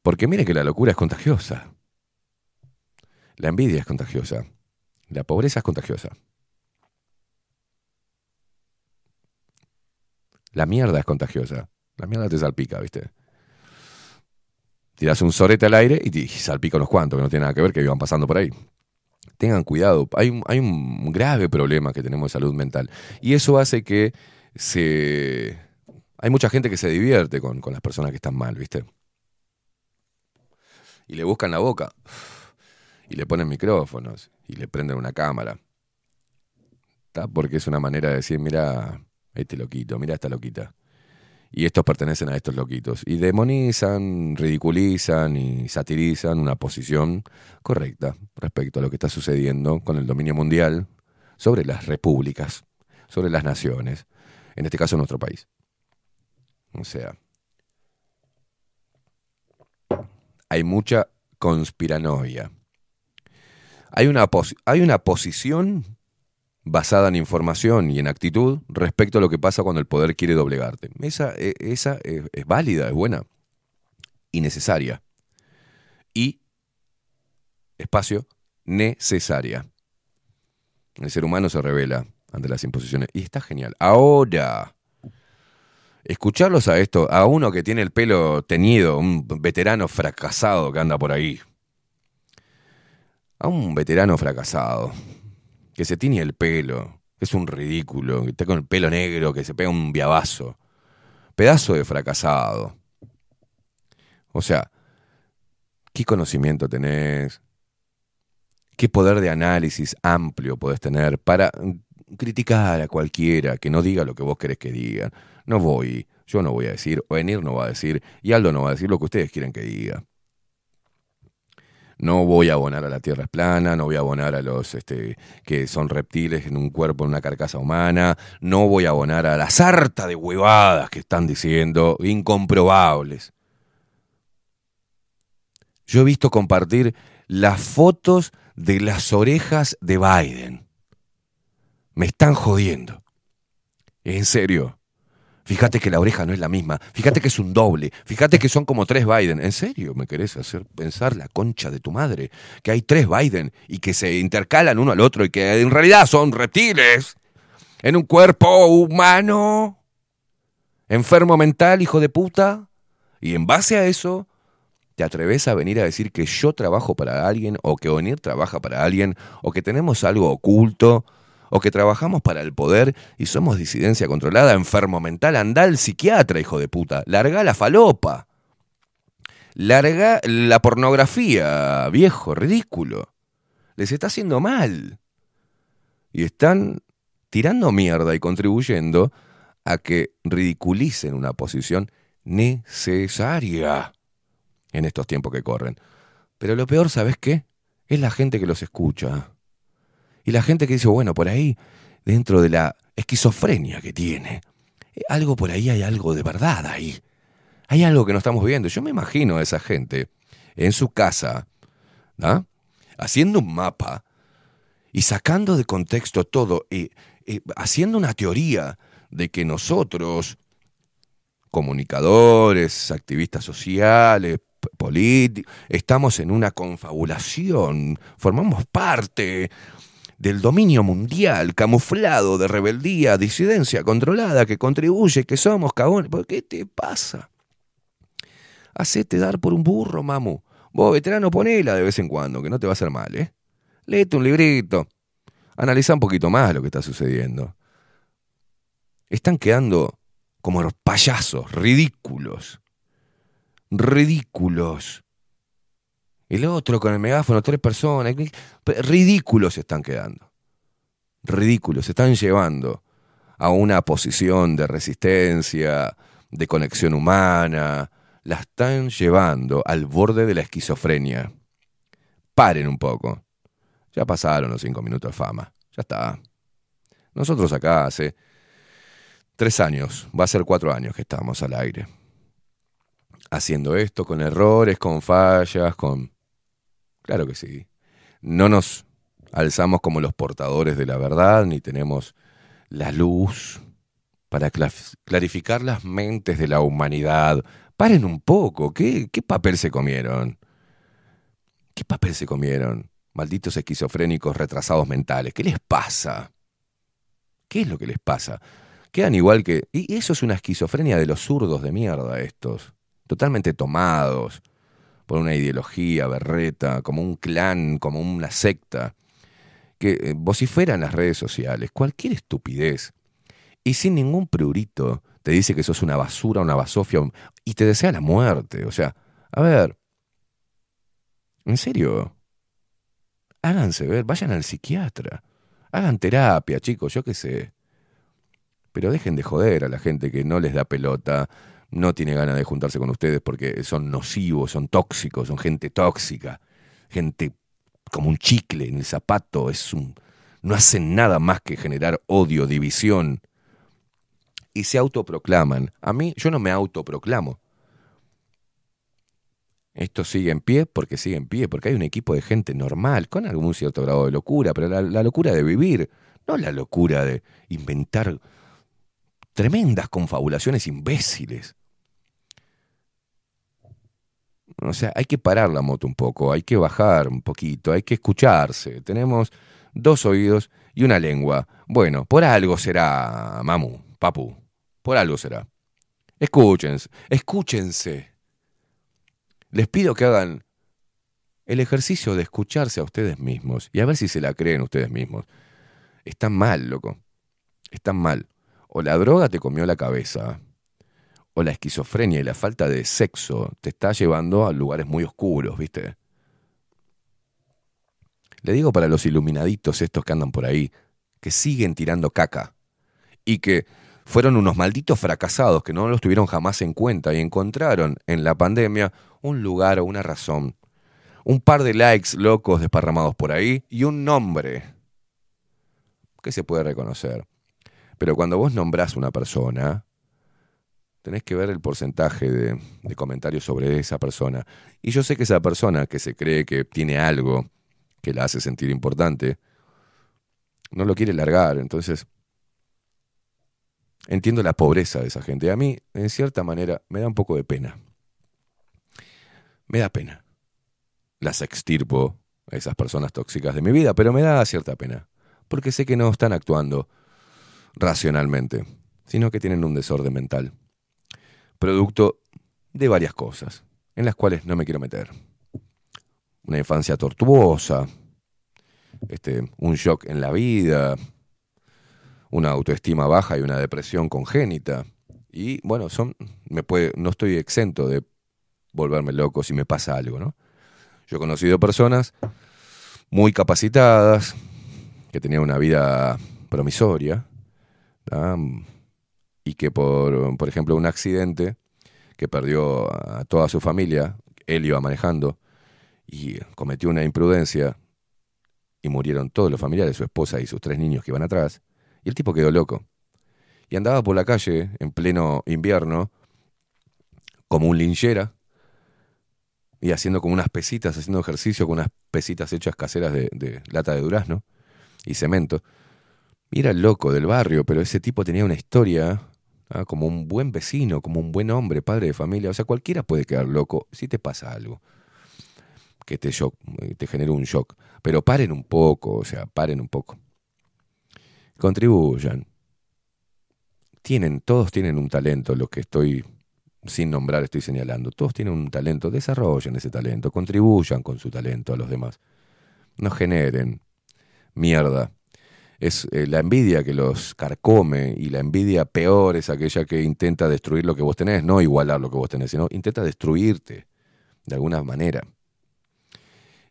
Porque miren que la locura es contagiosa. La envidia es contagiosa. La pobreza es contagiosa. La mierda es contagiosa. La mierda te salpica, ¿viste? Tiras un sorete al aire y te salpica unos cuantos que no tienen nada que ver que iban pasando por ahí. Tengan cuidado. Hay, un- grave problema que tenemos de salud mental. Y eso hace que se. Hay mucha gente que se divierte con, con las personas que están mal, ¿viste? Y le buscan la boca. Y le ponen micrófonos. Y le prenden una cámara. ¿Está? Porque es una manera de decir, mira, este loquito, mira esta loquita. Y estos pertenecen a estos loquitos. Y demonizan, ridiculizan y satirizan una posición correcta respecto a lo que está sucediendo con el dominio mundial sobre las repúblicas, sobre las naciones, en este caso nuestro país. O sea, hay mucha conspiranoia. Hay una, hay una posición basada en información y en actitud respecto a lo que pasa cuando el poder quiere doblegarte. Esa, e- esa es, es válida, es buena y necesaria. Y, espacio, necesaria. El ser humano se revela ante las imposiciones y está genial. Ahora, escucharlos a esto, a uno que tiene el pelo teñido, un veterano fracasado que anda por ahí. A un veterano fracasado que se tiñe el pelo, que es un ridículo, que está con el pelo negro, que se pega un viabazo. Pedazo de fracasado. O sea, ¿qué conocimiento tenés? ¿Qué poder de análisis amplio podés tener para criticar a cualquiera que no diga lo que vos querés que diga? No voy, yo no voy a decir, o no va a decir, y Aldo no va a decir lo que ustedes quieren que diga. No voy a abonar a la Tierra es plana, no voy a abonar a los este, que son reptiles en un cuerpo, en una carcasa humana, no voy a abonar a la sarta de huevadas que están diciendo, incomprobables. Yo he visto compartir las fotos de las orejas de Biden. Me están jodiendo. En serio. Fíjate que la oreja no es la misma. Fíjate que es un doble. Fíjate que son como tres Biden. ¿En serio me querés hacer pensar la concha de tu madre? Que hay tres Biden y que se intercalan uno al otro y que en realidad son reptiles en un cuerpo humano. Enfermo mental, hijo de puta. Y en base a eso, te atreves a venir a decir que yo trabajo para alguien o que Onir trabaja para alguien o que tenemos algo oculto o que trabajamos para el poder y somos disidencia controlada, enfermo mental, anda al psiquiatra, hijo de puta, larga la falopa, larga la pornografía, viejo, ridículo, les está haciendo mal y están tirando mierda y contribuyendo a que ridiculicen una posición necesaria. en estos tiempos que corren. Pero lo peor, ¿sabes qué? Es la gente que los escucha. Y la gente que dice, bueno, por ahí, dentro de la esquizofrenia que tiene, eh, algo por ahí hay algo de verdad ahí. Hay algo que no estamos viendo. Yo me imagino a esa gente en su casa, ¿ah? haciendo un mapa y sacando de contexto todo, y, y haciendo una teoría de que nosotros, comunicadores, activistas sociales, políticos, estamos en una confabulación, formamos parte del dominio mundial, camuflado de rebeldía, disidencia controlada, que contribuye, que somos cagones. ¿Por qué te pasa? Hacete dar por un burro, mamu. Vos, veterano, ponela de vez en cuando, que no te va a hacer mal, ¿eh? Léete un librito. Analiza un poquito más lo que está sucediendo. Están quedando como los payasos, ridículos. Ridículos. El otro con el megáfono, tres personas. Ridículos se están quedando. Ridículos. Se están llevando a una posición de resistencia, de conexión humana. La están llevando al borde de la esquizofrenia. Paren un poco. Ya pasaron los cinco minutos de fama. Ya está. Nosotros acá hace tres años, va a ser cuatro años que estamos al aire. Haciendo esto con errores, con fallas, con... Claro que sí. No nos alzamos como los portadores de la verdad, ni tenemos la luz para cla- clarificar las mentes de la humanidad. Paren un poco, ¿qué, qué papel se comieron? ¿Qué papel se comieron? Malditos esquizofrénicos retrasados mentales. ¿Qué les pasa? ¿Qué es lo que les pasa? Quedan igual que... Y eso es una esquizofrenia de los zurdos de mierda estos. Totalmente tomados por una ideología berreta, como un clan, como una secta, que eh, vocifera en las redes sociales cualquier estupidez y sin ningún prurito te dice que sos una basura, una basofia y te desea la muerte. O sea, a ver, en serio, háganse ver, vayan al psiquiatra, hagan terapia, chicos, yo qué sé. Pero dejen de joder a la gente que no les da pelota, no tiene ganas de juntarse con ustedes porque son nocivos, son tóxicos, son gente tóxica, gente como un chicle en el zapato, es un, no hacen nada más que generar odio, división y se autoproclaman. A mí, yo no me autoproclamo. Esto sigue en pie porque sigue en pie, porque hay un equipo de gente normal, con algún cierto grado de locura, pero la, la locura de vivir, no la locura de inventar tremendas confabulaciones imbéciles. O sea, hay que parar la moto un poco, hay que bajar un poquito, hay que escucharse. Tenemos dos oídos y una lengua. Bueno, por algo será, mamu, papu, por algo será. Escúchense, escúchense. Les pido que hagan el ejercicio de escucharse a ustedes mismos y a ver si se la creen ustedes mismos. Están mal, loco. Están mal. O la droga te comió la cabeza, o la esquizofrenia y la falta de sexo te está llevando a lugares muy oscuros, ¿viste? Le digo para los iluminaditos estos que andan por ahí, que siguen tirando caca y que fueron unos malditos fracasados que no los tuvieron jamás en cuenta y encontraron en la pandemia un lugar o una razón, un par de likes locos desparramados por ahí y un nombre que se puede reconocer. Pero cuando vos nombrás una persona, tenés que ver el porcentaje de, comentarios sobre esa persona. Y yo sé que esa persona que se cree que tiene algo que la hace sentir importante, no lo quiere largar. Entonces, entiendo la pobreza de esa gente. A mí, en cierta manera, me da un poco de pena. Me da pena. Las extirpo a esas personas tóxicas de mi vida, pero me da cierta pena. Porque sé que no están actuando racionalmente, sino que tienen un desorden mental. Producto de varias cosas, en las cuales no me quiero meter. Una infancia tortuosa, este, un shock en la vida, una autoestima baja y una depresión congénita. Y bueno, son, me puede, no estoy exento de volverme loco si me pasa algo, ¿no? Yo he conocido personas muy capacitadas, que tenían una vida promisoria. Y que por, por ejemplo, un accidente que perdió a toda su familia él iba manejando y cometió una imprudencia y murieron todos los familiares, su esposa y sus tres niños que iban atrás. Y el tipo quedó loco. Y andaba por la calle en pleno invierno como un linchera y haciendo como unas pesitas, haciendo ejercicio con unas pesitas hechas caseras de, lata de durazno y cemento. Y era el loco del barrio, pero ese tipo tenía una historia ah, como un buen vecino, como un buen hombre, padre de familia. O sea, cualquiera puede quedar loco si te pasa algo que te, shock, te genere un shock. Pero paren un poco, o sea, paren un poco. Contribuyan. Tienen, todos tienen un talento, lo que estoy sin nombrar estoy señalando. Todos tienen un talento, desarrollen ese talento, contribuyan con su talento a los demás. No generen mierda. Es eh, la envidia que los carcome y la envidia peor es aquella que intenta destruir lo que vos tenés, no igualar lo que vos tenés, sino intenta destruirte de alguna manera.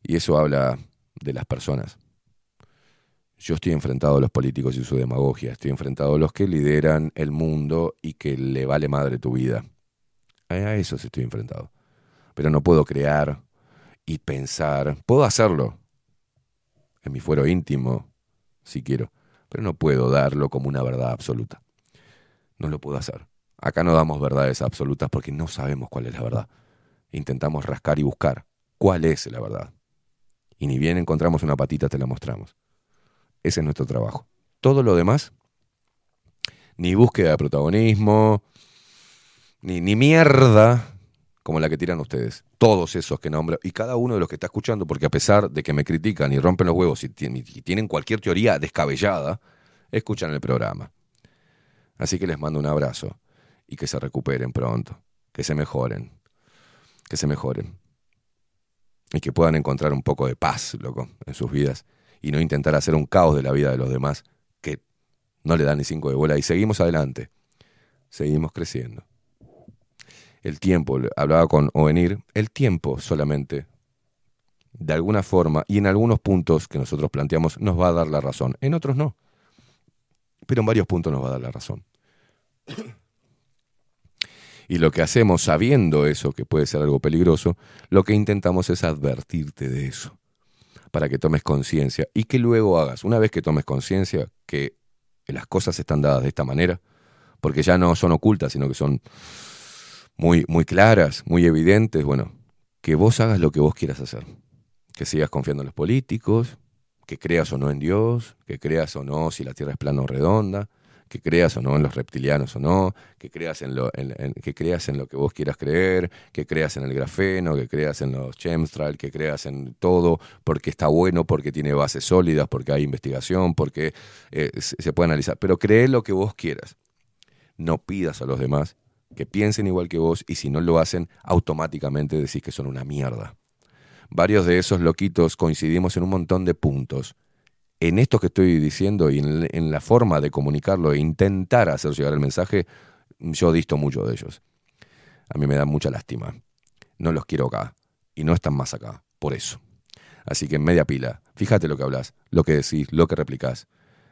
Y eso habla de las personas. Yo estoy enfrentado a los políticos y su demagogia, estoy enfrentado a los que lideran el mundo y que le vale madre tu vida. A eso estoy enfrentado. Pero no puedo crear y pensar. Puedo hacerlo en mi fuero íntimo, si quiero, pero no puedo darlo como una verdad absoluta. No lo puedo hacer. Acá no damos verdades absolutas porque no sabemos cuál es la verdad. Intentamos rascar y buscar cuál es la verdad. Y ni bien encontramos una patita, te la mostramos. Ese es nuestro trabajo. Todo lo demás, ni búsqueda de protagonismo, ni, ni mierda como la que tiran ustedes. Todos esos que nombro, y cada uno de los que está escuchando, porque a pesar de que me critican y rompen los huevos y y tienen cualquier teoría descabellada, escuchan el programa. Así que les mando un abrazo y que se recuperen pronto, que se mejoren, que se mejoren y que puedan encontrar un poco de paz, loco, en sus vidas y no intentar hacer un caos de la vida de los demás que no le dan ni cinco de bola y seguimos adelante, seguimos creciendo. El tiempo, hablaba con Ovenir, el tiempo solamente, de alguna forma y en algunos puntos que nosotros planteamos, nos va a dar la razón, en otros no, pero en varios puntos nos va a dar la razón. Y lo que hacemos sabiendo eso, que puede ser algo peligroso, lo que intentamos es advertirte de eso, para que tomes conciencia y que luego hagas, una vez que tomes conciencia que las cosas están dadas de esta manera, porque ya no son ocultas, sino que son muy, muy claras, muy evidentes, bueno, que vos hagas lo que vos quieras hacer, que sigas confiando en los políticos, que creas o no en Dios, que creas o no si la Tierra es plana o redonda, que creas o no en los reptilianos o no, que creas en lo, en- que creas en lo que vos quieras creer, que creas en el grafeno, que creas en los chemtrails, que creas en todo, porque está bueno, porque tiene bases sólidas, porque hay investigación, porque eh, se puede analizar. Pero cree lo que vos quieras. No pidas a los demás que piensen igual que vos y si no lo hacen, automáticamente decís que son una mierda. Varios de esos loquitos coincidimos en un montón de puntos en esto que estoy diciendo y en, la forma de comunicarlo e intentar hacer llegar el mensaje, yo disto mucho de ellos. A mí me da mucha lástima. No los quiero acá. Y no están más acá. Por eso. Así que en media pila, fíjate lo que hablas, lo que decís, lo que replicás,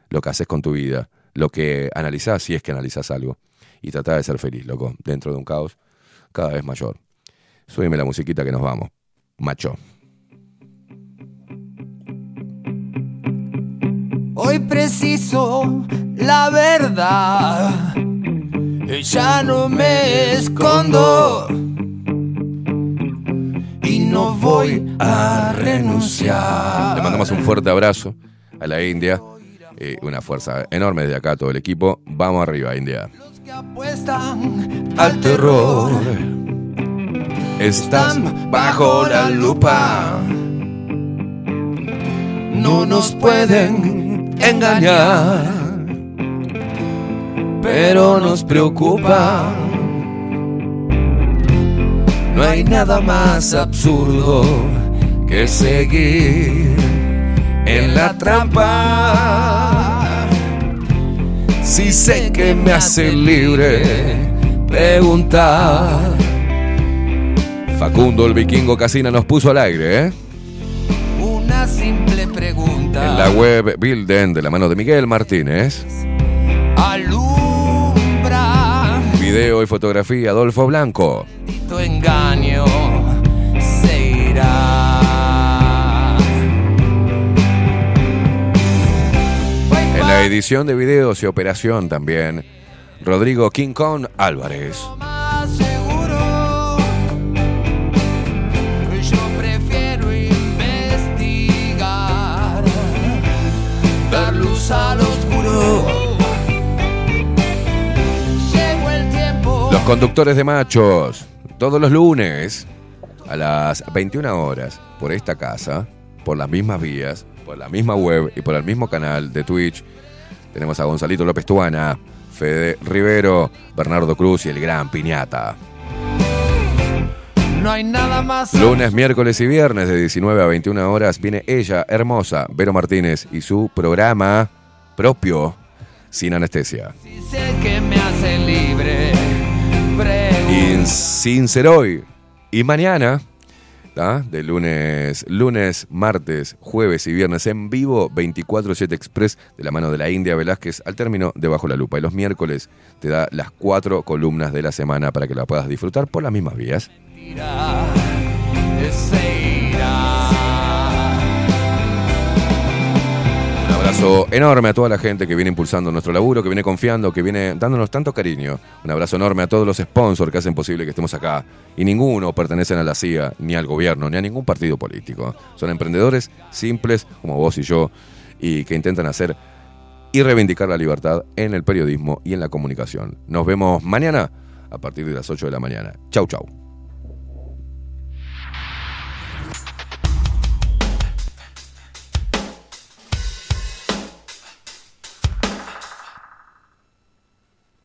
lo que haces con tu vida, lo que analizás, si es que analizás algo. Y tratá de ser feliz, loco, dentro de un caos cada vez mayor. Súbeme la musiquita que nos vamos. Macho. Hoy preciso la verdad. Ya no me escondo. Y no voy a renunciar. Le mandamos un fuerte abrazo a la India. Eh, una fuerza enorme desde acá, todo el equipo. Vamos arriba, India. Apuestan Al terror. Estás bajo la lupa. no nos pueden engañar. Pero nos preocupa. No hay nada más absurdo que seguir en la trampa. Si sé que me hace libre preguntar. Facundo el vikingo Casina nos puso al aire, ¿eh? Una simple pregunta. En la web Bilden de la mano de Miguel Martínez. Alumbra Video y fotografía Adolfo Blanco. engaño. Edición de videos y operación también, Rodrigo King Kong Álvarez. Los conductores de machos, todos los lunes a las 21 horas, por esta casa, por las mismas vías, por la misma web y por el mismo canal de Twitch, tenemos a Gonzalito López Tuana, Fede Rivero, Bernardo Cruz y el gran Piñata. No hay nada más. Lunes, miércoles y viernes de 19 a 21 horas viene ella, hermosa, Vero Martínez, y su programa propio, Sin Anestesia. Sé que me hace libre. Y sin ser hoy. Y mañana, de lunes, lunes, martes, jueves y viernes en vivo, 24-7 Express de la mano de la India Velázquez al término de Bajo la Lupa. Y los miércoles te da las cuatro columnas de la semana para que la puedas disfrutar por las mismas vías. Abrazo enorme a toda la gente que viene impulsando nuestro laburo, que viene confiando, que viene dándonos tanto cariño. Un abrazo enorme a todos los sponsors que hacen posible que estemos acá. Y ninguno pertenecen a la CIA, ni al gobierno, ni a ningún partido político. Son emprendedores simples, como vos y yo, y que intentan hacer y reivindicar la libertad en el periodismo y en la comunicación. Nos vemos mañana a partir de las 8 de la mañana. Chau, chau.